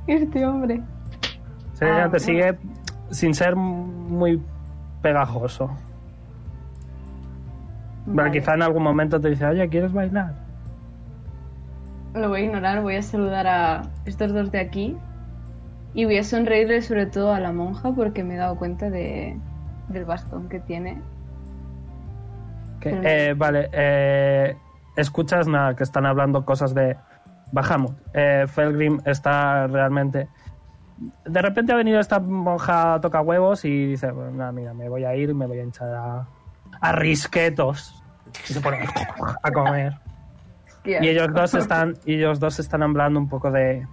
este hombre. Sheridan Ah, te sigue sin ser muy pegajoso. Vale, Vale. quizá en algún momento te dice, oye, ¿quieres bailar? Lo voy a ignorar, voy a saludar a estos dos de aquí y voy a sonreírle sobre todo a la monja porque me he dado cuenta de, del bastón que tiene. Que, Pero- eh, vale, eh, escuchas nada, que están hablando cosas de Bahamut. Eh, Felgrim está realmente... De repente ha venido esta monja toca huevos y dice, bueno, nada, mira, me voy a ir, me voy a hinchar a, a risquetos. Y se pone a comer. Y ellos dos están, y ellos dos están hablando un poco de.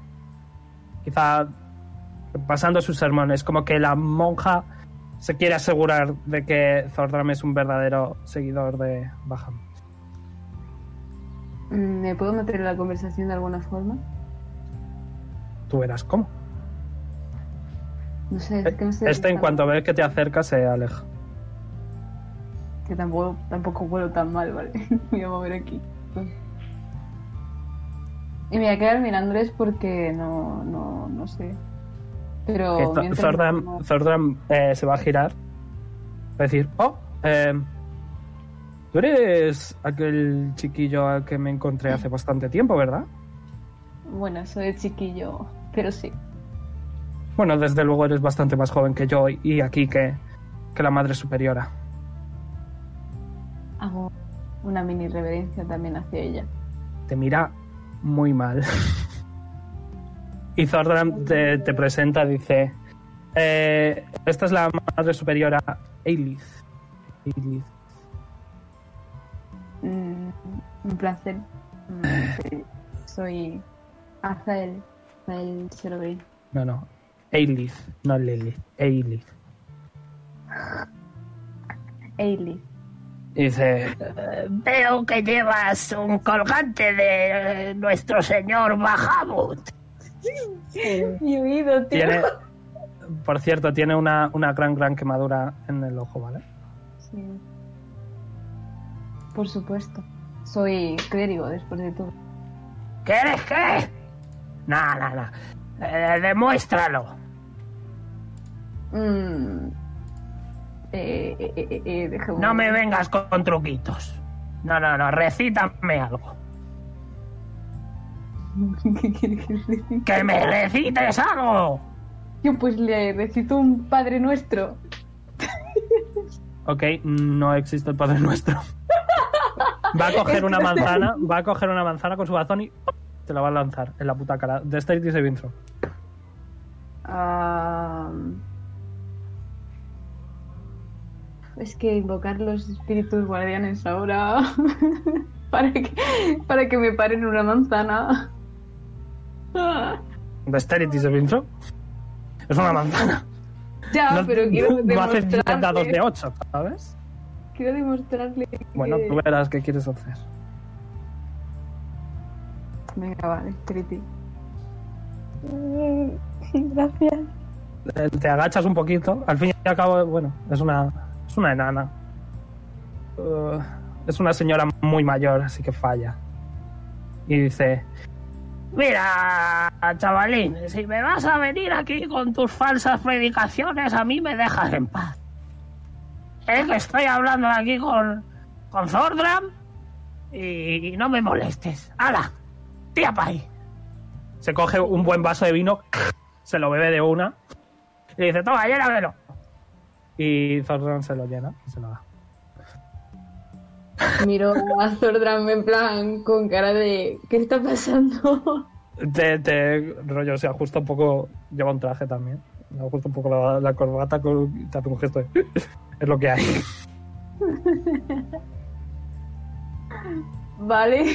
Quizá pasando sus sermones. Como que la monja se quiere asegurar de que Zordram es un verdadero seguidor de Bahamut. Mm, ¿Me puedo meter en la conversación de alguna forma? Tú verás cómo. No sé, es que no sé. Este, en cuanto ve que te acerca, se aleja. Que tampoco, tampoco huelo tan mal, ¿vale? me voy a mover aquí. Y me voy a quedar mirándoles porque no, no, no sé. Pero no- Zordram, eh, se va a girar. Va a decir, oh, eh, tú eres aquel chiquillo al que me encontré hace bastante tiempo, ¿verdad? Bueno, soy chiquillo, pero sí. Bueno, desde luego eres bastante más joven que yo y aquí que, que la madre superiora. Hago una mini reverencia también hacia ella. Te mira muy mal. y Zordram te, te presenta, dice, "Eh, esta es la madre superiora Eilith. Eilith. Mm, un placer. Mm. Soy Azael, Azael Cerberus. No, no. Eilith, no Lilith. Eilith. Ailey. Y dice, Eh, Veo que llevas un colgante de eh, nuestro señor Bahamut. Mi oído, tío. tiene, por cierto, tiene una, una gran, gran quemadura en el ojo, ¿vale? Sí. Por supuesto. Soy clérigo, después de todo. ¿Qué eres qué? No, no, no. Eh, demuéstralo. Mm. Eh, eh, eh, eh, déjame- No me vengas con, con truquitos. No, no, no. Recítame algo. ¿Qué quieres que recite? ¡Que me recites algo! Yo pues le recito un Padre Nuestro. Ok, no existe el Padre Nuestro. Va a coger una manzana, va a coger una manzana con su bastón y ¡pum! te la va a lanzar en la puta cara. De State Throw. Ah, es que invocar los espíritus guardianes ahora para que, para que me paren una manzana. Dexterity Saving Throw. Es una manzana. Ya, no, pero quiero no haces 10 demostrarle, dados de 8, ¿sabes? quiero demostrarle que... Bueno, tú verás qué quieres hacer. Venga, vale, Triti. Gracias. Eh, Te agachas un poquito. Al fin y al cabo, bueno, es una, es una enana. Uh, es una señora muy mayor, así que falla. Y dice, Mira, chavalín, si me vas a venir aquí con tus falsas predicaciones, a mí me dejas en paz. Es que estoy hablando aquí con, con Zordram y, no me molestes. ¡Hala! ¡Tía pa' ahí! se coge un buen vaso de vino, se lo bebe de una y dice, toma, llénamelo. Y Zordran se lo llena y se lo da. Miro a Zordram en plan con cara de ¿qué está pasando? Te, te rollo, se ajusta un poco, lleva un traje también. Le ajusta un poco la, la corbata con, te hace un gesto de, es lo que hay. Vale.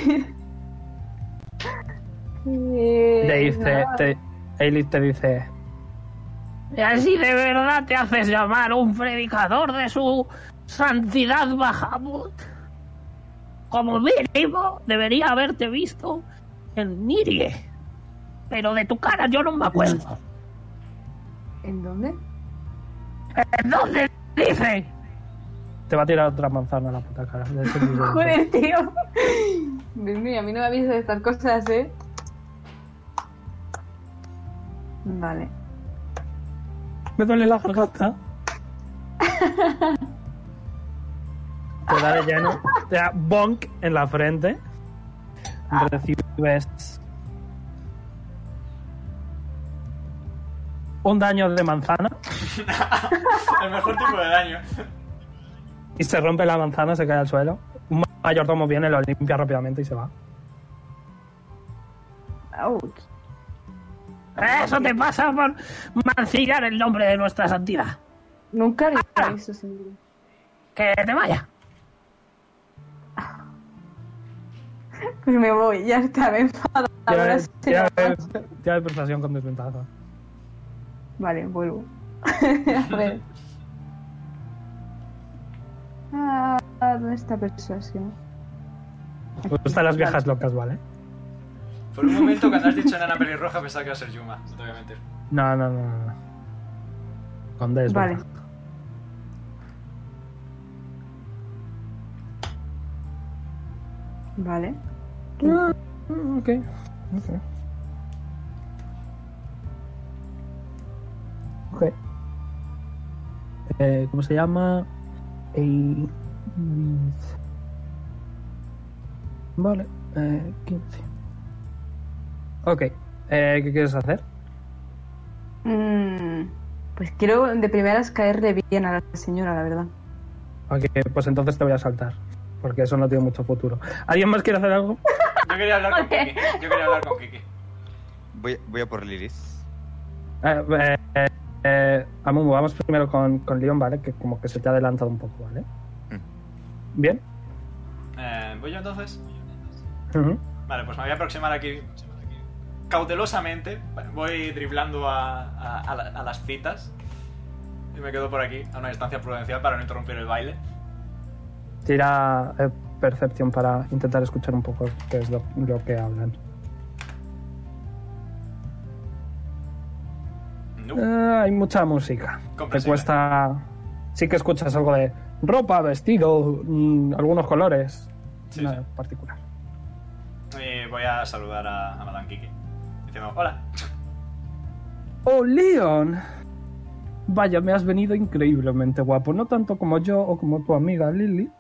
Eh, Le dice, te, Aelith te dice, Y así de verdad te haces llamar un predicador de su santidad Bahamut. Como mínimo, debería haberte visto en Nirie. Pero de tu cara yo no me acuerdo. ¿En dónde? ¿En dónde dice? te va a tirar otra manzana a la puta cara. De ese nivel. Joder, tío. Dios mío, a mí no me avisas de estas cosas, ¿eh? Vale. Me duele la garganta. Te da de lleno. Te da bonk en la frente. Recibes un daño de manzana El mejor tipo de daño. y se rompe la manzana, se cae al suelo. Un mayordomo viene, lo limpia rápidamente y se va. Ouch. Eso te pasa por mancillar el nombre de nuestra santidad. Nunca haría Ah. eso, seguro. Que te vaya. Pues me voy, ya está, me he enfadado. Ahora paso. tira de persuasión con desventaja. Vale, vuelvo. A ver. Ah, ¿dónde está persuasión? Me gustan las viejas locas, ¿vale? Por un momento, cuando has dicho enana pelirroja, pensaba que iba a ser Yuma. No te voy a mentir. No, no, no. no. Con desventaja. Vale. Vale. Ah, ok. Ok. Ok. Eh, ¿Cómo se llama? Eight- Vale. Eh, 15. Ok. Eh, ¿Qué quieres hacer? Mm, pues quiero de primeras caerle bien a la señora, la verdad. Ok, pues entonces te voy a saltar. Porque eso no tiene mucho futuro. ¿Alguien más quiere hacer algo? Yo quería hablar con Kiki. Yo quería hablar con Kiki. Voy, voy a por Lilith. Eh, eh, eh, eh, Amumu, vamos primero con, con Leon, ¿vale? Que como que se te ha adelantado un poco, ¿vale? Bien. Eh, ¿Voy yo entonces? Vale, pues me voy a aproximar aquí cautelosamente. Voy driblando a, a- a la- a las citas. Y me quedo por aquí, a una distancia prudencial para no interrumpir el baile. Tira eh, percepción para intentar escuchar un poco qué es lo, lo que hablan. No. Eh, hay mucha música. Te cuesta. Sí que escuchas algo de ropa, vestido, mm, algunos colores. Sí, nada sí. particular. Y voy a saludar a, a Madame Kiki. Diciendo, hola. ¡Oh, Leon! Vaya, me has venido increíblemente guapo. No tanto como yo o como tu amiga Lily,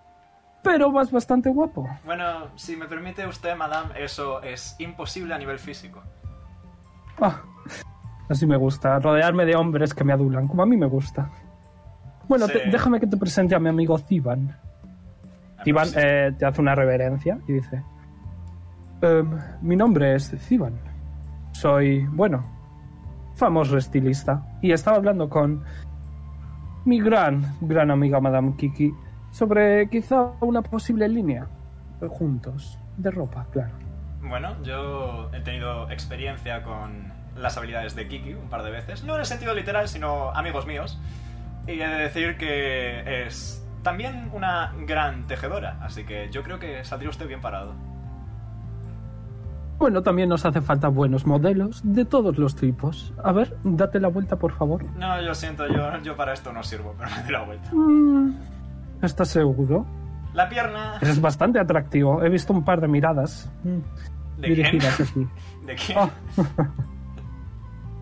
pero vas bastante guapo. Bueno, si me permite usted, Madame, eso es imposible a nivel físico. Ah, así me gusta, rodearme de hombres que me adulan, como a mí me gusta. Bueno, Sí. te- déjame que te presente a mi amigo Zivan. Zivan Sí. eh, te hace una reverencia y dice: "Em, Mi nombre es Zivan. Soy, bueno, famoso estilista. Y estaba hablando con mi gran, gran amiga Madame Kiki sobre quizá una posible línea juntos de ropa, claro. Bueno, yo he tenido experiencia con las habilidades de Kiki un par de veces. No en el sentido literal, sino amigos míos. Y he de decir que es también una gran tejedora. Así que yo creo que saldría usted bien parado. Bueno, también nos hace falta buenos modelos de todos los tipos. A ver, date la vuelta, por favor. No, yo siento, yo, yo para esto no sirvo, pero me doy la vuelta. Mm, ¿Estás seguro? La pierna... Eres bastante atractivo. He visto un par de miradas mm, ¿De dirigidas quién? a ti. ¿De quién? Ah.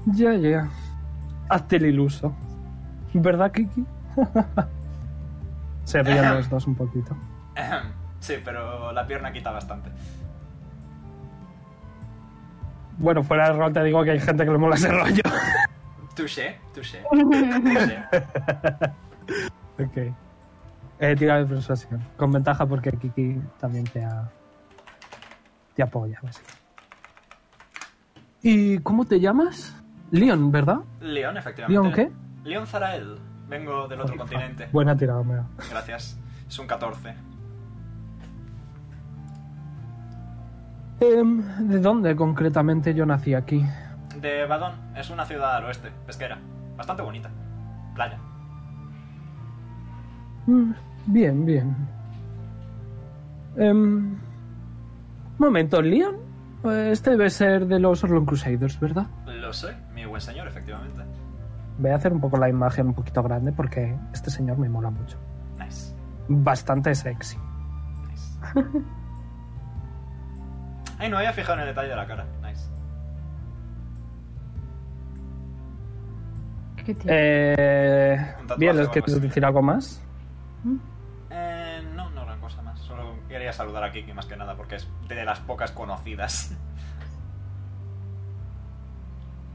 ya, ya. Hazte el iluso. ¿Verdad, Kiki? Se ríen los dos un poquito. Sí, pero la pierna quita bastante. Bueno, fuera de rol te digo que hay gente que le mola ese rollo. Touché, touché. touché. ok. Eh, tira de persuasión. Con ventaja porque Kiki también te ha... Te apoya, básicamente. ¿Y cómo te llamas? Leon, ¿verdad? León, efectivamente. ¿Leon qué? León Zarael. Vengo del otro continente. Buena tirada, mea. Gracias. Es un 14. Em, ¿De dónde concretamente yo nací aquí? De Badón. Es una ciudad al oeste, pesquera. Bastante bonita. Playa. Mm, bien, bien. Em, momento, Leon. Este debe ser de los Orlon Crusaders, ¿verdad? Lo sé, mi buen señor, efectivamente. Voy a hacer un poco la imagen un poquito grande porque este señor me mola mucho. Nice. Bastante sexy. Nice. Ay, no había fijado en el detalle de la cara. Nice. ¿Qué? Eh, bien, o ¿les algo quieres decir algo más? Eh, no, no gran cosa más. Solo quería saludar a Kiki más que nada porque es de las pocas conocidas.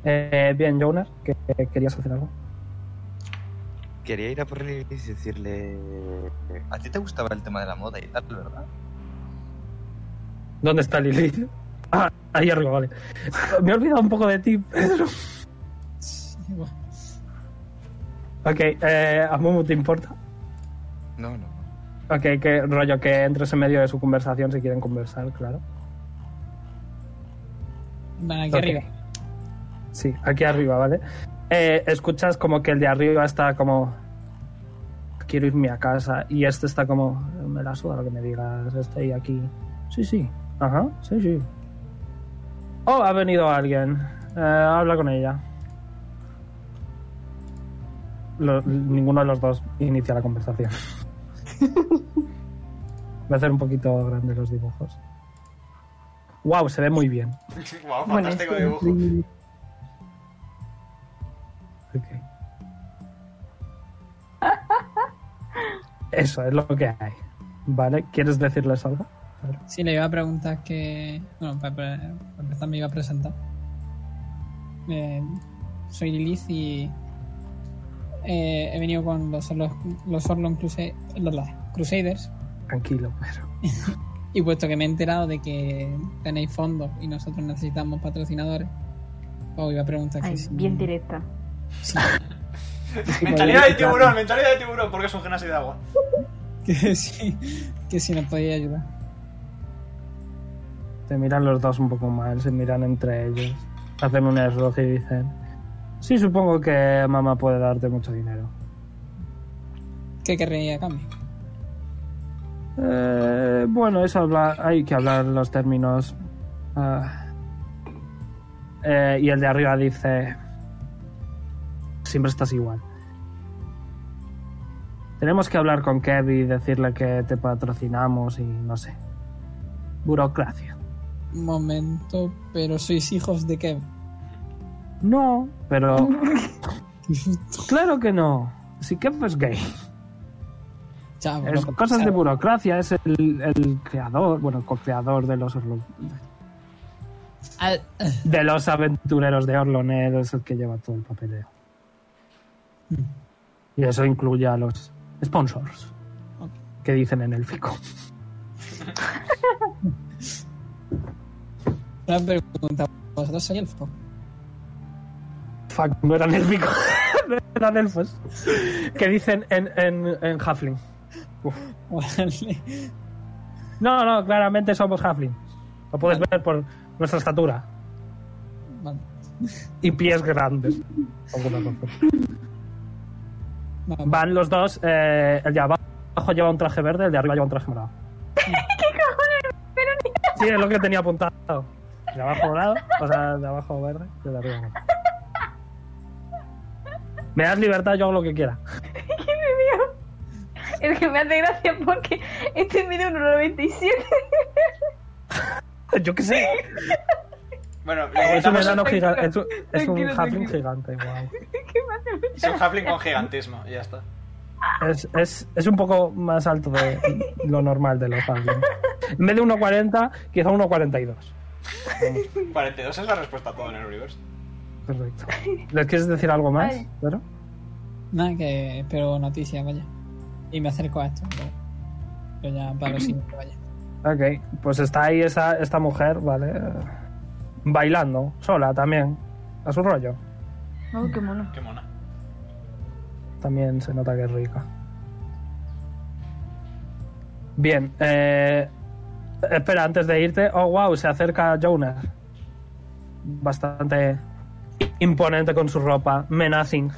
Eh, bien, Jonar, que que querías hacer algo. Quería ir a por él y decirle... A ti te gustaba el tema de la moda y tal, ¿verdad? ¿Dónde está Lilith? Ah, ahí arriba, vale. Me he olvidado un poco de ti, Pedro. Sí, bueno. Ok, eh, ¿a Momo te importa? No, no, no. Ok, que rollo que entres en medio de su conversación si quieren conversar, claro. Van aquí arriba. Sí, aquí arriba, ¿vale? Eh, escuchas como que el de arriba está como... Quiero irme a casa. Y este está como... Me la suda lo que me digas. Estoy aquí. Sí, sí. Ajá. Sí, sí. Oh, ha venido alguien. Eh, habla con ella. Lo- ninguno de los dos inicia la conversación. Voy a hacer un poquito grande los dibujos. Wow, se ve muy bien. wow, Bueno, fantástico dibujo. Ok. Eso es lo que hay. ¿Vale? ¿Quieres decirles algo? Sí, le iba a preguntar que. Bueno, para, empezar me iba a presentar. Eh, soy Lilith y. eh, he venido con los, los, los Orlon Crusade- los- los Crusaders. Tranquilo, pero. Y puesto que me he enterado de que tenéis fondos y nosotros necesitamos patrocinadores, os iba a preguntar Ay, que si- bien directa. si- mentalidad de tiburón, mentalidad de tiburón, porque es un gimnasio de agua. que, si, que si nos podéis ayudar. Te miran los dos un poco mal, se miran entre ellos. Hacen un esroz y dicen. Sí, supongo que mamá puede darte mucho dinero. ¿Qué querréis a cambio? Eh, bueno, eso habla, hay que hablar los términos. Ah. Eh, y el de arriba dice: Siempre estás igual. Tenemos que hablar con Kev y decirle que te patrocinamos y no sé. Burocracia. Momento, pero sois hijos de qué? No, pero. claro que no. Si Kev es gay. Ya, bueno, Es pues, cosas de burocracia, es el, el creador, bueno, el co-creador de los Al- de los aventureros de Orlon, él es el que lleva todo el papeleo. Y eso incluye a los sponsors, que dicen en el fico. Una pregunta. ¿Vosotros sois elfo? Fuck, no eran élficos, no eran elfos. Que dicen en, en, en Halfling. Vale. No, no, claramente somos Halfling. Lo puedes ver por nuestra estatura Vale. y pies grandes. Van los dos, eh, el de abajo lleva un traje verde, el de arriba lleva un traje morado. ¿Qué cojones? Sí, es lo que tenía apuntado. De abajo morado, o sea, de abajo verde y de arriba. Me das libertad, yo hago lo que quiera. Es que me hace gracia porque este mide 1,97. Yo qué sé. Bueno, Es un enano gigante. Es un, es un Tranquilo, halfling tranquilo. gigante, wow. es un halfling con gigantismo y ya está. Es, es, es un poco más alto de lo normal de los halflings. En vez de 1,40, quizá 1,42. 42 es la respuesta a todo en el universo. Perfecto. ¿Les quieres decir algo más? Ay. Pedro? Nada, que espero noticias, vaya. Y me acerco a esto. Pero, pero ya para los siguientes, vaya. Ok, pues está ahí esa, esta mujer, ¿vale? Bailando, sola también, a su rollo. Oh, qué mono. Qué mona. También se nota que es rica. Bien, eh, espera, antes de irte, oh wow, se acerca Jonas. Bastante imponente con su ropa, menacing.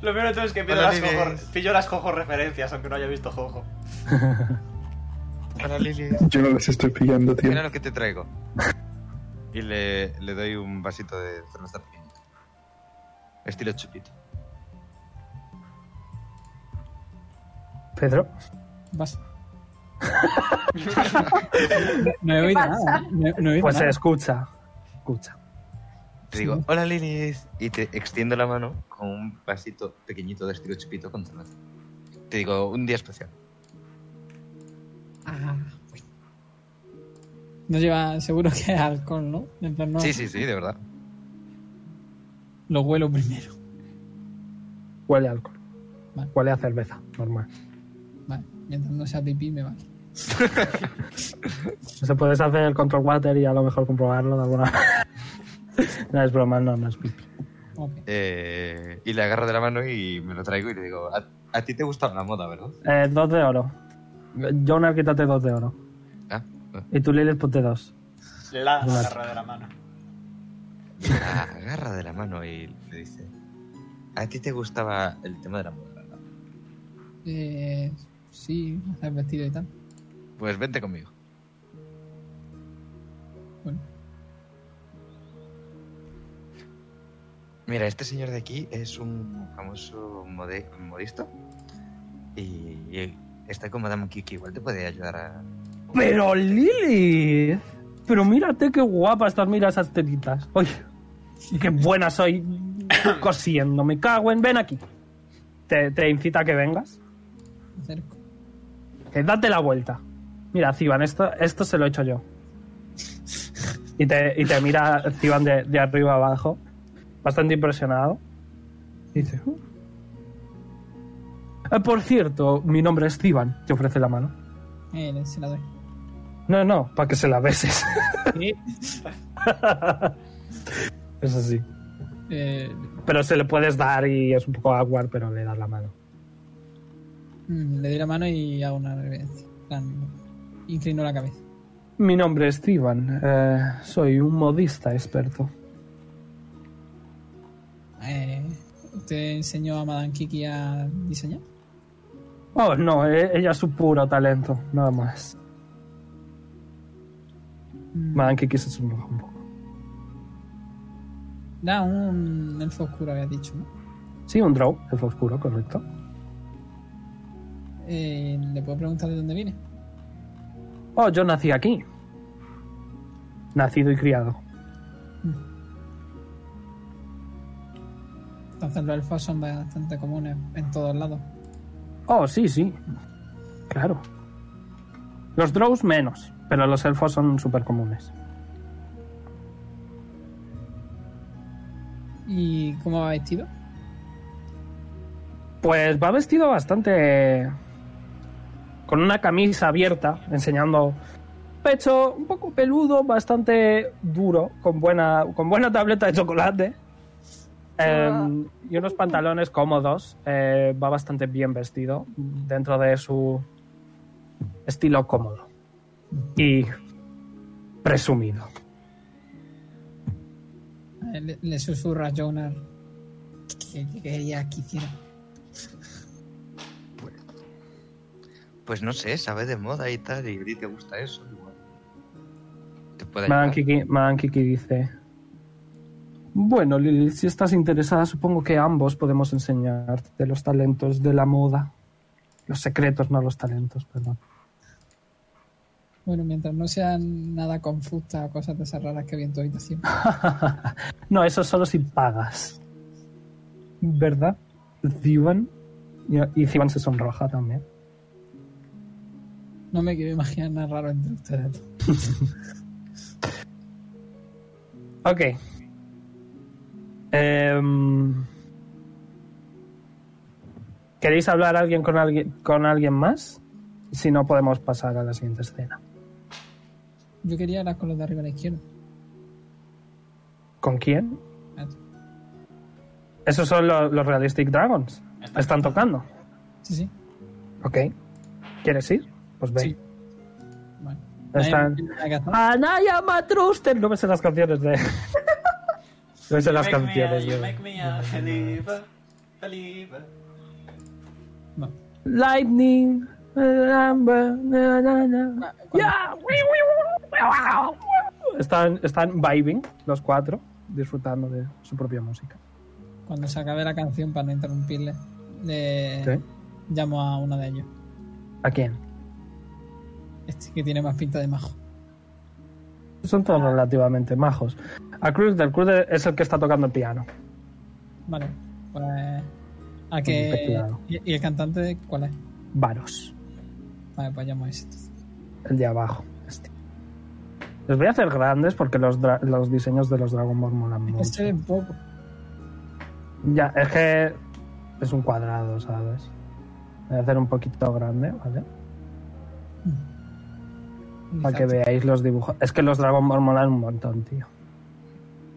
Lo peor de todo es que pillo las, jojo, pillo las jojo referencias, aunque no haya visto jojo. Hola, Lili. Yo no les estoy pillando, tío. Mira lo que te traigo. Y le, le doy un vasito de cerveza pequeñita. Estilo chupito. Pedro, Vas. No he oído nada. No, he- no he oído pues se nada. escucha, escucha. Te digo, Sí. hola Lilis. Y te extiendo la mano con un vasito pequeñito de estilo chupito con cerveza. Te digo, un día especial. Ah, bueno. No lleva, seguro que es alcohol, ¿no? En plan, no. Sí, sí, sí, de verdad. Lo huelo primero. Huele a alcohol. Vale. Huele a cerveza, normal. Vale, mientras no sea pipí me vale. Se puedes hacer el control water y a lo mejor comprobarlo de alguna No es broma, no, no es pipi. Eh, y le agarro de la mano y me lo traigo y le digo, a, a ti te gusta la moda, ¿verdad? Eh, dos de oro. Jonar, quítate dos de oro. Ah, ah. Y tú, Lilith, ponte dos. La agarra de la mano. La agarra de la mano y le dice, a ti te gustaba el tema de la moda, ¿verdad? Eh, sí, hacer vestido y tal. Pues vente conmigo. Bueno, Mira, este señor de aquí es un famoso mode- modista y, y está con Madame Kiki. Igual te puede ayudar a... Pero Lilith. Pero mírate qué guapa estás, mira esas tetitas. Oye, qué buena soy cosiendo. Me cago en. Ven aquí. Te, te incita a que vengas. me acerco. Que date la vuelta. Mira, Ciban, esto, esto se lo he hecho yo. Y te, y te mira Ciban de, de arriba abajo, bastante impresionado. Y dice: "Uh". Eh, Por cierto, mi nombre es Ciban. Te ofrece la mano. Eh, se la doy. No, no, para que se la beses. Sí. Eh, Pero se le puedes dar y es un poco awkward, pero le das la mano. mm, le doy la mano y hago una reverencia. Plan, Inclino la cabeza. Mi nombre es Steven. eh, soy un modista experto. Eh, ¿Usted enseñó a Madame Kiki a diseñar? Oh, no, e- ella es su puro talento, nada más. Mm, Madame Kiki se sonroja un poco. Da un elfo oscuro, había dicho, ¿no? Sí, un draw, el oscuro, correcto. Eh, ¿Le puedo preguntar de dónde viene? Oh, yo nací aquí. Nacido y criado. Entonces los elfos son bastante comunes en todos lados. Oh, sí, sí. Claro. Los drows menos, pero los elfos son súper comunes. ¿Y cómo va vestido? Pues va vestido bastante. Con una camisa abierta, enseñando pecho un poco peludo, bastante duro, con buena, con buena tableta de chocolate. Eh, y unos pantalones cómodos. eh, va bastante bien vestido dentro de su estilo cómodo y presumido. Eh, Le, susurra a Jonar que quería que hiciera. Pues no sé, sabe de moda y tal, y a ti te gusta eso, igual. Te puede Madame ayudar. Kiki, Madame Kiki dice: Bueno, Lili, si estás interesada, supongo que ambos podemos enseñarte los talentos de la moda. Los secretos, no los talentos, perdón. Bueno, mientras no sean nada confusa o cosas de esas raras que vi en tu habitación. no, eso solo si pagas. ¿Verdad? Zivan. Y, y Zivan se sonroja también. No me quiero imaginar nada raro entre ustedes. Ok. Em, ¿Queréis hablar alguien con alguien con alguien más? Si no, podemos pasar a la siguiente escena. Yo quería hablar con los de arriba a la izquierda. ¿Con quién? Esos son los, los Realistic Dragons. Están Están tocando. Sí, sí. Ok. ¿Quieres ir? Pues ve. Sí. Bueno. Están- que hacer. Anaya Matruster. No me sé las canciones de. no me sé las canciones. make me a. No. Lightning. Ya. Están, están vibing los cuatro, disfrutando de su propia música. Cuando se acabe la canción, para no interrumpirle, le ¿Sí? llamo a uno de ellos. ¿A quién? Este que tiene más pinta de majo. Son todos relativamente majos. A Cruz del Cruz es el que está tocando el piano. Vale. Pues. A teclado. ¿Y, y el cantante cuál es? Varos. Vale, pues llamo a ese. entonces. El de abajo. Este. Los voy a hacer grandes porque los, los diseños de los Dragon Ball molan mucho. Este es poco. Ya, es que es un cuadrado, ¿sabes? Voy a hacer un poquito grande, ¿vale? Para que veáis los dibujos. Es que los Dragon Ball molan un montón, tío.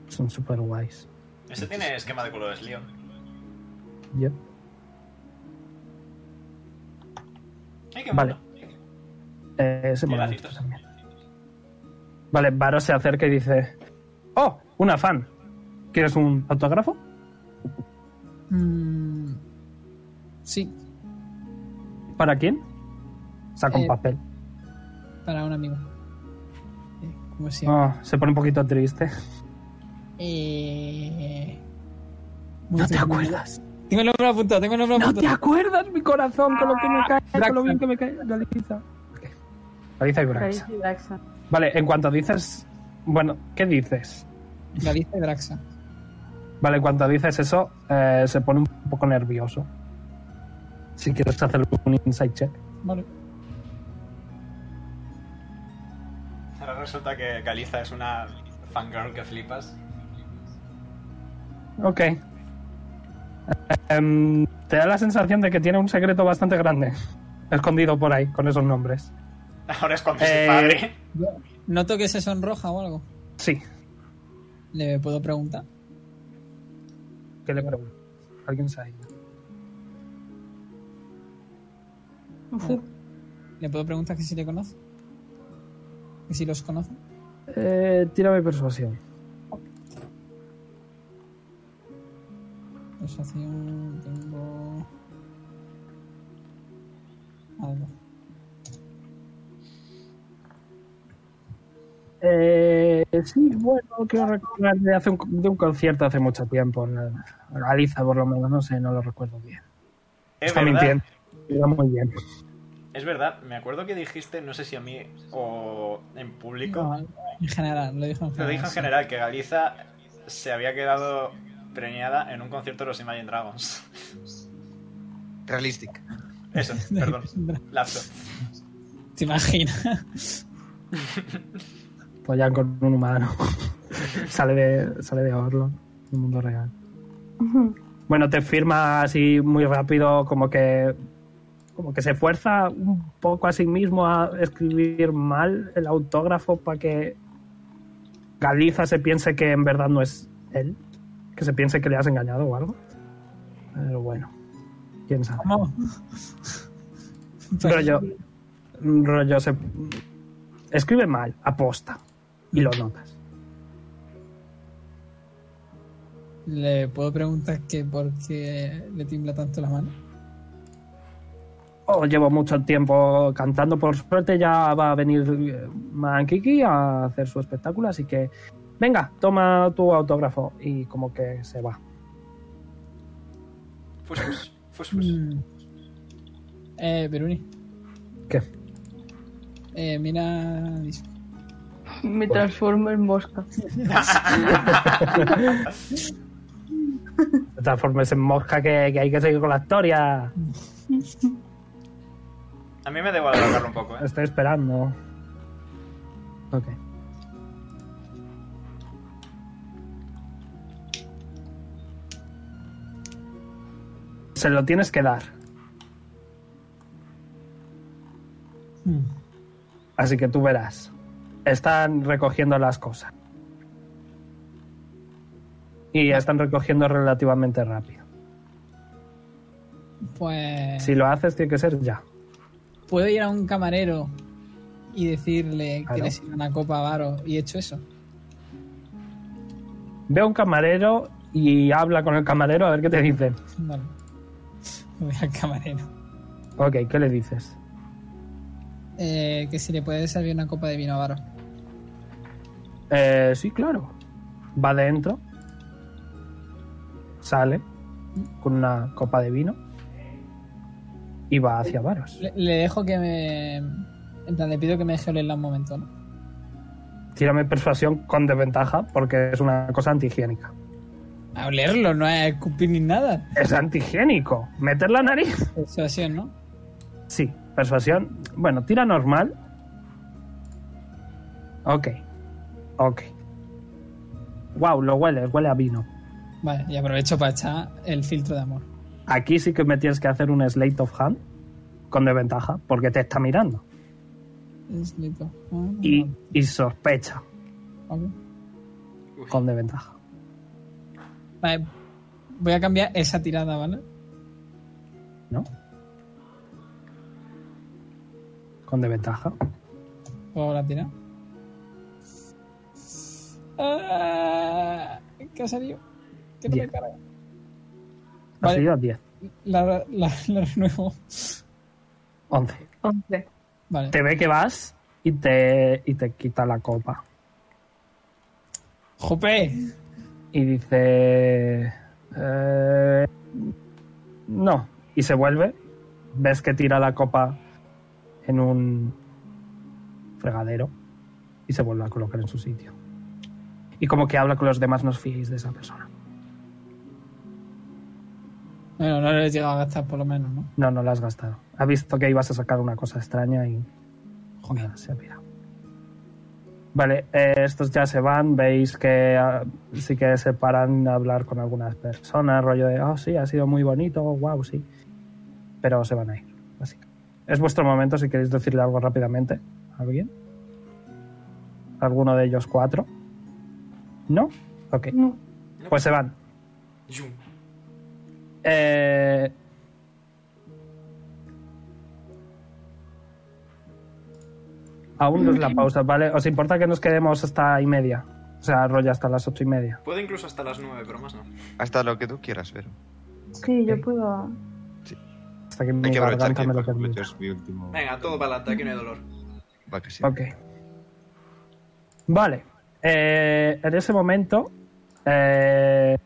Son súper guays. Ese tiene esquema de colores Leon. Yep. Ay, qué Vale. Eh, ese mola también. Vale, Varo se acerca y dice: ¡Oh! Una fan. ¿Quieres un autógrafo? Mm, sí, ¿Para quién? Saca un Eh, papel. Para un amigo. Eh, ¿Cómo se llama? Ah, se pone un poquito triste. Eh, No te acuerdas. Tengo el nombre apuntado, tengo el nombre No te acuerdas, mi corazón, con lo que me cae, con lo bien que me cae. Galiza. Galiza y y Braxa. Vale, en cuanto dices. Bueno, ¿qué dices? Galicia y Draxa. Vale, en cuanto dices eso, eh, se pone un poco nervioso. Si quieres hacer un insight check. Vale. Ahora resulta que Caliza es una fangirl que flipas. Ok. Em, te da la sensación de que tiene un secreto bastante grande. Escondido por ahí, con esos nombres. Ahora es cuando Eh, su padre. Noto que se sonroja o algo. Sí. ¿Le puedo preguntar? ¿Qué le pregunto? Alguien. Ujú. ¿Le puedo preguntar que si le conoce? ¿Que si los conoce? Eh, tírame persuasión. Persuasión, tengo... Algo. Eh, sí, bueno, quiero recordar de, hace un, de un concierto hace mucho tiempo. Galiza, por lo menos, no sé, no lo recuerdo bien. Es Está verdad. mintiendo. Iba muy bien. Es verdad, me acuerdo que dijiste, no sé si a mí o en público, No, en general, lo dijo en lo general. dije en sí. general, que Galiza se había quedado preñada en un concierto de los Imagine Dragons. Realistic. Eso, perdón, lapso. ¿Te imaginas? Follan con un humano. sale de sale de Orlon, el mundo real. Bueno, te firma así muy rápido, como que como que se fuerza un poco a sí mismo a escribir mal el autógrafo para que Galiza se piense que en verdad no es él, que se piense que le has engañado o algo. Pero bueno, quién sabe. ¿Cómo? rollo, rollo se escribe mal, aposta y lo notas. ¿Le puedo preguntar que por qué le tiembla tanto la mano? Oh, llevo mucho tiempo cantando. Por suerte ya va a venir eh, Mankiki a hacer su espectáculo, así que venga, toma tu autógrafo y como que se va. Fus, fus, fus, fus. Mm. Eh, Peruni, ¿Qué? eh, mira. Me transformo en mosca. Te transformes en mosca que, que hay que seguir con la historia. A mí me debo alargarlo un poco, ¿eh? Estoy esperando. Ok. Se lo tienes que dar. Mm. Así que tú verás. Están recogiendo las cosas. Y están recogiendo relativamente rápido. Pues. Si lo haces, tiene que ser ya. ¿Puedo ir a un camarero y decirle Claro. que le sirva una copa a Varo y he hecho eso? Ve a un camarero y habla con el camarero a ver qué te dicen. Vale. Voy al camarero. Ok, ¿qué le dices? Eh, que si le puede servir una copa de vino a Varo. Eh, sí, claro. Va dentro. Sale con una copa de vino. Y va hacia Varos. Le, le dejo que me. En plan, le pido que me deje olerla un momento, ¿no? Tírame persuasión con desventaja porque es una cosa antihigiénica. A olerlo, no es escupir ni nada. Es antihigiénico. ¿Meter la nariz? Persuasión, ¿no? Sí, persuasión. Bueno, tira normal. Ok. Ok. Wow, lo hueles, huele a vino. Vale, y aprovecho para echar el filtro de amor. Aquí sí que me tienes que hacer un slate of hand con desventaja porque te está mirando. Es listo. Ah, Y, y sospecha vale. con desventaja. Vale, voy a cambiar esa tirada, ¿vale? ¿No? Con desventaja. ¿Puedo la tirar? Ah, ¿Qué ha salido? Que no me Diez. carga. Ha Vale. salido 10. La, la, la renuevo. 11. 11. Vale. Te ve que vas y te, y te quita la copa. ¡Jope! Y dice... eh, no. Y se vuelve. Ves que tira la copa en un fregadero. Y se vuelve a colocar en su sitio. Y como que habla con los demás, no os fiéis de esa persona. Bueno, no le he llegado a gastar por lo menos, ¿no? No, no la has gastado. Ha visto que ibas a sacar una cosa extraña y... Joder, se ha pirado. Vale, eh, estos ya se van. Veis que ah, sí que se paran a hablar con algunas personas. Rollo de, oh, sí, ha sido muy bonito, wow, sí. Pero se van a ir, básicamente. Es vuestro momento si queréis decirle algo rápidamente. ¿Alguien? ¿Alguno de ellos cuatro? ¿No? Ok. No. Pues se van. Eh, Aún no es la pausa, ¿vale? ¿Os importa que nos quedemos hasta y media? O sea, rollo hasta las ocho y media. Puedo incluso hasta las 9, pero más no. Hasta lo que tú quieras, pero. Sí, yo puedo. hasta que mi Hay que garganta que, me lo permita. último... Venga, todo para adelante, aquí no hay dolor. Va que sí. Ok. Vale. Eh, en ese momento, eh,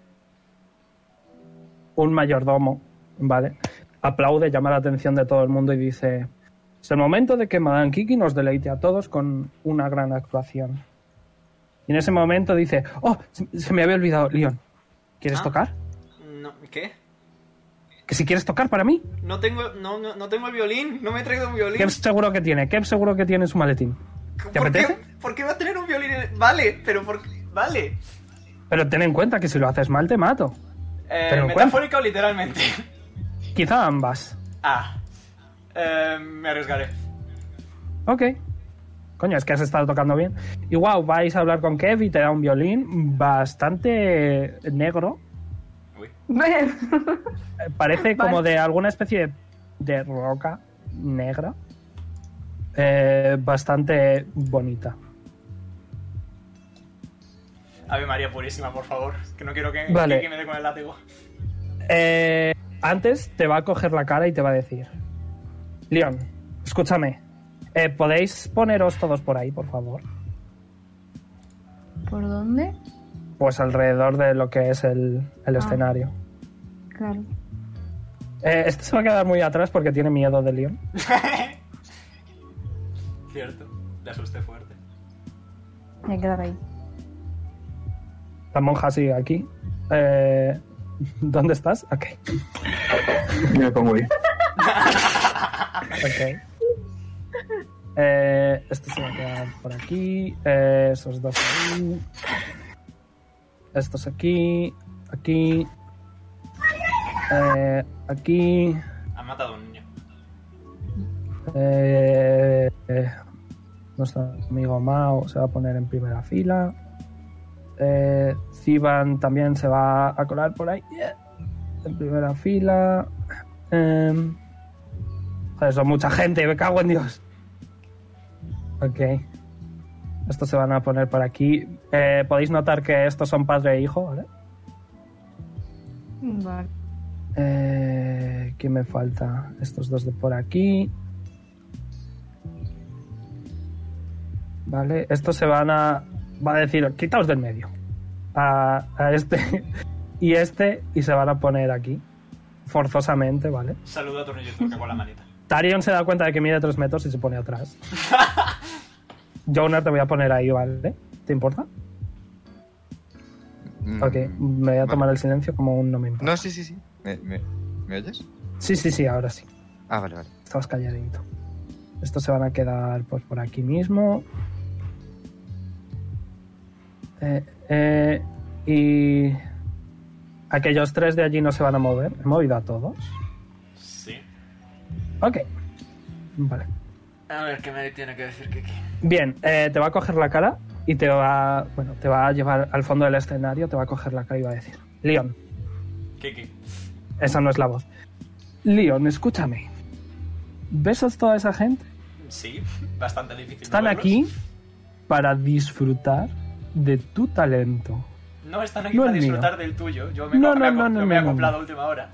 un mayordomo, ¿vale? Aplaude, llama la atención de todo el mundo y dice: Es el momento de que Madame Kiki nos deleite a todos con una gran actuación. Y en ese momento dice: Oh, se, me había olvidado, Leon. ¿Quieres Ah. tocar? No, ¿Qué? Que si quieres tocar para mí. No tengo, no, no, no tengo el violín, no me he traído un violín. Kev seguro que tiene. Kev seguro que tiene en su maletín. ¿Te ¿Por qué, apetece? ¿Por qué va a tener un violín? en- Vale, pero por Vale. Pero ten en cuenta que si lo haces mal te mato. Eh, Pero metafórica o literalmente. Quizá ambas. Ah. Eh, me arriesgaré. Ok. Coño, es que has estado tocando bien. Y wow, vais a hablar con Kev y te da un violín bastante negro. Uy. Eh, Parece como de alguna especie de, de roca negra. Eh, bastante bonita. Ave María Purísima, por favor. Que no quiero que, Vale. que me dé con el látigo. Eh, antes te va a coger la cara y te va a decir: Leon, escúchame. eh, ¿Podéis poneros todos por ahí, por favor? ¿Por dónde? Pues alrededor de lo que es el, el Ah. escenario. Claro. Eh, este se va a quedar muy atrás porque tiene miedo de Leon. Cierto. Le asusté fuerte. Me voy a quedar ahí. La monja sigue aquí. Eh, ¿Dónde estás? Ok. Me pongo ahí. ok. Eh, este se va a quedar por aquí. Eh, esos dos ahí. Estos aquí. Aquí. Eh, aquí. Han matado a un niño. Eh, eh, nuestro amigo Mao se va a poner en primera fila. Eh, Ziban también se va a colar por ahí. Yeah. En primera fila. Em, joder, son mucha gente, me cago en Dios. Ok. Estos se van a poner por aquí. Eh, Podéis notar que estos son padre e hijo, ¿vale? Vale. Eh, ¿Quién me falta? Estos dos de por aquí. Vale, estos se van a. Va a decir, quitaos del medio. A, a este y este, y se van a poner aquí. Forzosamente, ¿vale? Saludo a Tornillo Turca con la manita. Tarion se da cuenta de que mide tres metros y se pone atrás. Jonar te voy a poner ahí, ¿vale? ¿Te importa? Mm, Ok, me voy a vale. tomar el silencio como un no me importa. No, sí, sí, sí. ¿Me, me, ¿me oyes? Sí, sí, sí, ahora sí. Ah, vale, vale. Estabas calladito. Estos se van a quedar pues, por aquí mismo. Eh, eh, y aquellos tres de allí no se van a mover. He movido a todos. Sí. Ok. Vale. A ver, ¿qué me tiene que decir Kiki? Bien, eh, te va a coger la cara y te va, bueno, te va a llevar al fondo del escenario, te va a coger la cara y va a decir, Leon, Kiki. esa no es la voz. Leon, escúchame. ¿Ves a toda esa gente? Sí, bastante difícil. Están moverlos. aquí para disfrutar de tu talento. No están aquí No para mío. disfrutar del tuyo. Yo me, No, no, he- no, me he acoplado a última hora.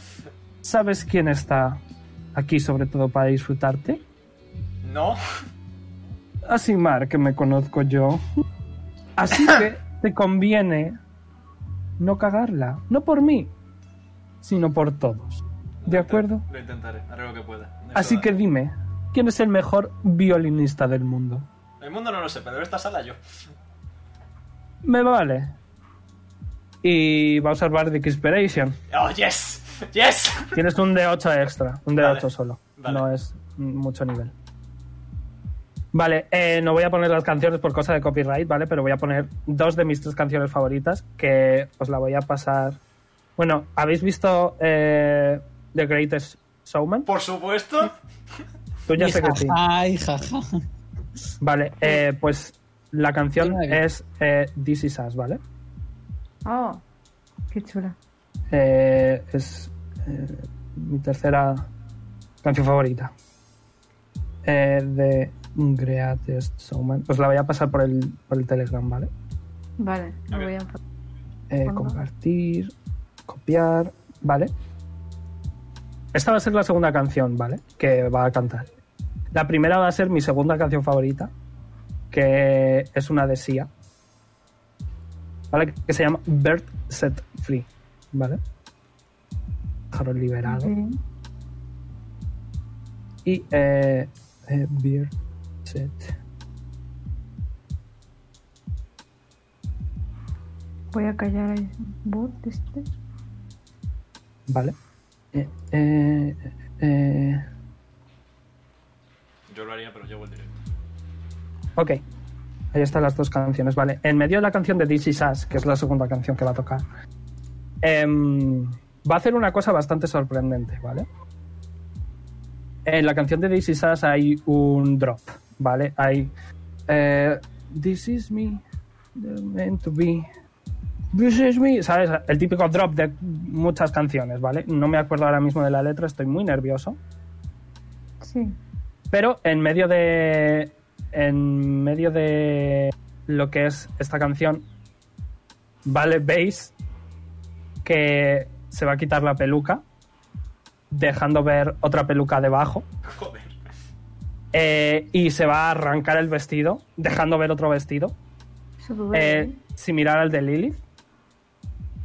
¿Sabes quién está aquí sobre todo para disfrutarte? No. Asimar, que me conozco yo. Así que te conviene no cagarla. No por mí, sino por todos. ¿De acuerdo? Lo intentaré, haré lo que pueda. Así que dime, ¿quién es el mejor violinista del mundo? El mundo no lo sé, pero en esta sala yo. Me vale. Y va a usar Bardic Inspiration. ¡Oh, yes! ¡Yes! Tienes un D8 extra, un D8 Vale. solo. Vale. No es mucho nivel. Vale, eh, no voy a poner las canciones por cosa de copyright, ¿vale? Pero voy a poner dos de mis tres canciones favoritas que os la voy a pasar. Bueno, ¿habéis visto eh, The Greatest Showman? Por supuesto. Tú ya sé que sí. Ay, jaja. Vale, eh, pues la canción es eh, This Is Us, ¿vale? Oh, qué chula. Eh, es eh, mi tercera canción favorita. Eh, de Greatest Showman. Os la voy a pasar por el, por el Telegram, ¿vale? Vale, lo voy a Eh, compartir, copiar, ¿vale? esta va a ser la segunda canción, ¿vale? Que va a cantar. La primera va a ser mi segunda canción favorita, que es una de Sia, ¿vale? Que se llama Bird Set Free, ¿vale? Pájaro liberado. Y eh, eh, Bird Set. Voy a callar el bot este. ¿Vale? Eh, eh, eh, Yo lo haría, pero llevo el directo. Ok. Ahí están las dos canciones, ¿vale? En medio de la canción de This Is Us, que es la segunda canción que va a tocar, em, va a hacer una cosa bastante sorprendente, ¿vale? En la canción de This Is Us hay un drop, ¿vale? Hay... eh, This is me, meant to be. This is me, ¿sabes? El típico drop de muchas canciones, ¿vale? No me acuerdo ahora mismo de la letra, estoy muy nervioso. Sí. Pero en medio de. En medio de lo que es esta canción, vale, veis que se va a quitar la peluca, dejando ver otra peluca debajo. Joder. eh, y se va a arrancar el vestido, dejando ver otro vestido. Eh, similar al de Lilith.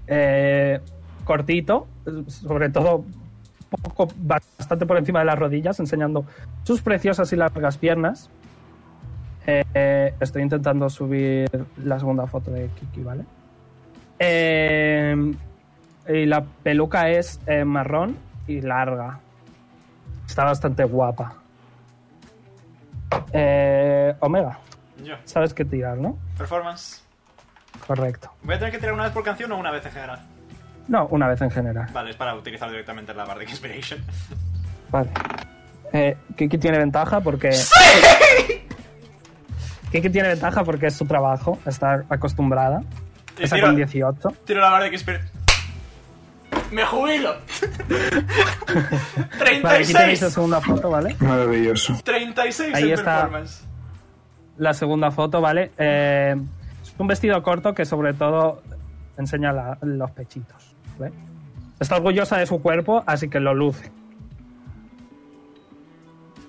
Eh, cortito, sobre todo poco, bastante por encima de las rodillas, enseñando sus preciosas y largas piernas. Eh, estoy intentando subir la segunda foto de Kiki, ¿vale? Eh, y la peluca es eh, marrón y larga. Está bastante guapa. Eh, Omega, Yo. sabes qué tirar, ¿no? Performance. Correcto. ¿Voy a tener que tirar una vez por canción o una vez en general? No, una vez en general. Vale, es para utilizar directamente la Bardic Inspiration. Vale. Eh, Kiki tiene ventaja porque. Kiki tiene ventaja porque es su trabajo, está acostumbrada. Y Está tiro, con 18. tiro la Bardic Inspiration. ¡Me jubilo! Vale, aquí tenéis la 36. segunda foto, ¿vale? Maravilloso. 36 Ahí en está. performance. La segunda foto, ¿vale? Eh, es un vestido corto que sobre todo enseña la- los pechitos. ¿vale? Está orgullosa de su cuerpo, así que lo luce.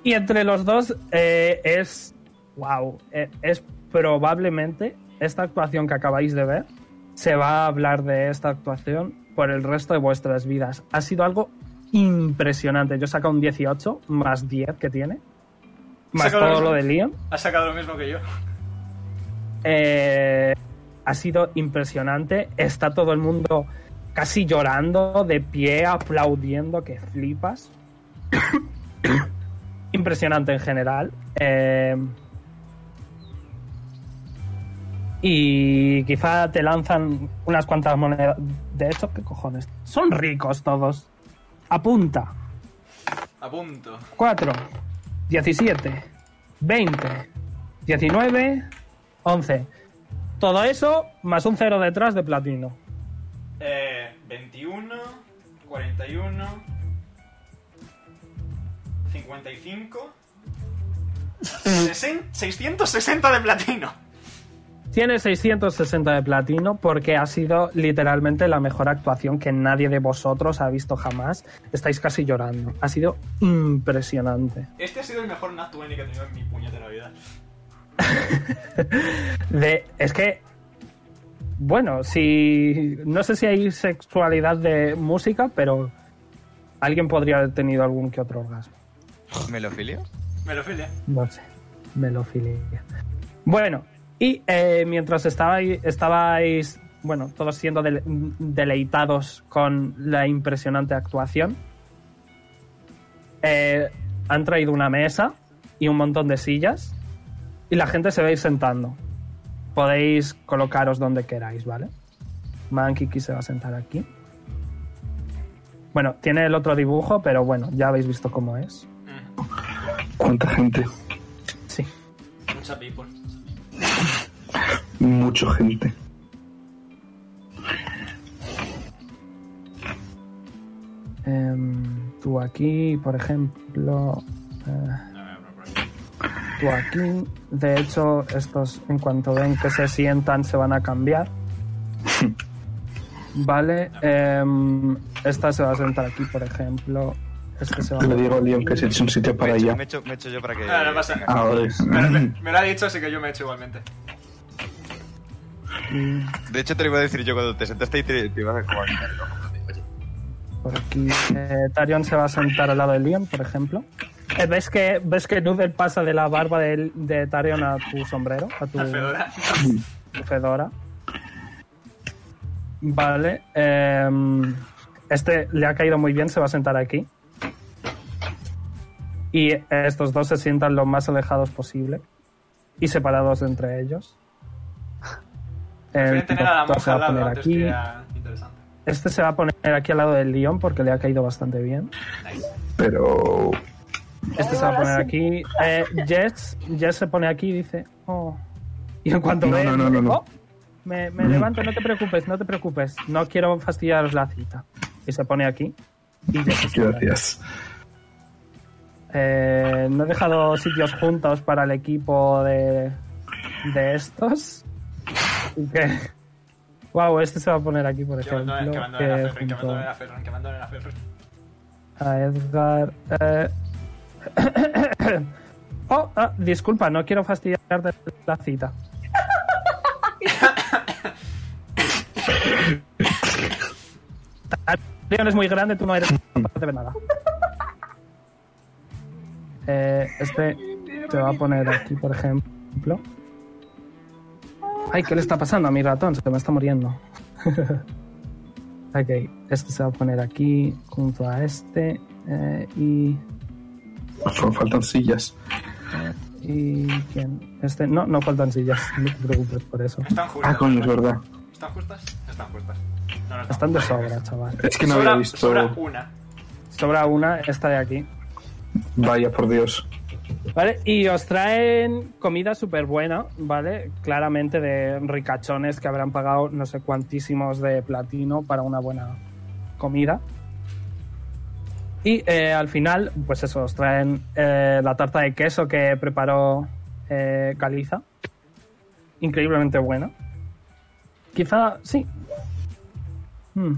Y entre los dos eh, es. ¡Wow! eh, es probablemente esta actuación que acabáis de ver. Se va a hablar de esta actuación por el resto de vuestras vidas. Ha sido algo impresionante. Yo he sacado un 18 más 10 que tiene. Más todo lo lo de. Leon. Has sacado lo mismo que yo. Eh, ha sido impresionante. Está todo el mundo casi llorando, de pie, aplaudiendo, que flipas. impresionante en general. Eh, y quizá te lanzan unas cuantas monedas. De hecho, ¿qué cojones? Son ricos todos. Apunta. A punto. 4, 17, 20, 19, 11. Todo eso más un cero detrás de platino. Eh, 21, 41, 55, 60, 660 de platino. Tiene 660 de platino porque ha sido literalmente la mejor actuación que nadie de vosotros ha visto jamás. Estáis casi llorando. Ha sido impresionante. Este ha sido el mejor Nat 20 que he tenido en mi puñetera vida. De, es que, bueno, si no sé si hay sexualidad de música, pero alguien podría haber tenido algún que otro orgasmo. ¿Melofilia? Melofilia. No sé. Melofilia. Bueno, y eh, mientras estabais, estabais, bueno, todos siendo dele- deleitados con la impresionante actuación, eh, han traído una mesa y un montón de sillas y la gente se va a ir sentando. Podéis colocaros donde queráis, ¿vale? Mankiki se va a sentar aquí. Bueno, tiene el otro dibujo, pero bueno, ya habéis visto cómo es. ¿Cuánta gente? Sí. mucha people. Mucha gente. Em, tú aquí, por ejemplo. eh, tú aquí. De hecho, estos, en cuanto ven que se sientan, se van a cambiar. Vale. em, esta se va a sentar aquí, por ejemplo. Se va Le a digo a Leon que se eche un sitio para echo, allá. me, echo, me echo yo para que. Ah, no pasa nada. Ah, vale. Me, me- me lo ha dicho, así que yo me he hecho igualmente. De hecho, te lo iba a decir yo cuando te sentaste y te, te ibas a. Oye, Por aquí. Eh, Tarion se va a sentar al lado de Leon, por ejemplo. Eh, ¿Ves que, ves que Noodle pasa de la barba de, de Tarion a tu sombrero? A tu, Fedora. tu fedora. Vale. em, este le ha caído muy bien, se va a sentar aquí. Y estos dos se sientan lo más alejados posible. Y separados entre ellos. El tener a la doctor se va a poner aquí. Este se va a poner aquí al lado del León porque le ha caído bastante bien. Pero. Este se va a poner aquí. Eh, Jess, Jess se pone aquí y dice, oh. Y en cuanto No, ve, no, no, no, no. "Oh, me, me levanto, no te preocupes, no te preocupes. No quiero fastidiaros la cita. Y se pone aquí. Y Jess se sienta. Eh, no he dejado sitios juntos para el equipo de, de estos. Y que. Wow, este se va a poner aquí, por ejemplo. que abandonen a que Ferrin, que abandonen a Ferrin, que abandonen a Ferrin. a Edgar. eh. Oh, ah, disculpa, no quiero fastidiarte la cita. Leon es muy grande, tú no eres capaz de ver nada. Eh, este te va a poner aquí, por ejemplo. Ay, ¿qué le está pasando a mi ratón? Se me está muriendo. ok, este se va a poner aquí junto a este. eh, y. Solo faltan sillas. ¿Y quién? Este. No, no faltan sillas. No te preocupes por eso. Están justas. Ah, coño, es verdad. ¿Están justas? Están justas. No, no Están de sobra, chaval. Es que no sobra, había visto. sobra una. Sobra una, esta de aquí. Vaya, por Dios. ¿Vale? Y os traen comida súper buena, ¿vale? Claramente de ricachones que habrán pagado no sé cuantísimos de platino para una buena comida. Y eh, al final, pues eso, os traen eh, la tarta de queso que preparó eh, Caliza. Increíblemente buena. Quizá, sí. Hmm.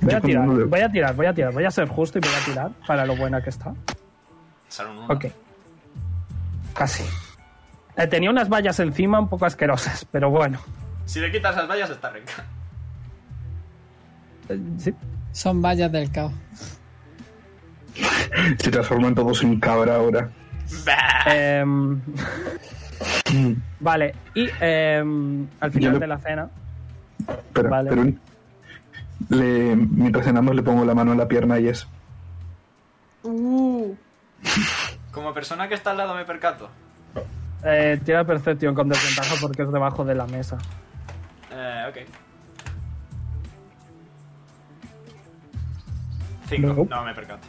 Voy a tirar, voy a tirar, voy a tirar. Voy a ser justo y voy a tirar para lo buena que está. Sale un uno. Ok. Casi. Eh, tenía unas vallas encima un poco asquerosas, pero bueno. Si le quitas las vallas, está rica. Eh, sí. Son vallas del caos. Se transforman todos en cabra ahora. Em, vale, y em, al final le- de la cena. Espera, Vale. pero le, mientras cenamos le pongo la mano en la pierna y es. Uh, Como persona que está al lado me percato. Eh, tira Perception con desventaja porque es debajo de la mesa. Eh, ok. Cinco. No me percato.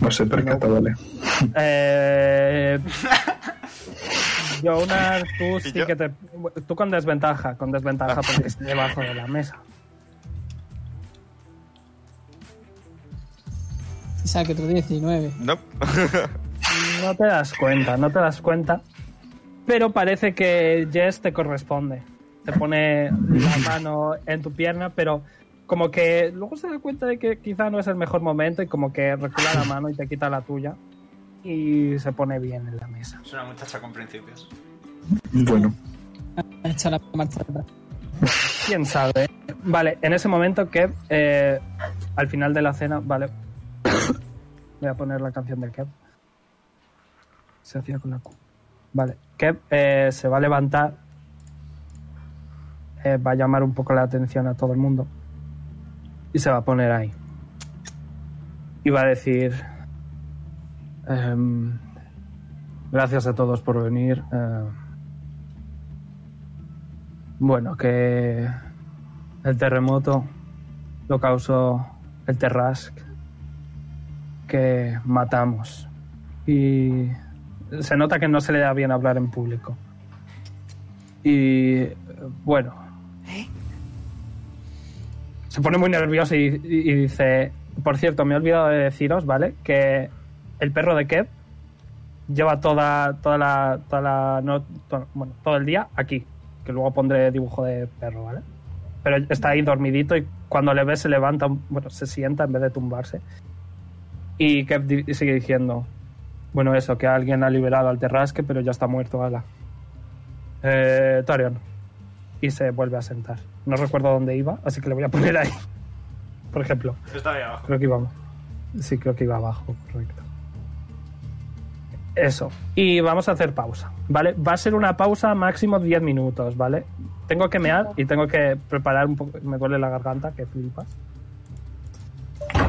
No sé, percata, vale. Eh, Jonas, tú sí yo? que te. Tú con desventaja, con desventaja porque esté debajo de la mesa. O sea, que otro 19. No. No te das cuenta, no te das cuenta. Pero parece que Jess te corresponde. Te pone la mano en tu pierna, pero como que luego se da cuenta de que quizá no es el mejor momento y como que recula la mano y te quita la tuya. Y se pone bien en la mesa. Es una muchacha con principios. Bueno, Ha hecho la marcha atrás. Quién sabe. Vale, en ese momento que eh, al final de la cena, vale. Voy a poner la canción de Kev. Se hacía con la Q. Vale, Kev eh, se va a levantar. eh, va a llamar un poco la atención a todo el mundo. Y se va a poner ahí. Y va a decir. em, gracias a todos por venir. eh, bueno, que el terremoto lo causó el Terrask que matamos. Y se nota que no se le da bien hablar en público. Y eh, bueno. Se pone muy nervioso y, y- y dice, por cierto, me he olvidado de deciros, ¿vale? Que el perro de Kev lleva toda, toda la, toda la no, to- bueno, todo el día aquí. Que luego pondré dibujo de perro, ¿vale? Pero está ahí dormidito y cuando le ves se levanta, bueno, se sienta en vez de tumbarse. Y Kev di- sigue diciendo, bueno, eso, que alguien ha liberado al Terrasque, pero ya está muerto, ala. Eh, Tarion. Y se vuelve a sentar. No recuerdo dónde iba, así que le voy a poner ahí. Por ejemplo, Está ahí abajo. creo que iba... Sí, creo que iba abajo, correcto. Eso. Y vamos a hacer pausa, ¿vale? Va a ser una pausa máximo 10 minutos, ¿vale? Tengo que mear y tengo que preparar un poco... Me duele la garganta, que flipas.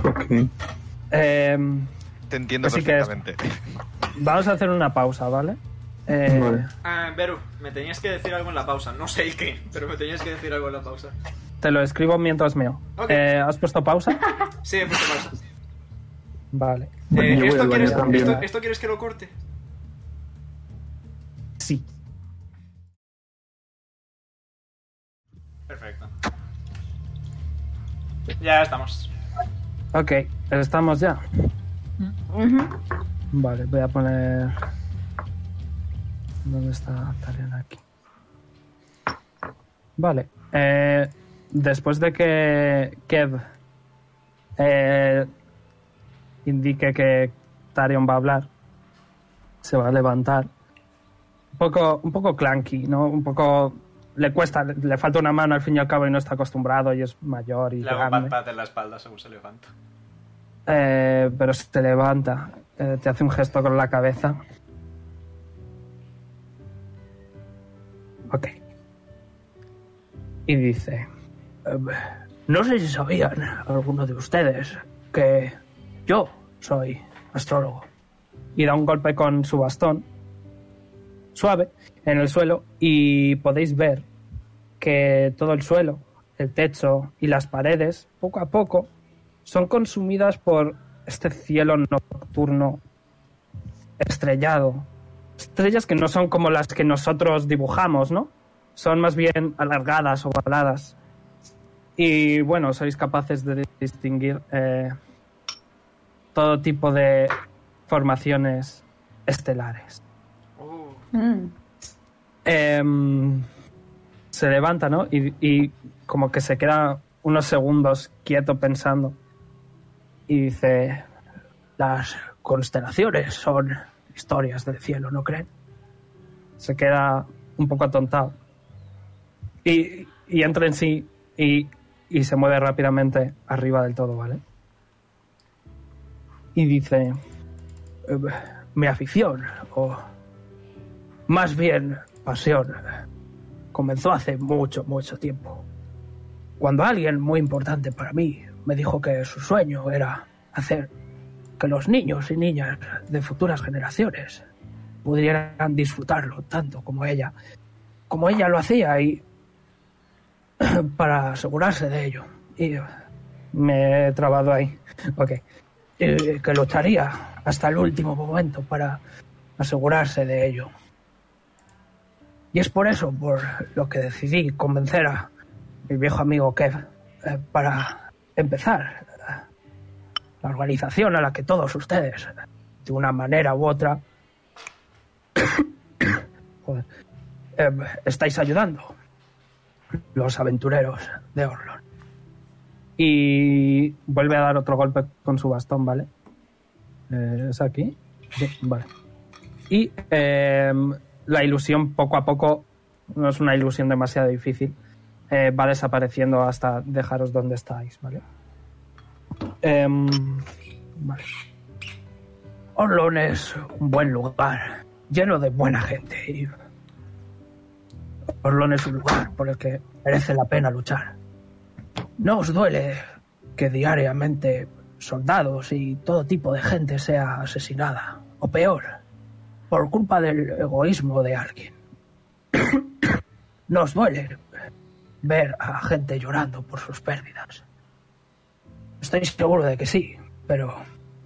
Ok. Em, Te entiendo Así que es- perfectamente. vamos a hacer una pausa, ¿vale? Eh, Vale. Ah, Beru, me tenías que decir algo en la pausa. No sé el qué, pero me tenías que decir algo en la pausa. Te lo escribo mientras meo. Ok. Eh, ¿Has puesto pausa? Sí, he puesto pausa. Vale. Eh, ¿esto, quieres, también. esto- esto quieres que lo corte? Sí. Perfecto. Ya estamos. Ok, estamos ya. Vale, voy a poner... ¿Dónde está Tarion aquí? Vale. eh, después de que Kev eh, indique que Tarion va a hablar, se va a levantar. Un poco, un poco clanky, ¿no? Un poco... Le cuesta, le, le falta una mano al fin y al cabo y no está acostumbrado y es mayor y Le hago pat grande. pat en la espalda según se levanta. Eh, pero se levanta, eh, te hace un gesto con la cabeza. Ok. Y dice, "Em, no sé si sabían alguno de ustedes que yo soy astrólogo. Y da un golpe con su bastón, suave, en el suelo y podéis ver que todo el suelo, el techo y las paredes, poco a poco, son consumidas por este cielo nocturno estrellado. Estrellas que no son como las que nosotros dibujamos, ¿no? Son más bien alargadas o ovaladas. Y bueno, sois capaces de distinguir eh, todo tipo de formaciones estelares. Oh, Mm. Em, se levanta, ¿no? Y, y como que se queda unos segundos quieto pensando. Y dice, las constelaciones son historias del cielo, ¿no creen? Se queda un poco atontado. Y, entra en sí y, y se mueve rápidamente arriba del todo, ¿vale? Y dice, "Eh, mi afición, o más bien pasión, comenzó hace mucho, mucho tiempo. Cuando alguien muy importante para mí me dijo que su sueño era hacer que los niños y niñas de futuras generaciones pudieran disfrutarlo tanto como ella, como ella lo hacía y para asegurarse de ello. Y me he trabado ahí. Ok. Y que lucharía hasta el último momento para asegurarse de ello. Y es por eso por lo que decidí convencer a mi viejo amigo Kev eh, para empezar la organización a la que todos ustedes, de una manera u otra, eh, estáis ayudando. Los aventureros de Orlon. Y vuelve a dar otro golpe con su bastón, ¿vale? Eh, ¿Es aquí? Vale. Y eh, la ilusión poco a poco, no es una ilusión demasiado difícil, eh, va desapareciendo hasta dejaros donde estáis, ¿vale? Em, vale. Es un buen lugar, lleno de buena gente. Y Orlon es un lugar por el que merece la pena luchar. ¿No os duele que diariamente soldados y todo tipo de gente sea asesinada? O peor, por culpa del egoísmo de alguien. ¿No os duele ver a gente llorando por sus pérdidas? Estoy seguro de que sí, pero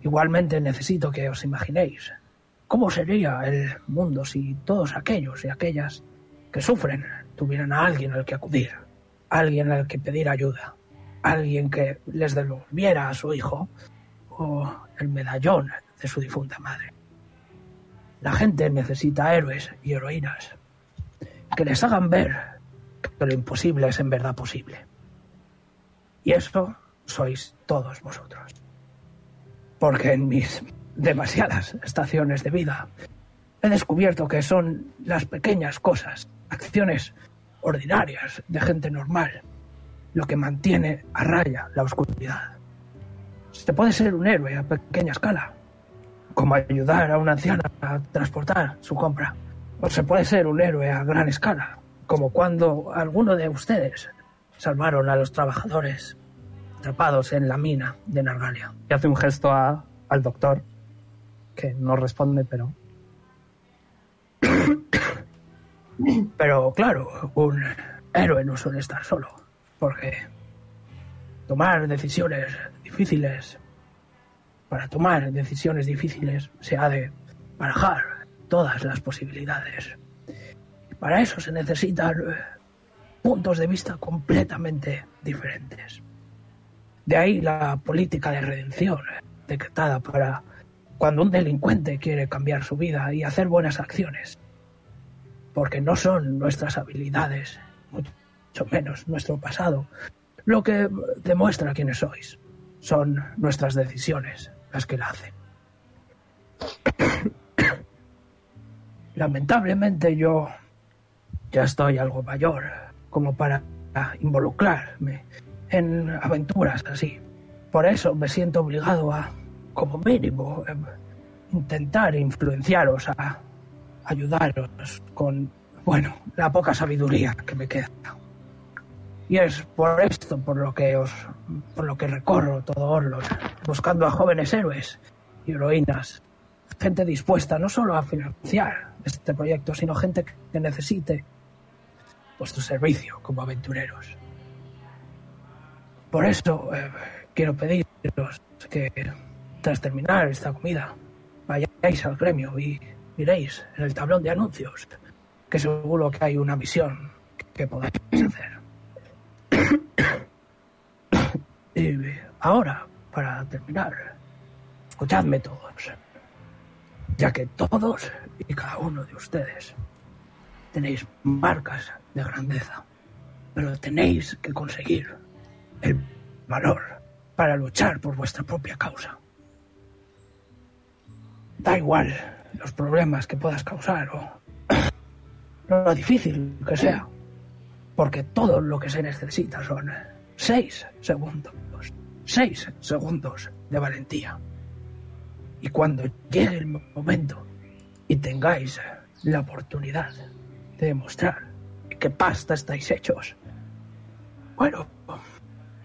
igualmente necesito que os imaginéis cómo sería el mundo si todos aquellos y aquellas que sufren tuvieran a alguien al que acudir, alguien al que pedir ayuda, alguien que les devolviera a su hijo o el medallón de su difunta madre. La gente necesita héroes y heroínas que les hagan ver que lo imposible es en verdad posible. Y eso sois todos vosotros. Porque en mis demasiadas estaciones de vida he descubierto que son las pequeñas cosas, acciones ordinarias de gente normal, lo que mantiene a raya la oscuridad. Se puede ser un héroe a pequeña escala, como ayudar a una anciana a transportar su compra. O se puede ser un héroe a gran escala, como cuando alguno de ustedes salvaron a los trabajadores atrapados en la mina de Nargalia. Y hace un gesto a- al doctor, que no responde, pero... pero claro, un héroe no suele estar solo, porque tomar decisiones difíciles, para tomar decisiones difíciles se ha de barajar todas las posibilidades. Para eso se necesitan eh, puntos de vista completamente diferentes. De ahí la política de redención eh, decretada para cuando un delincuente quiere cambiar su vida y hacer buenas acciones. Porque no son nuestras habilidades, mucho menos nuestro pasado, lo que demuestra quiénes sois. Son nuestras decisiones las que la hacen. Lamentablemente yo ya estoy algo mayor como para involucrarme en aventuras así. Por eso me siento obligado a, como mínimo, em, intentar influenciaros a ayudaros con, bueno, la poca sabiduría que me queda. Y es por esto por lo que os, por lo que recorro todo Orlon, buscando a jóvenes héroes y heroínas, gente dispuesta no solo a financiar este proyecto, sino gente que necesite vuestro servicio como aventureros. Por eso eh, quiero pediros que tras terminar esta comida vayáis al gremio y miréis en el tablón de anuncios que seguro que hay una misión que podáis hacer. Y ahora, para terminar, escuchadme todos, ya que todos y cada uno de ustedes tenéis marcas de grandeza, pero tenéis que conseguir el valor para luchar por vuestra propia causa. Da igual los problemas que puedas causar o lo difícil que sea, porque todo lo que se necesita son seis segundos, seis segundos de valentía. Y cuando llegue el momento y tengáis la oportunidad de demostrar que pasta estáis hechos, bueno,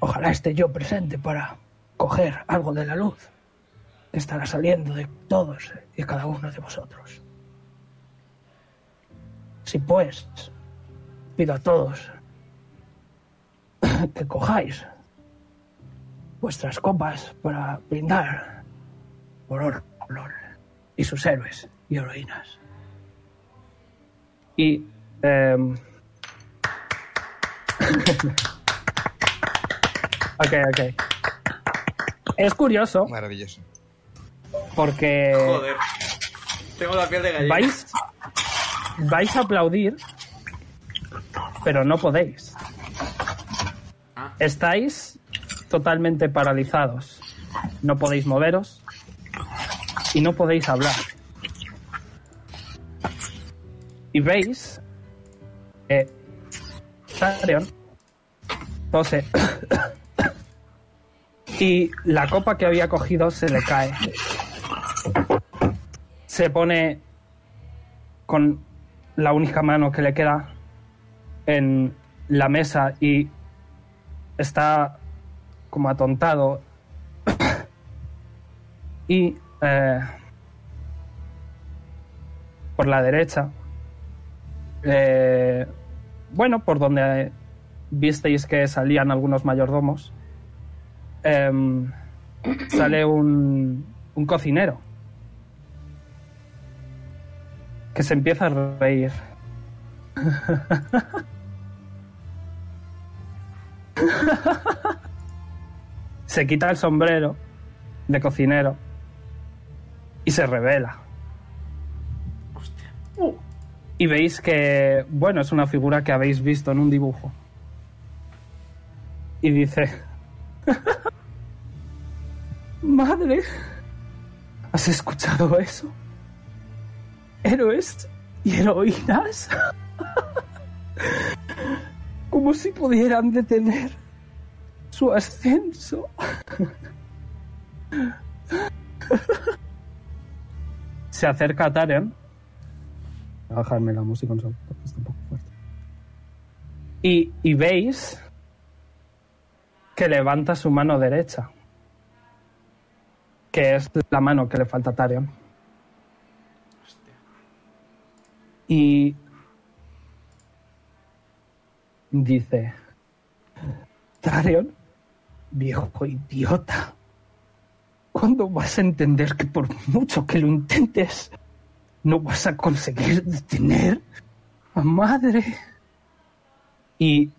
ojalá esté yo presente para coger algo de la luz que estará saliendo de todos y cada uno de vosotros. Si pues, pido a todos que cojáis vuestras copas para brindar por Orlon y sus héroes y heroínas. Y... em, ok, ok. Es curioso Maravilloso. porque Joder. Tengo la piel de gallina. vais, vais a aplaudir, pero no podéis. Ah. Estáis totalmente paralizados. No podéis moveros y no podéis hablar. Y veis que Tarion tose y la copa que había cogido se le cae. Se pone con la única mano que le queda en la mesa y está como atontado. y eh, por la derecha, eh, bueno, por donde visteis que salían algunos mayordomos, em, sale un, un cocinero que se empieza a reír. se quita el sombrero de cocinero y se revela. Y veis que, bueno, es una figura que habéis visto en un dibujo. Y dice, madre, ¿Has escuchado eso? Héroes y heroínas. Como si pudieran detener su ascenso. Se acerca a Taren. Bajarme la música un porque está un poco fuerte. Y, y veis que levanta su mano derecha. Que es la mano que le falta a Tarion. Y dice, Tarion, viejo idiota, ¿cuándo vas a entender que por mucho que lo intentes, no vas a conseguir detener a madre? Y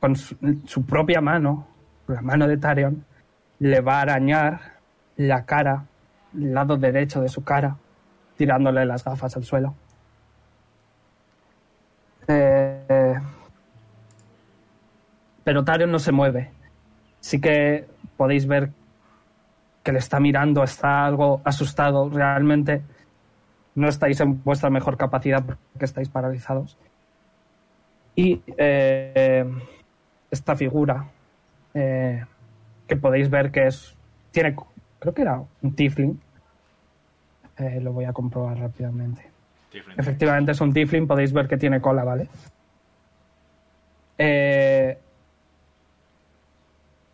con su, propia mano, la mano de Tarion, le va a arañar la cara, el lado derecho de su cara, tirándole las gafas al suelo. Eh, pero Tarion no se mueve. Sí que podéis ver que le está mirando, está algo asustado. Realmente no estáis en vuestra mejor capacidad porque estáis paralizados. Y eh, esta figura eh, que podéis ver que es. Tiene. Creo que era un Tifling. Eh, lo voy a comprobar rápidamente. Efectivamente es un Tifling, podéis ver que tiene cola, ¿vale? Eh,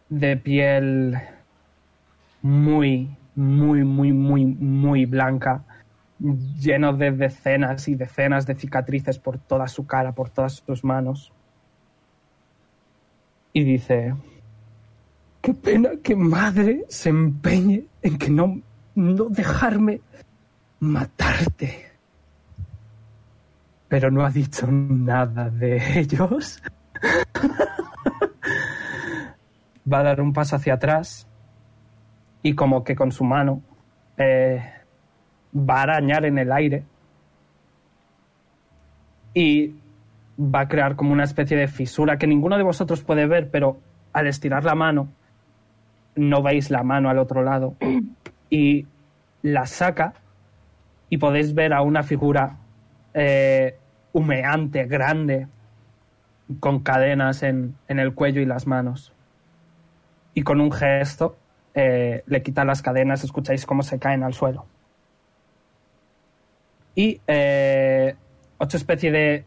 de piel muy, muy, muy, muy, muy blanca, lleno de decenas y decenas de cicatrices por toda su cara, por todas sus manos. Y dice, qué pena que madre se empeñe en que no, no dejarme matarte pero no ha dicho nada de ellos. Va a dar un paso hacia atrás y como que con su mano eh, va a arañar en el aire y va a crear como una especie de fisura que ninguno de vosotros puede ver, pero al estirar la mano no veis la mano al otro lado y la saca y podéis ver a una figura eh, humeante, grande, con cadenas en, en, el cuello y las manos. Y con un gesto eh, le quita las cadenas, escucháis cómo se caen al suelo. Y eh, ocho especies de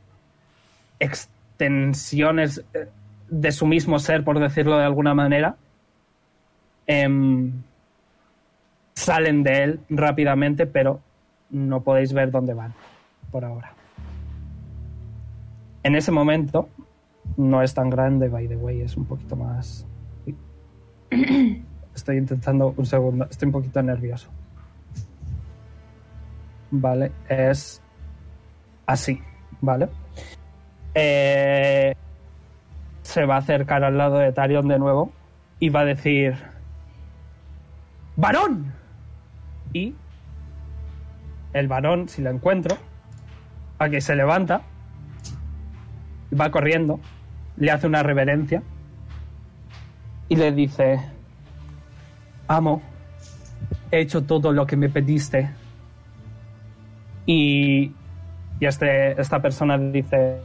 extensiones eh, de su mismo ser, por decirlo de alguna manera, em, salen de él rápidamente, pero no podéis ver dónde van por ahora. En ese momento, no es tan grande, by the way, es un poquito más... Estoy intentando un segundo, estoy un poquito nervioso. Vale, es así, ¿vale? Eh, se va a acercar al lado de Tarion de nuevo y va a decir... ¡Varón! Y el varón, si lo encuentro, a que se levanta, va corriendo, le hace una reverencia y le dice, amo, he hecho todo lo que me pediste. Y, y este, esta persona dice,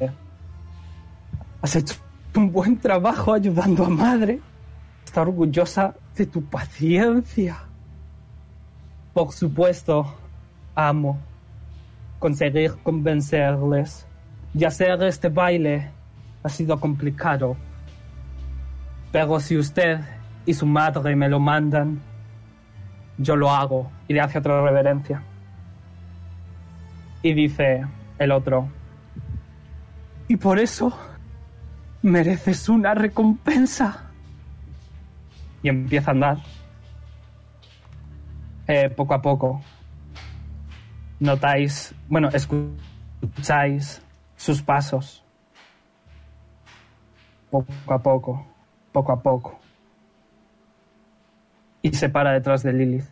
has hecho un buen trabajo ayudando a madre. Está orgullosa de tu paciencia. Por supuesto, amo conseguir convencerles. Y hacer este baile ha sido complicado. Pero si usted y su madre me lo mandan, yo lo hago. Y le hace otra reverencia. Y dice el otro, y por eso mereces una recompensa. Y empieza a andar. Eh, poco a poco. Notáis, bueno, escucháis sus pasos. Poco a poco, poco a poco. Y se para detrás de Lilith.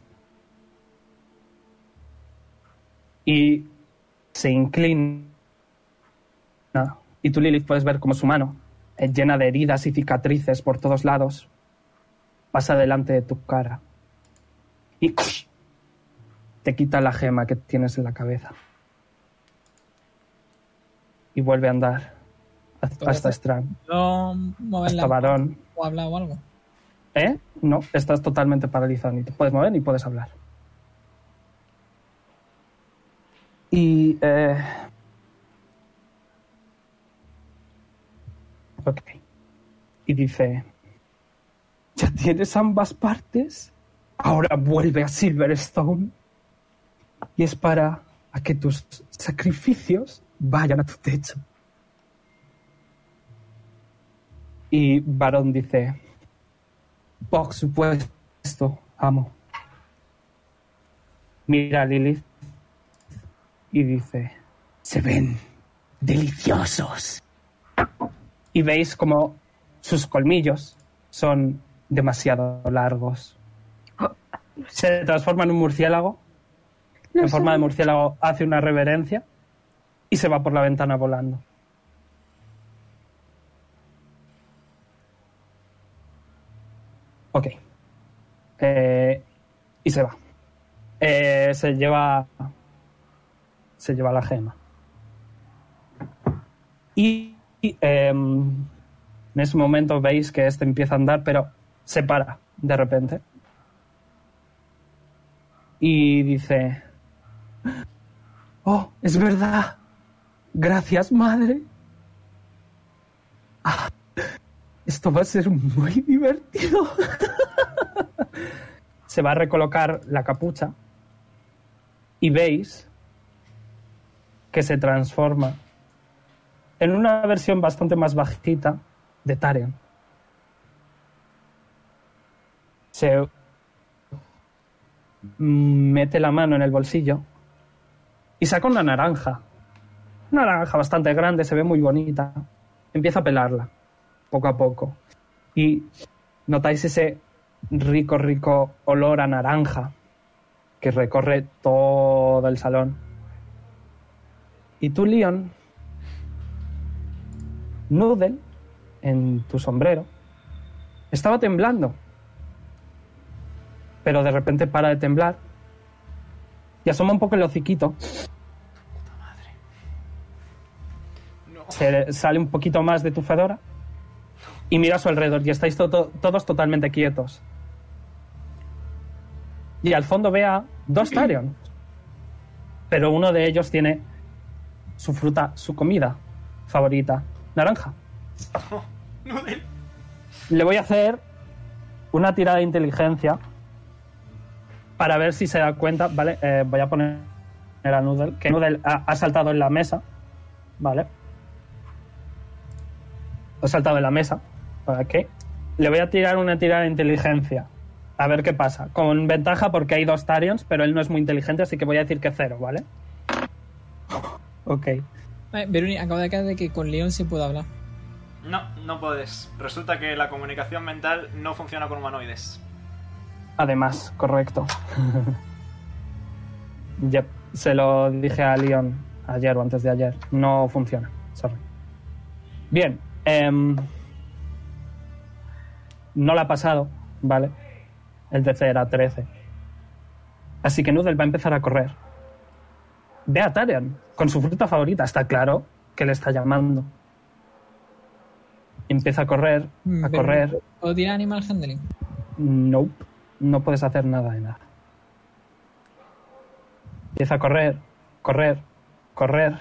Y se inclina. Y tú, Lilith, puedes ver como su mano, eh, llena de heridas y cicatrices por todos lados, pasa delante de tu cara. Y te quita la gema que tienes en la cabeza. Y vuelve a andar hasta, Strand. Hasta la varón. o hablar o algo. ¿Eh? No, estás totalmente paralizado. Ni te puedes mover ni puedes hablar. Y... Eh... Y dice... ¿Ya tienes ambas partes? Ahora vuelve a Silverstone. Y es para a que tus sacrificios vayan a tu techo. Y Varón dice... Por supuesto, amo. Mira Lilith y dice, se ven deliciosos. Y veis como sus colmillos son demasiado largos. Se transforma en un murciélago. En forma de murciélago hace una reverencia y se va por la ventana volando. Ok. Eh, y se va. Eh, se lleva. Se lleva la gema. Y, em, en ese momento veis que este empieza a andar, pero se para de repente. Y dice: Oh, es verdad. Gracias, madre. Ah, esto va a ser muy divertido. Se va a recolocar la capucha y veis que se transforma en una versión bastante más bajita de Tarion. Se mete la mano en el bolsillo y saca una naranja. Una naranja bastante grande, se ve muy bonita. Empieza a pelarla poco a poco. Y notáis ese rico, rico olor a naranja que recorre todo el salón. Y tú, Leon, Noodle, en tu sombrero, estaba temblando. Pero de repente para de temblar y asoma un poco el hociquito. Se sale un poquito más de tu fedora y mira a su alrededor y estáis to- to- todos totalmente quietos. Y al fondo ve a dos Tarion. Pero uno de ellos tiene su fruta, su comida favorita, naranja. Noodle. Le voy a hacer una tirada de inteligencia para ver si se da cuenta, ¿vale? Eh, voy a poner a Noodle, que Noodle ha, ha saltado en la mesa, ¿vale? Ha saltado en la mesa, ¿para qué? Le voy a tirar una tirada de inteligencia, a ver qué pasa. Con ventaja porque hay dos Tarions, pero él no es muy inteligente, así que voy a decir que cero, ¿vale? Ok. Vale, Veruni, acabo de caer de que con León sí puedo hablar. No, no puedes. Resulta que la comunicación mental no funciona con humanoides. Además, correcto. Yep, se lo dije a Leon ayer o antes de ayer. No funciona. Sorry. Bien. em, no la ha pasado, ¿vale? El DC era 13. Así que Noodle va a empezar a correr. Ve a Tarion con su fruta favorita. Está claro que le está llamando. Empieza a correr, Mm, a pero- correr. ¿Puedo tirar Animal Handling? Nope. No puedes hacer nada de nada. Empieza a correr, correr, correr,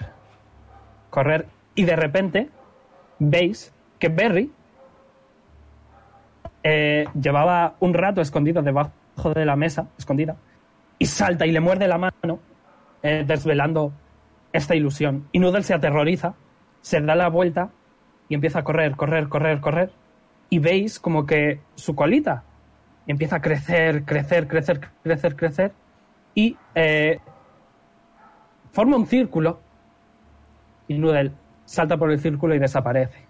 correr. Y de repente veis que Berry eh, llevaba un rato escondido debajo de la mesa, escondida, y salta y le muerde la mano, eh, desvelando esta ilusión. Y Noodle se aterroriza, se da la vuelta y empieza a correr, correr, correr, correr. Y veis como que su colita empieza a crecer, crecer, crecer, crecer, crecer. Y eh, forma un círculo. Y Noodle salta por el círculo y desaparece.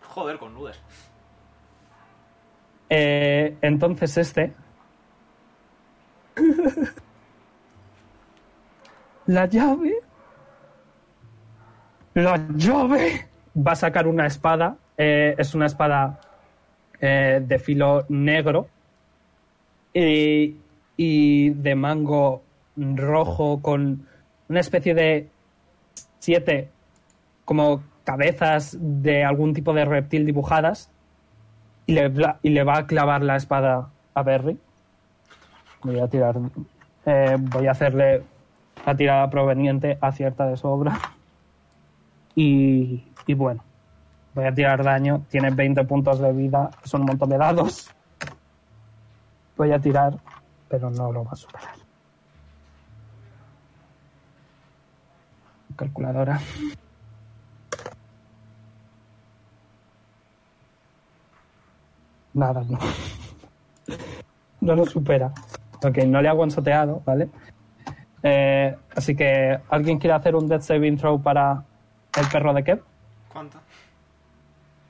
Joder, con Noodle. Eh, entonces este... La llave... La llave... Va a sacar una espada. eh, es una espada eh, de filo negro. Y, y de mango rojo con una especie de siete como cabezas de algún tipo de reptil dibujadas y le, y le va a clavar la espada a Berry. Voy a tirar. eh, voy a hacerle la tirada proveniente acierta de sobra. Y, bueno, voy a tirar daño. Tiene 20 puntos de vida, son un montón de dados. Voy a tirar, pero no lo va a superar. Calculadora. Nada, no. No lo supera. Ok, no le ha guansoteado, ¿vale? Eh, así que, ¿alguien quiere hacer un Death Saving Throw para el perro de Kev? ¿Cuánto?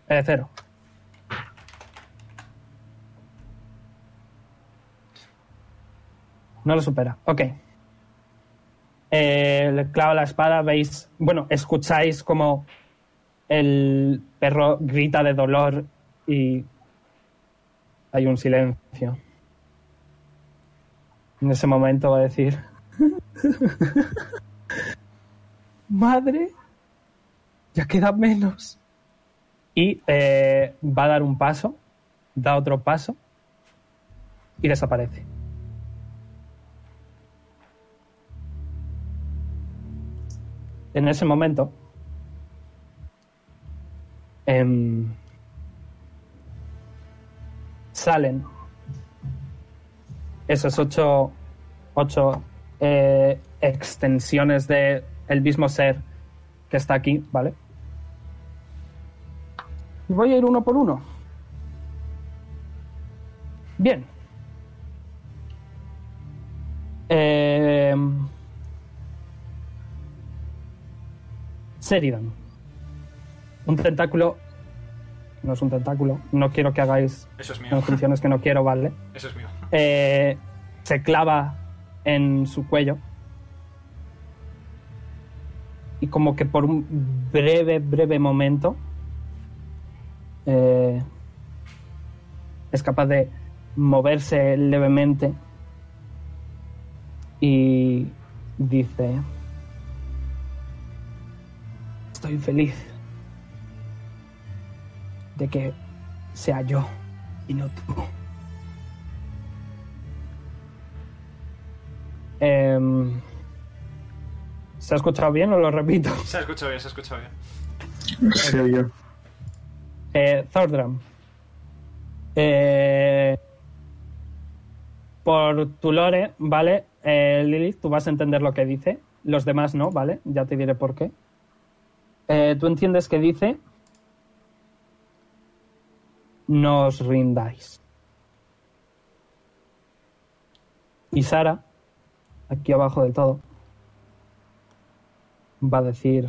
Eh, cero. No lo supera. Ok. Eh, le clava la espada, veis. Bueno, escucháis como el perro grita de dolor y hay un silencio. En ese momento va a decir: Madre, ya queda menos. Y eh, va a dar un paso, da otro paso y desaparece. En ese momento, em, salen esos ocho, ocho eh, extensiones de el mismo ser que está aquí, ¿vale? Y voy a ir uno por uno. Bien. Eh, Seridan. Un tentáculo. No es un tentáculo. No quiero que hagáis Eso es mío. conjunciones que no quiero, ¿vale? Eso es mío. Eh, se clava en su cuello. Y como que por un breve, breve momento eh, es capaz de moverse levemente y dice, estoy feliz de que sea yo y no tú. Em, ¿Se ha escuchado bien o lo repito? Se ha escuchado bien, se ha escuchado bien. Se oyó. Eh, Thordram. Eh, por tu lore, ¿vale? Eh, Lilith, tú vas a entender lo que dice. Los demás no, ¿vale? Ya te diré por qué. Eh, tú entiendes que dice... No os rindáis. Y Sara, aquí abajo del todo, va a decir...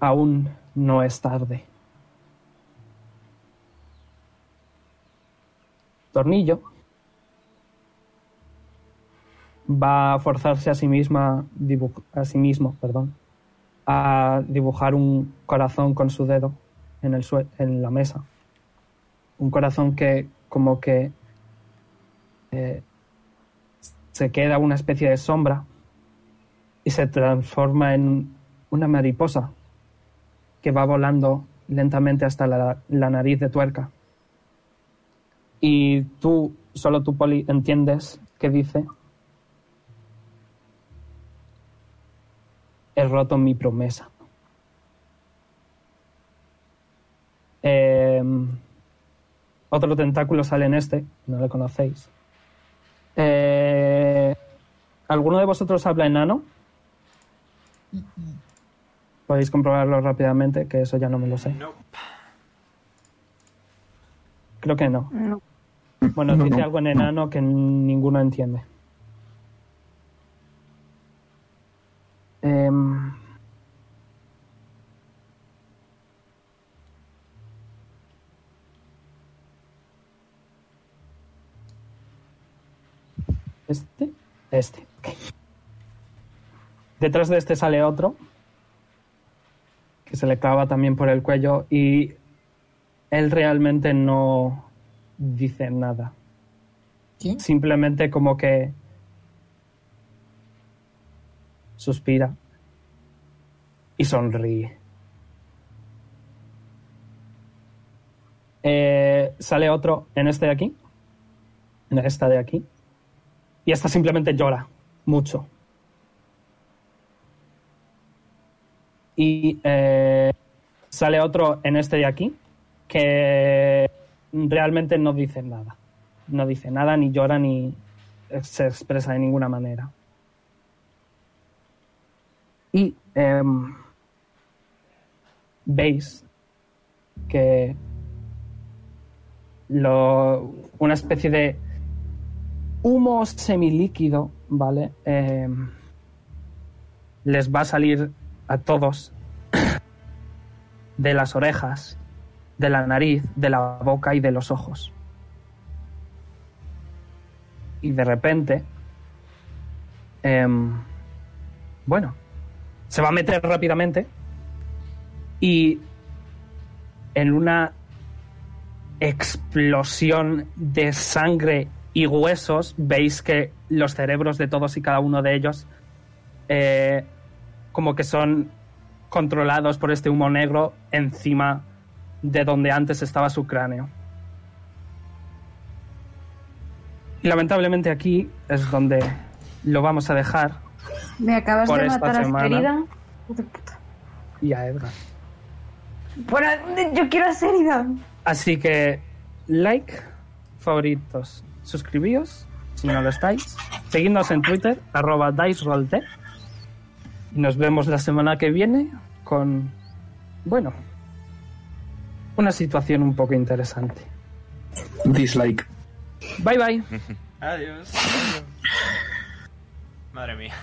Aún no es tarde. Tornillo va a forzarse a sí misma a sí mismo, perdón, a dibujar un corazón con su dedo en el en la mesa. Un corazón que como que eh, se queda una especie de sombra y se transforma en una mariposa que va volando lentamente hasta la, nariz de tuerca. Y tú, solo tú, Poli, entiendes que dice, he roto mi promesa. Eh, otro tentáculo sale en este, no lo conocéis. Eh, ¿Alguno de vosotros habla enano? Podéis comprobarlo rápidamente, que eso ya no me lo sé. No. Creo que no. No. Bueno, No, dice no. algo en enano que ninguno entiende. Em, ¿Este? Este. Detrás de este sale otro que se le clava también por el cuello y él realmente no dice nada. Simplemente como que suspira y sonríe. Eh, sale otro en este de aquí, en esta de aquí, y esta simplemente llora mucho. Y eh, sale otro en este de aquí, que realmente no dice nada. No dice nada, ni llora, ni se expresa de ninguna manera. Y em, veis que lo- una especie de humo semilíquido, ¿vale? Em, les va a salir a todos de las orejas, de la nariz, de la boca y de los ojos. Y de repente, em, bueno, se va a meter rápidamente y en una explosión de sangre y huesos veis que los cerebros de todos y cada uno de ellos eh, como que son controlados por este humo negro encima de donde antes estaba su cráneo. Y lamentablemente aquí es donde lo vamos a dejar Me acabas Por de esta matar a semana. De puta. y a Edgar. Bueno, yo quiero a Serida. Así que like, favoritos, suscribíos si no lo estáis, seguidnos en Twitter, arroba DiceRollT. Y nos vemos la semana que viene con, bueno, una situación un poco interesante. Dislike. Bye bye. Adiós. Madre mía.